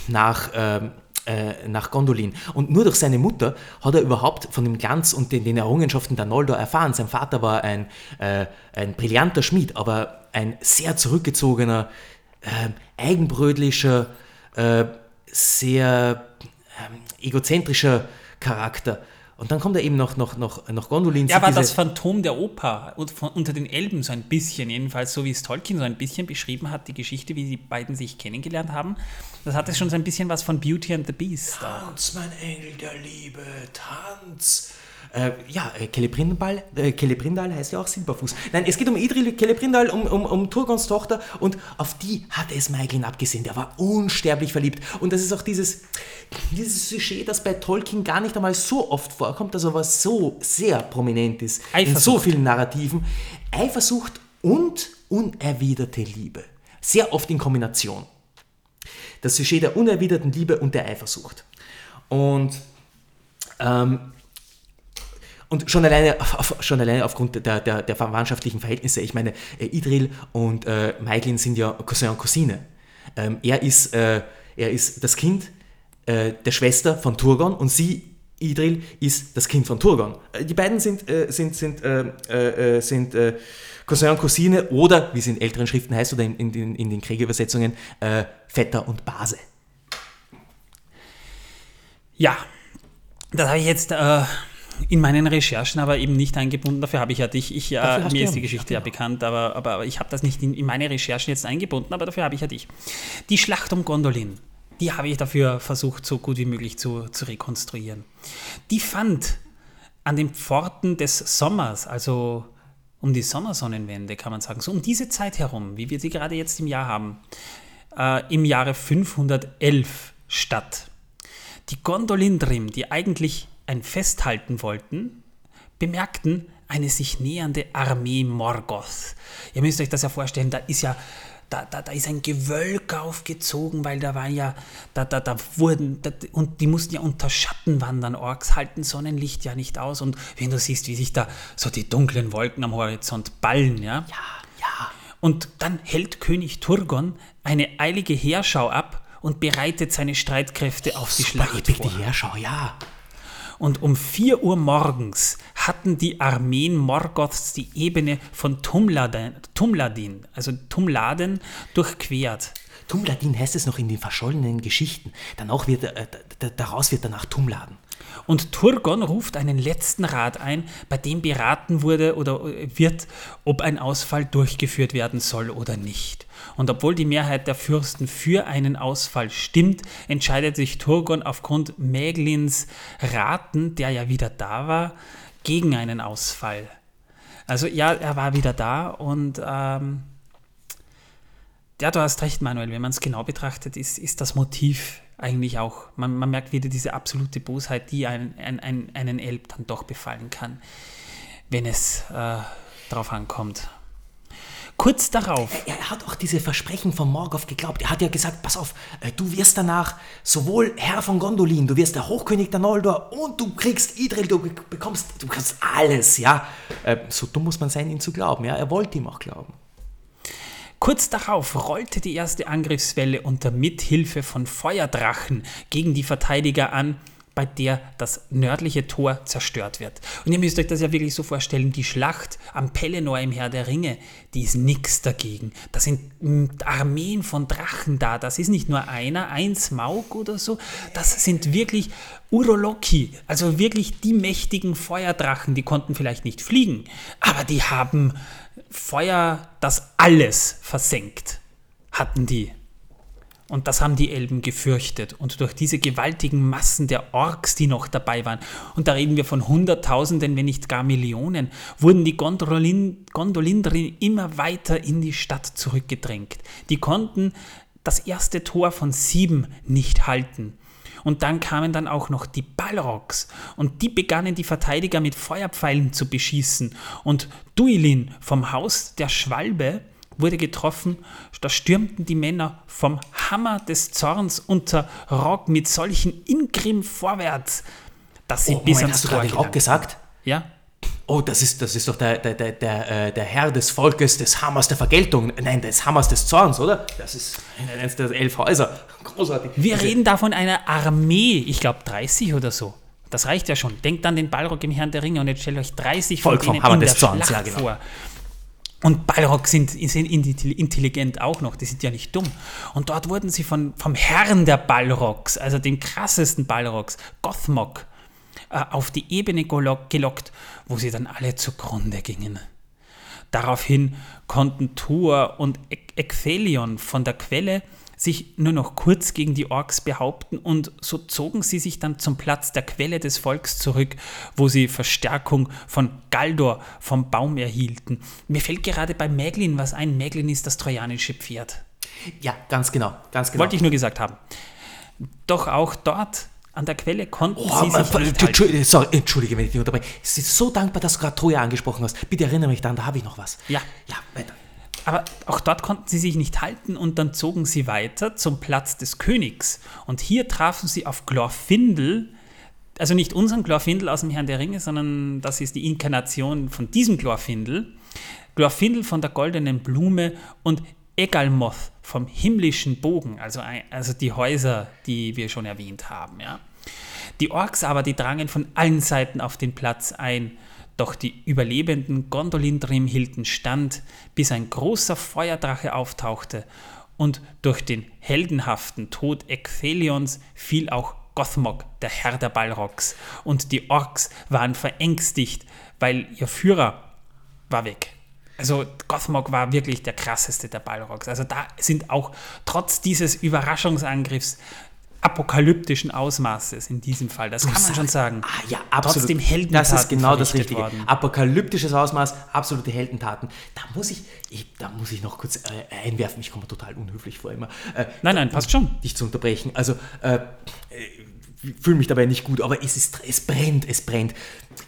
nach, ähm, äh, nach Gondolin. Und nur durch seine Mutter hat er überhaupt von dem Glanz und den, den Errungenschaften der Noldor erfahren. Sein Vater war ein, äh, ein brillanter Schmied, aber ein sehr zurückgezogener, äh, eigenbrötlicher, äh, sehr ähm, egozentrischer Charakter. Und dann kommt er eben noch, noch, noch, noch Gondolin. Ja, aber das Phantom der Oper und von, unter den Elben so ein bisschen, jedenfalls so wie es Tolkien so ein bisschen beschrieben hat, die Geschichte, wie die beiden sich kennengelernt haben, das hatte schon so ein bisschen was von Beauty and the Beast. Tanz, mein Engel der Liebe, tanz. Äh, ja, äh, Celebrindal, äh, Celebrindal heißt ja auch Silberfuß. Nein, es geht um Idril Celebrindal, um, um, um Turgons Tochter und auf die hat es Maiglin abgesehen. Der war unsterblich verliebt. Und das ist auch dieses, dieses Sujet, das bei Tolkien gar nicht einmal so oft vorkommt, also was so sehr prominent ist in so Eifersucht. vielen Narrativen. Eifersucht und unerwiderte Liebe. Sehr oft in Kombination das Sujet der unerwiderten Liebe und der Eifersucht. Und, ähm, und schon, alleine, auf- schon alleine aufgrund der, der, der verwandtschaftlichen Verhältnisse, ich meine, äh, Idril und äh, Maiglin sind ja Cousin und Cousine. Ähm, er, ist, äh, Er ist das Kind äh, der Schwester von Turgon und sie, Idril, ist das Kind von Turgon. Äh, die beiden sind, äh, sind, sind, äh, sind Cousin und Cousine oder, wie es in älteren Schriften heißt oder in, in, den- in den Kriegerübersetzungen, äh, Vetter und Base. Ja, das habe ich jetzt äh, in meinen Recherchen aber eben nicht eingebunden. Dafür habe ich ja dich. Ich, hast mir ist ja die Geschichte ja, ja bekannt, aber, aber, aber ich habe das nicht in, in meine Recherchen jetzt eingebunden, aber dafür habe ich ja dich. Die Schlacht um Gondolin, die habe ich dafür versucht, so gut wie möglich zu, zu rekonstruieren. Die fand an den Pforten des Sommers, also um die Sommersonnenwende, kann man sagen, so um diese Zeit herum, wie wir sie gerade jetzt im Jahr haben, äh, im Jahre 511 statt. Die Gondolindrim, die eigentlich ein Festhalten wollten, bemerkten eine sich nähernde Armee Morgoth. Ihr müsst euch das ja vorstellen, da ist ja da, da, da ist ein Gewölk aufgezogen, weil da war ja, da, da, da wurden, da, und die mussten ja unter Schatten wandern. Orks halten Sonnenlicht ja nicht aus. Und wenn du siehst, wie sich da so die dunklen Wolken am Horizont ballen, ja. Ja, ja. Und dann hält König Turgon eine eilige Heerschau ab und bereitet seine Streitkräfte auf die Super Schlacht vor. die Herrschau, ja. Und um 4 Uhr morgens hatten die Armeen Morgoths die Ebene von Tumladen, Tumladin, also Tumladen, durchquert. Tumladin heißt es noch in den verschollenen Geschichten. Danach wird, äh, daraus wird danach Tumladen. Und Turgon ruft einen letzten Rat ein, bei dem beraten wurde oder äh, wird, ob ein Ausfall durchgeführt werden soll oder nicht. Und obwohl die Mehrheit der Fürsten für einen Ausfall stimmt, entscheidet sich Turgon aufgrund Mäglins Raten, der ja wieder da war, gegen einen Ausfall. Also ja, er war wieder da und ähm, ja, du hast recht, Manuel. Wenn man es genau betrachtet, ist, ist das Motiv eigentlich auch, man, man merkt wieder diese absolute Bosheit, die einen, ein, ein, einen Elb dann doch befallen kann, wenn es äh, drauf ankommt. Kurz darauf, Er hat auch diese Versprechen von Morgoth geglaubt. Er hat ja gesagt, pass auf, äh, du wirst danach sowohl Herr von Gondolin, du wirst der Hochkönig der Noldor und du kriegst Idril, du bek- bekommst, du bekommst alles, ja. Äh, So dumm muss man sein, ihm zu glauben, ja. Er wollte ihm auch glauben. Kurz darauf rollte die erste Angriffswelle unter Mithilfe von Feuerdrachen gegen die Verteidiger an, bei der das nördliche Tor zerstört wird. Und ihr müsst euch das ja wirklich so vorstellen, die Schlacht am Pelennor im Herr der Ringe, die ist nix dagegen. Da sind mm, Armeen von Drachen da, das ist nicht nur einer, ein Smaug oder so, das sind wirklich Uroloki, also wirklich die mächtigen Feuerdrachen, die konnten vielleicht nicht fliegen, aber die haben Feuer, das alles versenkt, hatten die. Und das haben die Elben gefürchtet. Und durch diese gewaltigen Massen der Orks, die noch dabei waren, und da reden wir von Hunderttausenden, wenn nicht gar Millionen, wurden die Gondolin, Gondolindrin immer weiter in die Stadt zurückgedrängt. Die konnten das erste Tor von sieben nicht halten. Und dann kamen dann auch noch die Balrogs und die begannen die Verteidiger mit Feuerpfeilen zu beschießen. Und Duilin vom Haus der Schwalbe wurde getroffen, da stürmten die Männer vom Hammer des Zorns unter Rock mit solchen Ingrimm vorwärts, dass sie Oh, bis Moment, ans hast du Tor gerade Raub gelangten. gesagt? Ja, Oh, das ist, das ist doch der, der, der, der, äh, der Herr des Volkes, des Hammers der Vergeltung. Nein, des Hammers des Zorns, oder? Das ist eines der elf Häuser. Großartig. wir Also, reden da von einer Armee, ich glaube 30 oder so. Das reicht ja schon. Denkt an den Balrog im Herrn der Ringe und jetzt stellt euch 30 Volk vom denen Hammer in des der Zorns, Schlacht ja, genau. vor. Und Balrog sind, sind intelligent auch noch, die sind ja nicht dumm. Und dort wurden sie von, vom Herrn der Balrogs, also dem krassesten Balrogs, Gothmog, äh, auf die Ebene gelockt, wo sie dann alle zugrunde gingen. Daraufhin konnten Tuor und Ekthelion von der Quelle sich nur noch kurz gegen die Orks behaupten und so zogen sie sich dann zum Platz der Quelle des Volks zurück, wo sie Verstärkung von Galdor vom Baum erhielten. Mir fällt gerade bei Mäglin was ein. Mäglin ist das trojanische Pferd. Ja, ganz genau, ganz genau. Wollte ich nur gesagt haben. Doch auch dort an der Quelle konnten Oh, sie sich nicht halten. Entschuldige, sorry, entschuldige, wenn ich dich unterbreche. Es ist so dankbar, dass du gerade Troja angesprochen hast. Bitte erinnere mich daran, da habe ich noch was. Ja. Ja, weiter. Aber auch dort konnten sie sich nicht halten und dann zogen sie weiter zum Platz des Königs. Und hier trafen sie auf Glorfindel, also nicht unseren Glorfindel aus dem Herrn der Ringe, sondern das ist die Inkarnation von diesem Glorfindel. Glorfindel von der goldenen Blume und Egalmoth vom himmlischen Bogen, also, ein, also die Häuser, die wir schon erwähnt haben. Ja. Die Orks aber, die drangen von allen Seiten auf den Platz ein, doch die überlebenden Gondolindrim hielten stand, bis ein großer Feuerdrache auftauchte und durch den heldenhaften Tod Ecthelions fiel auch Gothmog, der Herr der Balrogs, und die Orks waren verängstigt, weil ihr Führer war weg. Also Gothmog war wirklich der krasseste der Balrogs. Also da sind auch trotz dieses Überraschungsangriffs apokalyptischen Ausmaßes in diesem Fall. Das kann man schon sagen. Ah, ja, absolut. Trotzdem Heldentaten Das ist genau das Richtige. worden. Apokalyptisches Ausmaß, absolute Heldentaten. Da muss ich, ich, da muss ich noch kurz äh, einwerfen. Ich komme total unhöflich vor immer. Äh, Nein, nein, passt schon. dich zu unterbrechen. Also, äh, äh, fühle mich dabei nicht gut, aber es ist, es brennt, es brennt.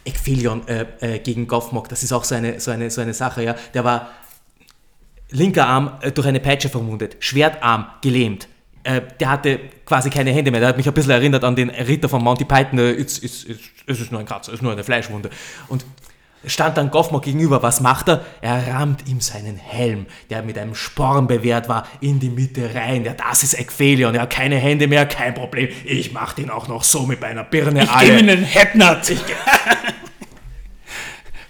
Ecphelion äh, äh, gegen Gothmog, das ist auch so eine, so eine, so eine Sache, ja. Der war linker Arm durch eine Peitsche verwundet, Schwertarm gelähmt. Äh, der hatte quasi keine Hände mehr. Der hat mich ein bisschen erinnert an den Ritter von Monty Python. Äh, Es ist, nur ein Kratzer, es ist nur eine Fleischwunde. Und stand dann Goffmog gegenüber. Was macht er? Er rammt ihm seinen Helm, der mit einem Sporn bewehrt war, in die Mitte rein. Ja, das ist Ecphelion. Ja, keine Hände mehr, kein Problem. Ich mach den auch noch so mit meiner Birne Ich alle. gebe Ihnen einen Headnut.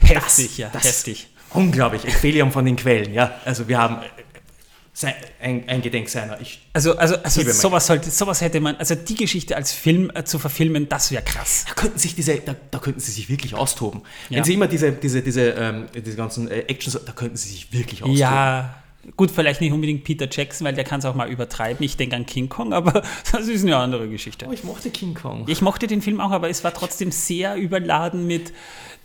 heftig, ja, das- heftig. Unglaublich, Ecphelion von den Quellen, ja. Also wir haben sein, ein, ein Gedenk seiner. Ich, Also, also, also sowas, sollte, sowas hätte man, also die Geschichte als Film äh, zu verfilmen, das wäre krass. da könnten sich diese, da, da könnten sie sich wirklich austoben. Ja. Wenn sie immer diese, diese, diese, ähm, diese ganzen äh, Actions, da könnten sie sich wirklich austoben. Ja, gut, vielleicht nicht unbedingt Peter Jackson, weil der kann es auch mal übertreiben. Ich denke an King Kong, aber das ist eine andere Geschichte. Oh, ich mochte King Kong. Ich mochte den Film auch, aber es war trotzdem sehr überladen mit,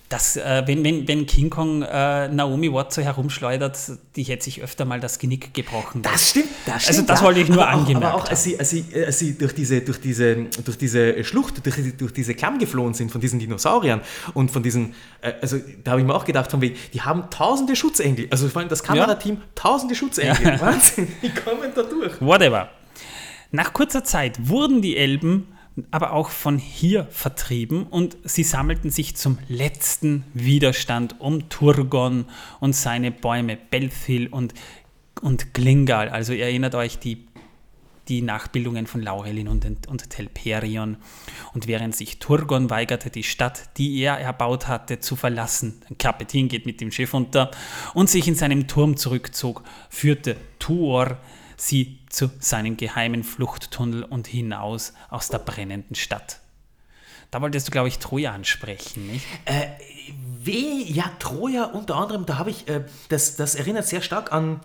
dass, äh, wenn, wenn, wenn King Kong äh, Naomi Watts so herumschleudert, die hätte sich öfter mal das Genick gebrochen. Das stimmt, das stimmt. Also das ja. wollte ich nur angemerkt Aber auch, als sie, als sie, äh, als sie durch, diese, durch, diese, durch diese Schlucht, durch, durch diese Klamm geflohen sind von diesen Dinosauriern und von diesen, äh, also da habe ich mir auch gedacht, von wegen, die haben tausende Schutzengel. Also vor allem das Kamerateam, tausende Schutzengel. Ja. Wahnsinn, die kommen da durch. Whatever. Nach kurzer Zeit wurden die Elben aber auch von hier vertrieben und sie sammelten sich zum letzten Widerstand um Turgon und seine Bäume, Belthil und, und Glingal. Also ihr erinnert euch die, die Nachbildungen von Laurelin und, und Telperion. Und während sich Turgon weigerte, die Stadt, die er erbaut hatte, zu verlassen, Kapitin geht mit dem Schiff unter und sich in seinem Turm zurückzog, führte Tuor sie zu seinem geheimen Fluchttunnel und hinaus aus der brennenden Stadt. Da wolltest du, glaube ich, Troja ansprechen, nicht? Weh, ja, Troja unter anderem, da habe ich, äh, das, das erinnert sehr stark an,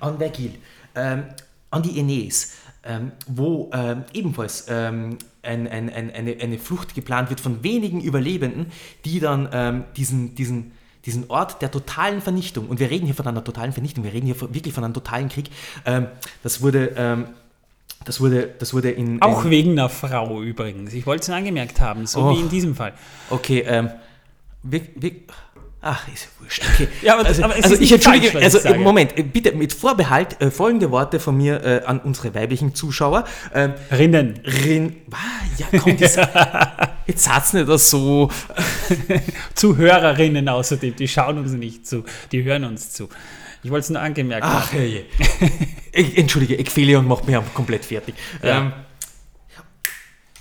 an Vergil, ähm, an die Aeneis, ähm, wo ähm, ebenfalls ähm, ein, ein, ein, eine, eine Flucht geplant wird von wenigen Überlebenden, die dann ähm, diesen, diesen, diesen Ort der totalen Vernichtung, und wir reden hier von einer totalen Vernichtung, wir reden hier von, wirklich von einem totalen Krieg, ähm, das wurde... Ähm, das wurde, das wurde in. Auch in, wegen einer Frau übrigens. Ich wollte es nur angemerkt haben, so Oh. wie in diesem Fall. Okay, ähm. Wir, wir, ach, ist ja wurscht. Okay. Ja, aber- also, aber es also ist ich entschuldige, falsch, also ich. Moment, äh, bitte mit Vorbehalt äh, folgende Worte von mir äh, an unsere weiblichen Zuschauer. Ähm, Rinnen. Rin, ah, ja, komm, das, jetzt sag's nicht das so. Zuhörerinnen außerdem, die schauen uns nicht zu, die hören uns zu. Ich wollte es nur angemerkt haben. Ach, herrje. Ich- Entschuldige, Ecphelion macht mich komplett fertig. Ja. Ähm,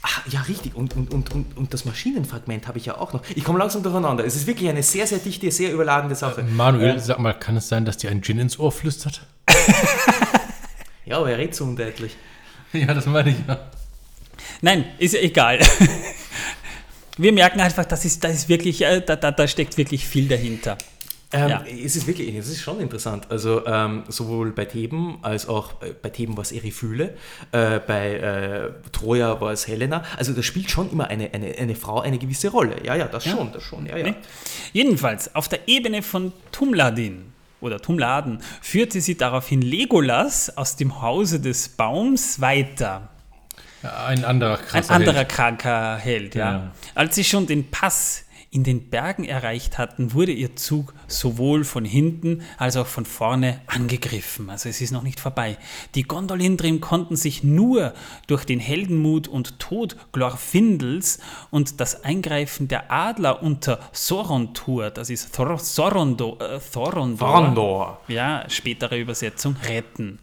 ach, ja, richtig. Und, und, und, und, und das Maschinenfragment habe ich ja auch noch. Ich komme langsam durcheinander. Es ist wirklich eine sehr, sehr dichte, sehr überladene Sache. Manuel, sag mal, kann es sein, dass dir ein Gin ins Ohr flüstert? Ja, aber er redet so undeutlich. Ja, das meine ich ja. Nein, ist ja egal. Wir merken einfach, das ist, das ist wirklich, äh, da, da, da steckt wirklich viel dahinter. Ähm, Ja. Es ist wirklich, es ist schon interessant. Also ähm, sowohl bei Theben als auch äh, bei Theben war es Erifyle, äh, bei äh, Troja war es Helena. Also da spielt schon immer eine, eine, eine Frau eine gewisse Rolle. Ja, ja, das schon, das schon. Ja, ja. Ne? Jedenfalls, auf der Ebene von Tumladin oder Tumladen führte sie daraufhin Legolas aus dem Hause des Baums weiter. Ja, Ein anderer Ein krasser anderer Held. kranker Held, ja. Ja. Als sie schon den Pass in den Bergen erreicht hatten, wurde ihr Zug sowohl von hinten als auch von vorne angegriffen. Also es ist noch nicht vorbei. Die Gondolindrim konnten sich nur durch den Heldenmut und Tod Glorfindels und das Eingreifen der Adler unter Sorontur, das ist Thor Sorondo, äh, Thorondor, Thorondor. ja, spätere Übersetzung, retten.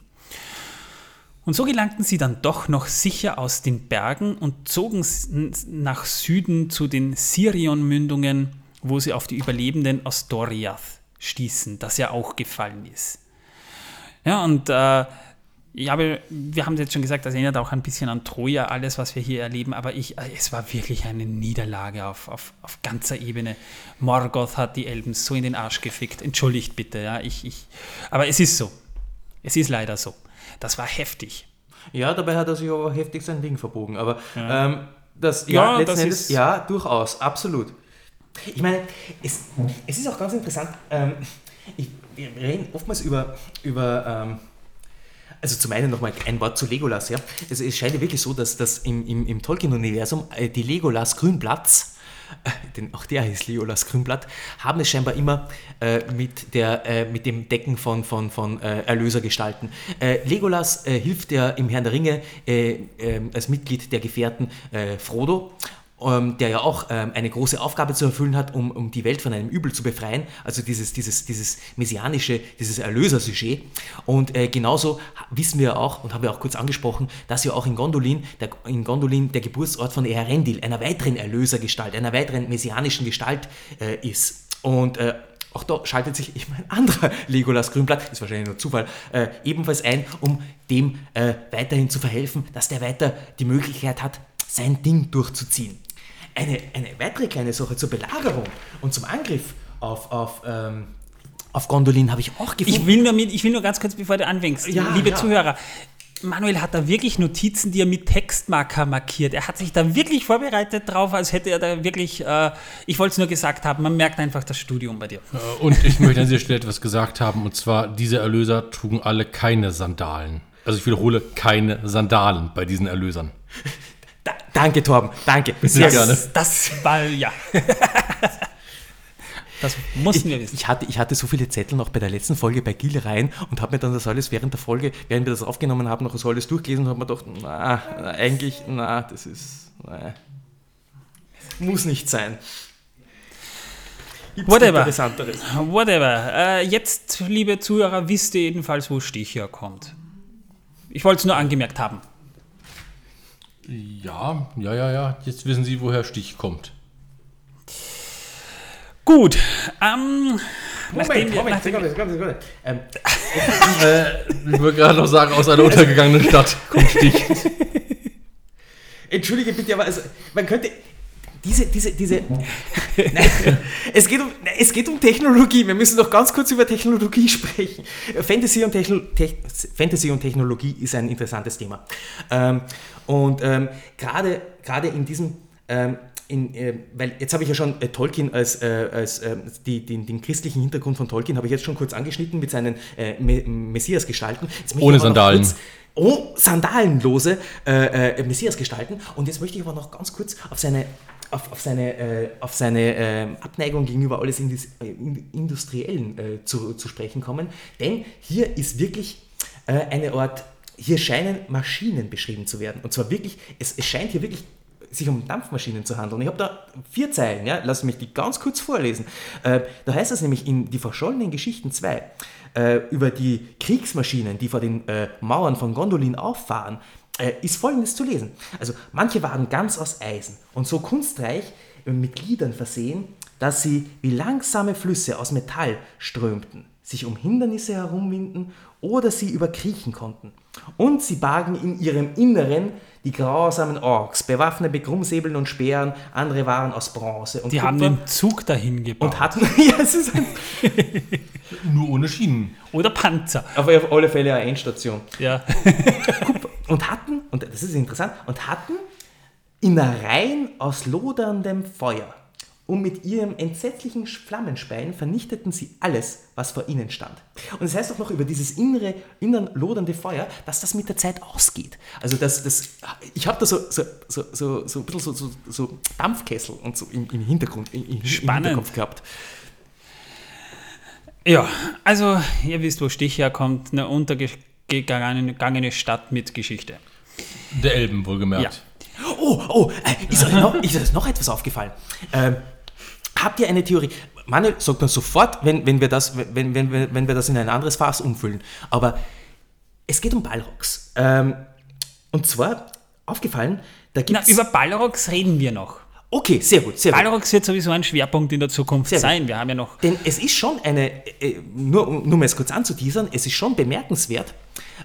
Und so gelangten sie dann doch noch sicher aus den Bergen und zogen nach Süden zu den Sirion-Mündungen, wo sie auf die Überlebenden aus Doriath stießen, das ja auch gefallen ist. Ja, und äh, ich habe, wir haben es jetzt schon gesagt, das erinnert auch ein bisschen an Troja, alles, was wir hier erleben, aber ich, äh, es war wirklich eine Niederlage auf, auf, auf ganzer Ebene. Morgoth hat die Elben so in den Arsch gefickt. Entschuldigt bitte, ja, ich, ich, aber es ist so. Es ist leider so. Das war heftig. Ja, dabei hat er sich aber heftig sein Ding verbogen. Aber ähm, das, ja, Ja, das Endes, ist- ja, durchaus, absolut. Ich meine, es, es ist auch ganz interessant, ähm, ich, wir reden oftmals über, über ähm, also zum einen nochmal ein Wort zu Legolas, ja. Also es scheint ja wirklich so, dass, dass im, im, im Tolkien-Universum äh, die Legolas Grünblatts, äh, denn auch der heißt Legolas Grünblatt, haben es scheinbar immer äh, mit, der, äh, mit dem Decken von, von, von äh, Erlösergestalten. Äh, Legolas äh, hilft ja im Herrn der Ringe äh, ähm, als Mitglied der Gefährten äh, Frodo ähm, der ja auch ähm, eine große Aufgabe zu erfüllen hat, um, um die Welt von einem Übel zu befreien, also dieses, dieses, dieses messianische, dieses Erlösersujet. Und äh, genauso wissen wir auch, und haben wir auch kurz angesprochen, dass ja auch in Gondolin, der, in Gondolin der Geburtsort von Earendil, einer weiteren Erlösergestalt, einer weiteren messianischen Gestalt äh, ist. Und äh, auch da schaltet sich eben ein anderer Legolas Grünblatt, ist wahrscheinlich nur Zufall, äh, ebenfalls ein, um dem äh, weiterhin zu verhelfen, dass der weiter die Möglichkeit hat, sein Ding durchzuziehen. Eine, eine weitere kleine Sache zur Belagerung und zum Angriff auf, auf, ähm, auf Gondolin habe ich auch gefunden. Ich will nur, mit, ich will nur ganz kurz, bevor du anfängst, Ja, liebe ja. Zuhörer, Manuel hat da wirklich Notizen, die er mit Textmarker markiert. Er hat sich da wirklich vorbereitet drauf, als hätte er da wirklich, äh, ich wollte es nur gesagt haben, man merkt einfach das Studium bei dir. Äh, Und ich möchte an dieser Stelle etwas gesagt haben, und zwar, diese Erlöser trugen alle keine Sandalen. Also ich wiederhole, keine Sandalen bei diesen Erlösern. Da, danke, Torben, danke. Sehr Das- gerne. Das war, ja. Das mussten wir wissen. Ich hatte, ich hatte so viele Zettel noch bei der letzten Folge bei Gil rein und habe mir dann das alles während der Folge, während wir das aufgenommen haben, noch so alles durchgelesen und habe mir gedacht, na, na, eigentlich, na, das ist, na, muss nicht sein. Gibt's Whatever. Interessanteres? Whatever. Äh, jetzt, liebe Zuhörer, wisst ihr jedenfalls, wo Stich herkommt. Ich wollte es nur angemerkt haben. Ja, ja, ja, ja. Jetzt wissen Sie, woher Stich kommt. Gut. Ähm, nachdem wir, nachdem, Sekunde, Sekunde, Sekunde. Ähm, Ich wollte gerade noch sagen, aus einer untergegangenen Stadt kommt Stich. Entschuldige bitte, aber also, man könnte. Diese, diese, diese. Nein, es, geht um, es geht um Technologie. Wir müssen doch ganz kurz über Technologie sprechen. Fantasy und, Techno, Tech, Fantasy und Technologie ist ein interessantes Thema. Ähm, und ähm, gerade gerade in diesem. Ähm, in, äh, weil jetzt habe ich ja schon äh, Tolkien als, äh, als äh, die, den, den christlichen Hintergrund von Tolkien habe ich jetzt schon kurz angeschnitten mit seinen äh, Me Messias-Gestalten. Ohne Sandalen. Kurz, oh, sandalenlose äh, äh, Messias gestalten. Und jetzt möchte ich aber noch ganz kurz auf seine, auf, auf seine, auf seine äh, Abneigung gegenüber alles Indus, in- Industriellen zu, zu sprechen kommen. Denn hier ist wirklich eine Art, hier scheinen Maschinen beschrieben zu werden. Und zwar wirklich, es, es scheint hier wirklich sich um Dampfmaschinen zu handeln. Ich habe da vier Zeilen, ja, lass mich die ganz kurz vorlesen. Äh, da heißt es nämlich in Die verschollenen Geschichten 2 äh, über die Kriegsmaschinen, die vor den äh, Mauern von Gondolin auffahren, äh, ist folgendes zu lesen. Also manche waren ganz aus Eisen und so kunstreich äh, mit Gliedern versehen, dass sie wie langsame Flüsse aus Metall strömten, sich um Hindernisse herumwinden oder sie überkriechen konnten. Und sie bargen in ihrem Inneren die grausamen Orks, bewaffnet mit Krummsäbeln und Speeren, andere waren aus Bronze und die haben Kupfer den Zug dahin gebaut. und hatten, ja, es ist ein, Nur ohne Schienen. Oder Panzer. auf alle Fälle eine Endstation. Ja. und hatten, und das ist interessant, und hatten Innereien aus loderndem Feuer und mit ihrem entsetzlichen Flammenspeien vernichteten sie alles, was vor ihnen stand. Und es heißt auch noch über dieses innere, innern lodernde Feuer, dass das mit der Zeit ausgeht. Also das, das, ich habe da so, so, so, so, so ein bisschen so, so, so Dampfkessel und so im, im Hintergrund, im, im Spannend. Hinterkopf gehabt. Ja, also ihr wisst, wo Stich herkommt, eine untergegangene Stadt mit Geschichte. Der Elben, wohlgemerkt. Oh, oh, äh, ist, euch noch, ist euch noch etwas aufgefallen? Ähm, habt ihr eine Theorie? Manuel sagt uns sofort, wenn, wenn, wir das, wenn, wenn, wenn, wenn wir das in ein anderes Fass umfüllen. Aber es geht um Ballrocks. Ähm, und zwar, aufgefallen, da gibt es... über Balrogs reden wir noch. Okay, sehr gut, sehr gut. Balrogs wird sowieso ein Schwerpunkt in der Zukunft Sehr gut. sein. Wir haben ja noch. Denn es ist schon eine, äh, nur, um- nur mal es kurz anzuteasern, es ist schon bemerkenswert,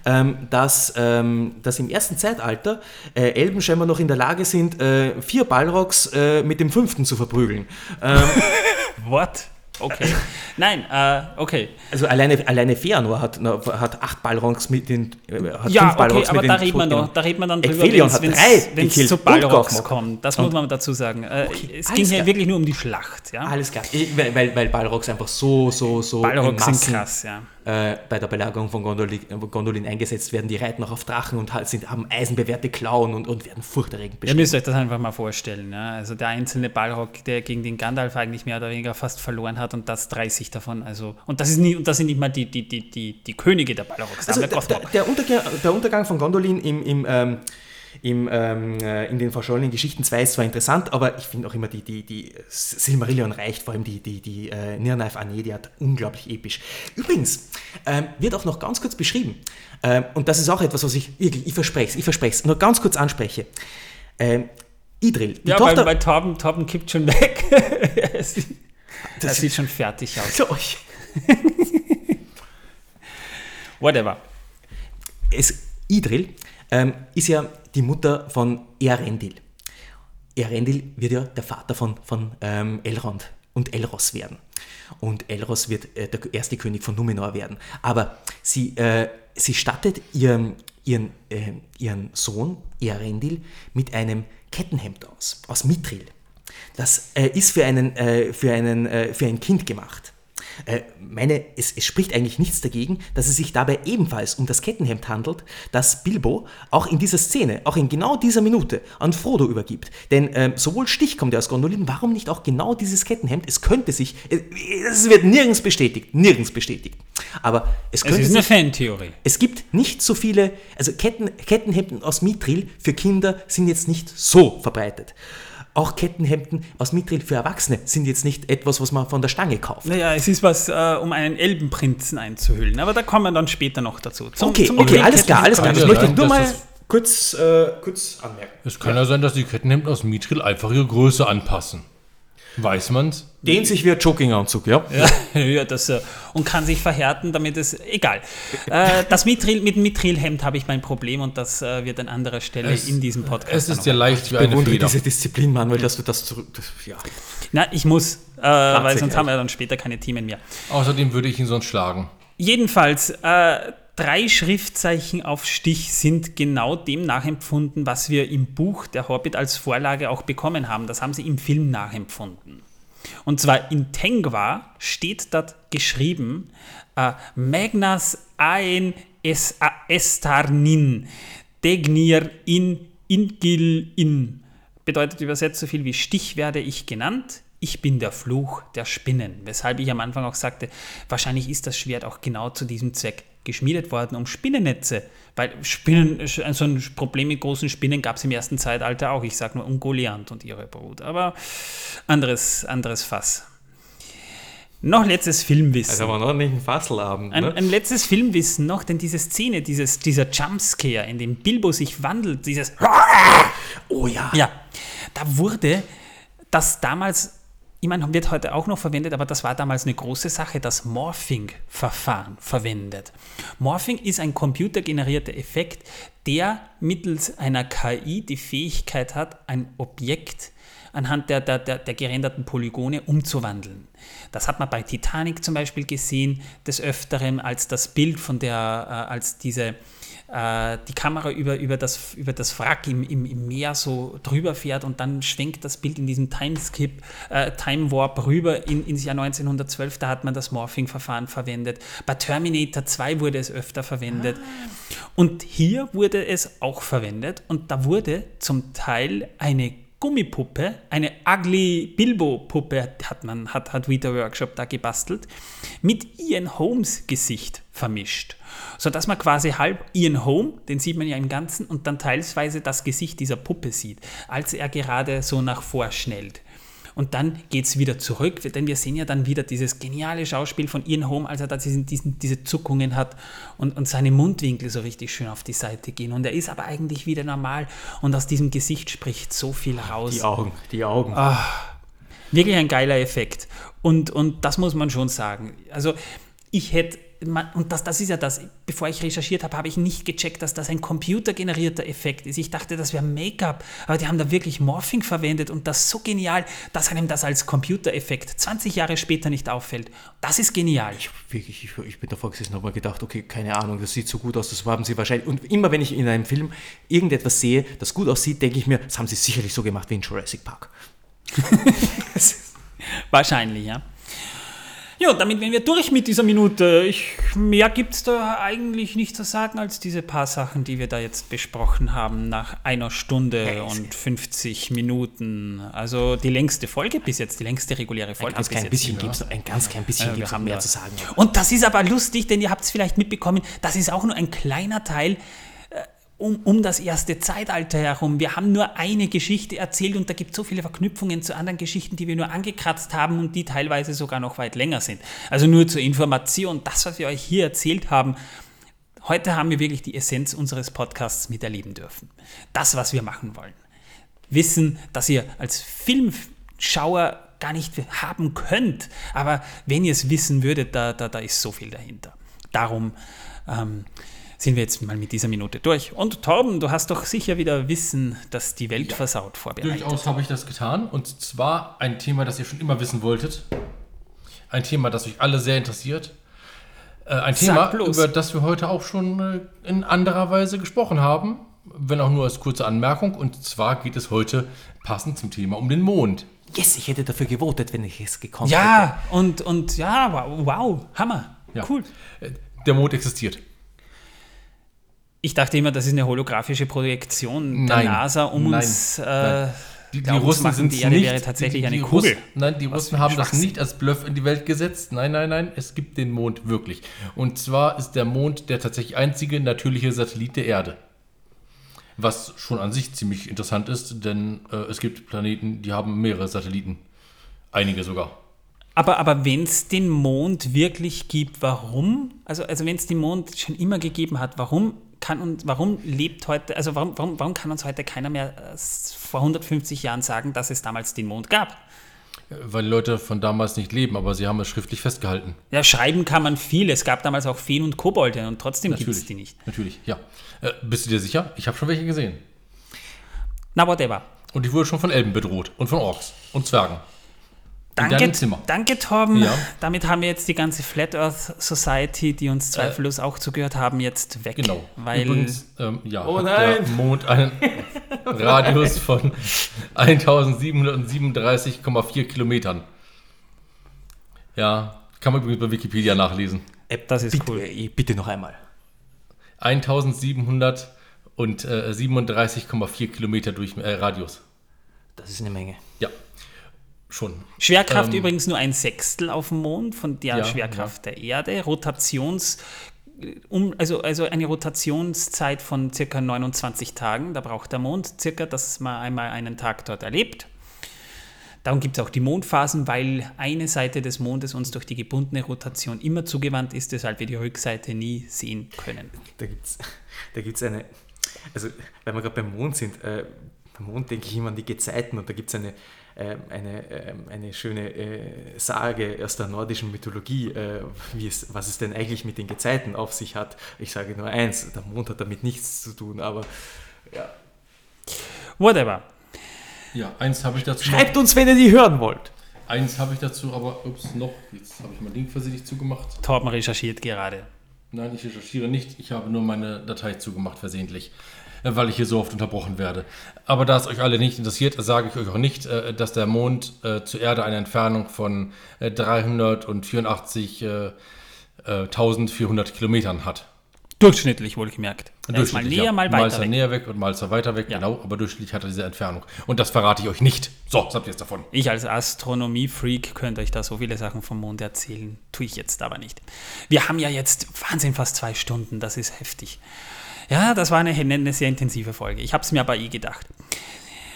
ähm, dass, ähm, dass im ersten Zeitalter äh, Elben scheinbar noch in der Lage sind, äh, vier Balrogs äh, mit dem fünften zu verprügeln. Ähm, What? Okay. Nein, äh, okay. also alleine, alleine Feanor hat, hat acht Balrogs mit den äh, hat Ja, fünf okay, Balrogs aber mit da den redet man noch, da redet man dann drüber, wenn es zu Balrogs kommt. Das muss man dazu sagen. Äh, es alles ging hier wirklich nur um die Schlacht. Ja? Alles klar, weil, weil, weil Balrogs einfach so, so, so Balrogs in sind krass, ja. Äh, bei der Belagerung von Gondolin, äh, Gondolin eingesetzt werden. Die reiten auch auf Drachen und halt sind, haben eisenbewehrte Klauen und, und werden furchterregend Ihr beschrieben. müsst euch das einfach mal vorstellen. Ja? Also der einzelne Balrog, der gegen den Gandalf eigentlich mehr oder weniger fast verloren hat und das 30 davon. Also, und das ist nie, und das sind nicht mal die, die, die, die, die Könige der Balrogs. Also der, der, der, Untergang, der Untergang von Gondolin im, im, ähm, im, ähm, äh, in den verschollenen Geschichten 2 ist zwar interessant, aber ich finde auch immer die, die, die Silmarillion reicht, vor allem die, die, die äh, Nirnaif Anediat, unglaublich episch. Übrigens ähm, wird auch noch ganz kurz beschrieben, ähm, und das ist auch etwas, was ich, wirklich, ich verspreche es, ich verspreche es, nur ganz kurz anspreche. Ähm, Idril, die Ja, Tochter... weil bei Torben, Torben kippt schon weg. er sieht, er Das- sieht schon fertig aus. So, Whatever. es, Idril ähm, ist ja die Mutter von Earendil. Earendil wird ja der Vater von, von ähm, Elrond und Elros werden. Und Elros wird äh, der erste König von Numenor werden. Aber sie, äh, sie stattet ihren, ihren, äh, ihren Sohn Earendil mit einem Kettenhemd aus, aus Mithril. Das äh, ist für, einen, äh, für, einen, äh, für ein Kind gemacht. Äh, meine, es, es spricht eigentlich nichts dagegen, dass es sich dabei ebenfalls um das Kettenhemd handelt, das Bilbo auch in dieser Szene, auch in genau dieser Minute an Frodo übergibt. Denn ähm, sowohl Stich kommt ja aus Gondolin, warum nicht auch genau dieses Kettenhemd? Es könnte sich, äh, es wird nirgends bestätigt, nirgends bestätigt. Aber es Es könnte ist eine Fantheorie. es gibt nicht so viele, also Ketten, Kettenhemden aus Mithril für Kinder sind jetzt nicht so verbreitet. Auch Kettenhemden aus Mithril für Erwachsene sind jetzt nicht etwas, was man von der Stange kauft. Naja, es ist was, äh, um einen Elbenprinzen einzuhüllen. Aber da kommen wir dann später noch dazu. Zum- Okay, zum okay, alles klar, alles klar. Das ja möchte ich nur mal kurz, äh, kurz anmerken. Es kann ja. sein, dass die Kettenhemden aus Mithril einfach ihre Größe anpassen. Weiß man's? Dehnt sich wie ein Jogginganzug, ja? Ja, ja das, äh, und kann sich verhärten, damit es. Egal. Äh, das Mithril, mit dem Mithrilhemd habe ich mein Problem und das äh, wird an anderer Stelle Es- in diesem Podcast. Es ist ja leicht wie eine Bewundere Feder. diese Disziplin, Manuel, dass du das zurück. Das, ja. Na, ich muss, äh, weil sonst haben wir dann später keine Themen mehr. Außerdem würde ich ihn sonst schlagen. Jedenfalls, äh, drei Schriftzeichen auf Stich sind genau dem nachempfunden, was wir im Buch Der Hobbit als Vorlage auch bekommen haben. Das haben sie im Film nachempfunden. Und zwar in Tengwa steht dort geschrieben, äh, Magnas ein es, estarnin, degnir in ingil in. Bedeutet übersetzt so viel wie Stich werde ich genannt. Ich bin der Fluch der Spinnen. Weshalb ich am Anfang auch sagte, wahrscheinlich ist das Schwert auch genau zu diesem Zweck geschmiedet worden, um Spinnennetze. Weil Spinnen, so ein Problem mit großen Spinnen gab es im ersten Zeitalter auch. Ich sage nur Ungoliant und ihre Brut. Aber anderes, anderes Fass. Noch letztes Filmwissen. Also war noch nicht ein Fasselabend. Ein, Ne? ein letztes Filmwissen noch, denn diese Szene, dieses, dieser Jumpscare, in dem Bilbo sich wandelt, dieses oh ja. ja, da wurde das damals, ich meine, wird heute auch noch verwendet, aber das war damals eine große Sache, das Morphing-Verfahren verwendet. Morphing ist ein computergenerierter Effekt, der mittels einer KI die Fähigkeit hat, ein Objekt anhand der, der, der, der gerenderten Polygone umzuwandeln. Das hat man bei Titanic zum Beispiel gesehen, des Öfteren als das Bild von der, äh, als diese äh, die Kamera über, über, das, über das Wrack im, im, im Meer so drüber fährt und dann schwenkt das Bild in diesem Timeskip, äh, Time Warp rüber in, ins Jahr 1912. Da hat man das Morphing-Verfahren verwendet. Bei Terminator 2 wurde es öfter verwendet. Ah. Und hier wurde es auch verwendet und da wurde zum Teil eine Gummipuppe, eine Ugly Bilbo-Puppe hat man, hat, hat Vita Workshop da gebastelt, mit Ian Holmes Gesicht vermischt. Sodass man quasi halb Ian Holm, den sieht man ja im Ganzen, und dann teilsweise das Gesicht dieser Puppe sieht, als er gerade so nach vor schnellt. Und dann geht es wieder zurück, denn wir sehen ja dann wieder dieses geniale Schauspiel von Ian Holm, als er da diesen, diesen, diese Zuckungen hat und, und seine Mundwinkel so richtig schön auf die Seite gehen. Und er ist aber eigentlich wieder normal und aus diesem Gesicht spricht so viel raus. Die Augen, die Augen. Ach, wirklich ein geiler Effekt. Und, und das muss man schon sagen. Also ich hätte man, und das, das ist ja das, bevor ich recherchiert habe, habe ich nicht gecheckt, dass das ein computergenerierter Effekt ist. Ich dachte, das wäre Make-up, aber die haben da wirklich Morphing verwendet und das so genial, dass einem das als Computereffekt 20 Jahre später nicht auffällt. Das ist genial. Ich, wirklich, ich, ich bin davor gesessen und habe mir gedacht, okay, keine Ahnung, das sieht so gut aus, das haben sie wahrscheinlich. Und immer wenn ich in einem Film irgendetwas sehe, das gut aussieht, denke ich mir, das haben sie sicherlich so gemacht wie in Jurassic Park. wahrscheinlich, ja. Ja, damit wären wir durch mit dieser Minute. Ich, mehr gibt es da eigentlich nicht zu sagen als diese paar Sachen, die wir da jetzt besprochen haben, nach einer Stunde und 50 Minuten. Also die längste Folge bis jetzt, die längste reguläre Folge. Ein ganz klein bisschen gibt es ein ganz klein bisschen äh, haben mehr zu sagen. Und das ist aber lustig, denn ihr habt es vielleicht mitbekommen, das ist auch nur ein kleiner Teil um, um das erste Zeitalter herum. Wir haben nur eine Geschichte erzählt und da gibt es so viele Verknüpfungen zu anderen Geschichten, die wir nur angekratzt haben und die teilweise sogar noch weit länger sind. Also nur zur Information, das, was wir euch hier erzählt haben, heute haben wir wirklich die Essenz unseres Podcasts miterleben dürfen. Das, was wir machen wollen. Wissen, dass ihr als Filmschauer gar nicht haben könnt, aber wenn ihr es wissen würdet, da, da, da ist so viel dahinter. Darum ähm, sind wir jetzt mal mit dieser Minute durch. Und Torben, du hast doch sicher wieder Wissen, dass die Welt ja, versaut vorbereitet. Durchaus habe ich das getan. Und zwar ein Thema, das ihr schon immer wissen wolltet. Ein Thema, das euch alle sehr interessiert. Äh, ein Thema, über das wir heute auch schon äh, in anderer Weise gesprochen haben. Wenn auch nur als kurze Anmerkung. Und zwar geht es heute passend zum Thema um den Mond. Yes, ich hätte dafür gewotet, wenn ich es gekonnt ja, hätte. Ja, und, und ja, wow, wow Hammer. Ja. Cool. Äh, der Mond existiert. Ich dachte immer, das ist eine holographische Projektion der NASA, um nein, uns äh, die, die Russen sind die Erde nicht, wäre tatsächlich die, die, eine Kugel. Russen, nein, die Russen haben das nicht als Bluff in die Welt gesetzt. Nein, nein, nein, es gibt den Mond wirklich. Und zwar ist der Mond der tatsächlich einzige natürliche Satellit der Erde. Was schon an sich ziemlich interessant ist, denn äh, es gibt Planeten, die haben mehrere Satelliten. Einige sogar. Aber, aber wenn es den Mond wirklich gibt, warum? Also, also wenn es den Mond schon immer gegeben hat, warum kann und warum lebt heute, also warum, warum, warum kann uns heute keiner mehr äh, vor 150 Jahren sagen, dass es damals den Mond gab? Weil Leute von damals nicht leben, aber sie haben es schriftlich festgehalten. Ja, schreiben kann man viel. Es gab damals auch Feen und Kobolde und trotzdem gibt es die nicht. Natürlich, ja. Äh, bist du dir sicher? Ich habe schon welche gesehen. Na, whatever. Und ich wurde schon von Elben bedroht und von Orks und Zwergen. Danke, danke Torben. Ja. Damit haben wir jetzt die ganze Flat Earth Society, die uns äh, zweifellos äh, auch zugehört haben, jetzt weg. Genau. Weil Übrigens, ähm, ja, oh der Mond einen Radius von 1737,4 Kilometern. Ja, kann man übrigens bei Wikipedia nachlesen. Das ist bitte, cool. Äh, bitte noch einmal. 1737,4 Kilometer durch äh, Radius. Das ist eine Menge. Schon. Schwerkraft ähm, übrigens nur ein Sechstel auf dem Mond von der ja, Schwerkraft ja. der Erde. Rotations, um, also, also eine Rotationszeit von circa 29 Tagen. Da braucht der Mond circa, dass man einmal einen Tag dort erlebt. Darum gibt es auch die Mondphasen, weil eine Seite des Mondes uns durch die gebundene Rotation immer zugewandt ist, weshalb wir die Rückseite nie sehen können. Da gibt es da gibt's eine, also weil wir gerade beim Mond sind, äh, beim Mond denke ich immer an die Gezeiten und da gibt es eine eine, ähm, eine schöne äh, Sage aus der nordischen Mythologie, äh, wie es, was es denn eigentlich mit den Gezeiten auf sich hat. Ich sage nur eins, der Mond hat damit nichts zu tun, aber ja. Whatever. Ja, eins habe ich dazu. Schreibt noch. uns, wenn ihr die hören wollt. Eins habe ich dazu, aber ups, noch. Jetzt habe ich mein Link versehentlich zugemacht. Torben recherchiert gerade. Nein, ich recherchiere nicht. Ich habe nur meine Datei zugemacht versehentlich, weil ich hier so oft unterbrochen werde. Aber da es euch alle nicht interessiert, sage ich euch auch nicht, äh, dass der Mond äh, zur Erde eine Entfernung von 384.400 Kilometern hat. Durchschnittlich wohlgemerkt. Er ist mal Durchschnittlich, näher, ja. mal Mal weiter ist er weg. näher weg und mal ist er weiter weg, Ja. genau. Aber durchschnittlich hat er diese Entfernung. Und das verrate ich euch nicht. So, was habt ihr jetzt davon? Ich als Astronomie-Freak könnte euch da so viele Sachen vom Mond erzählen, tue ich jetzt aber nicht. Wir haben ja jetzt Wahnsinn fast zwei Stunden, das ist heftig. Ja, das war eine, eine sehr intensive Folge. Ich habe es mir aber eh gedacht.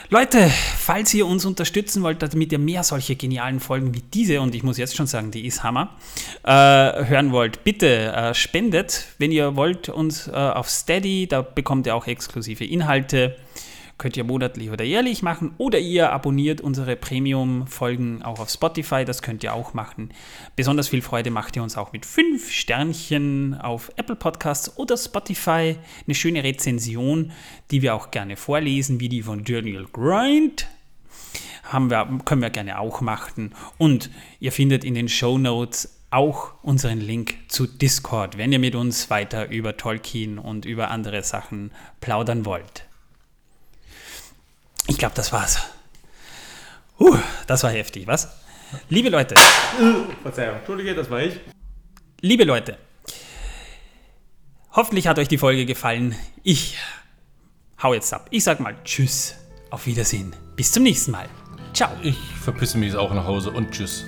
Leute, falls ihr uns unterstützen wollt, damit ihr mehr solche genialen Folgen wie diese, und ich muss jetzt schon sagen, die ist Hammer, äh, hören wollt, bitte äh, spendet, wenn ihr wollt, uns äh, auf Steady, da bekommt ihr auch exklusive Inhalte. Könnt ihr monatlich oder jährlich machen oder ihr abonniert unsere Premium-Folgen auch auf Spotify, das könnt ihr auch machen. Besonders viel Freude macht ihr uns auch mit fünf Sternchen auf Apple Podcasts oder Spotify. Eine schöne Rezension, die wir auch gerne vorlesen, wie die von Daniel Grind. Haben wir, können wir gerne auch machen. Und ihr findet in den Show Notes auch unseren Link zu Discord, wenn ihr mit uns weiter über Tolkien und über andere Sachen plaudern wollt. Ich glaube, das war's. Uh, das war heftig, was? Liebe Leute, Verzeihung, Entschuldige, das war ich. liebe Leute, hoffentlich hat euch die Folge gefallen. Ich hau jetzt ab. Ich sag mal Tschüss, auf Wiedersehen, bis zum nächsten Mal. Ciao. Ich verpisse mich jetzt auch nach Hause und tschüss.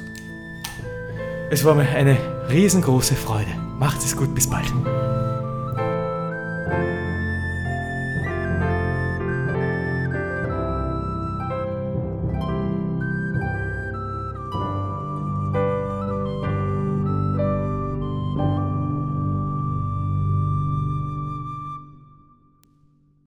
Es war mir eine riesengroße Freude. Macht es gut, bis bald.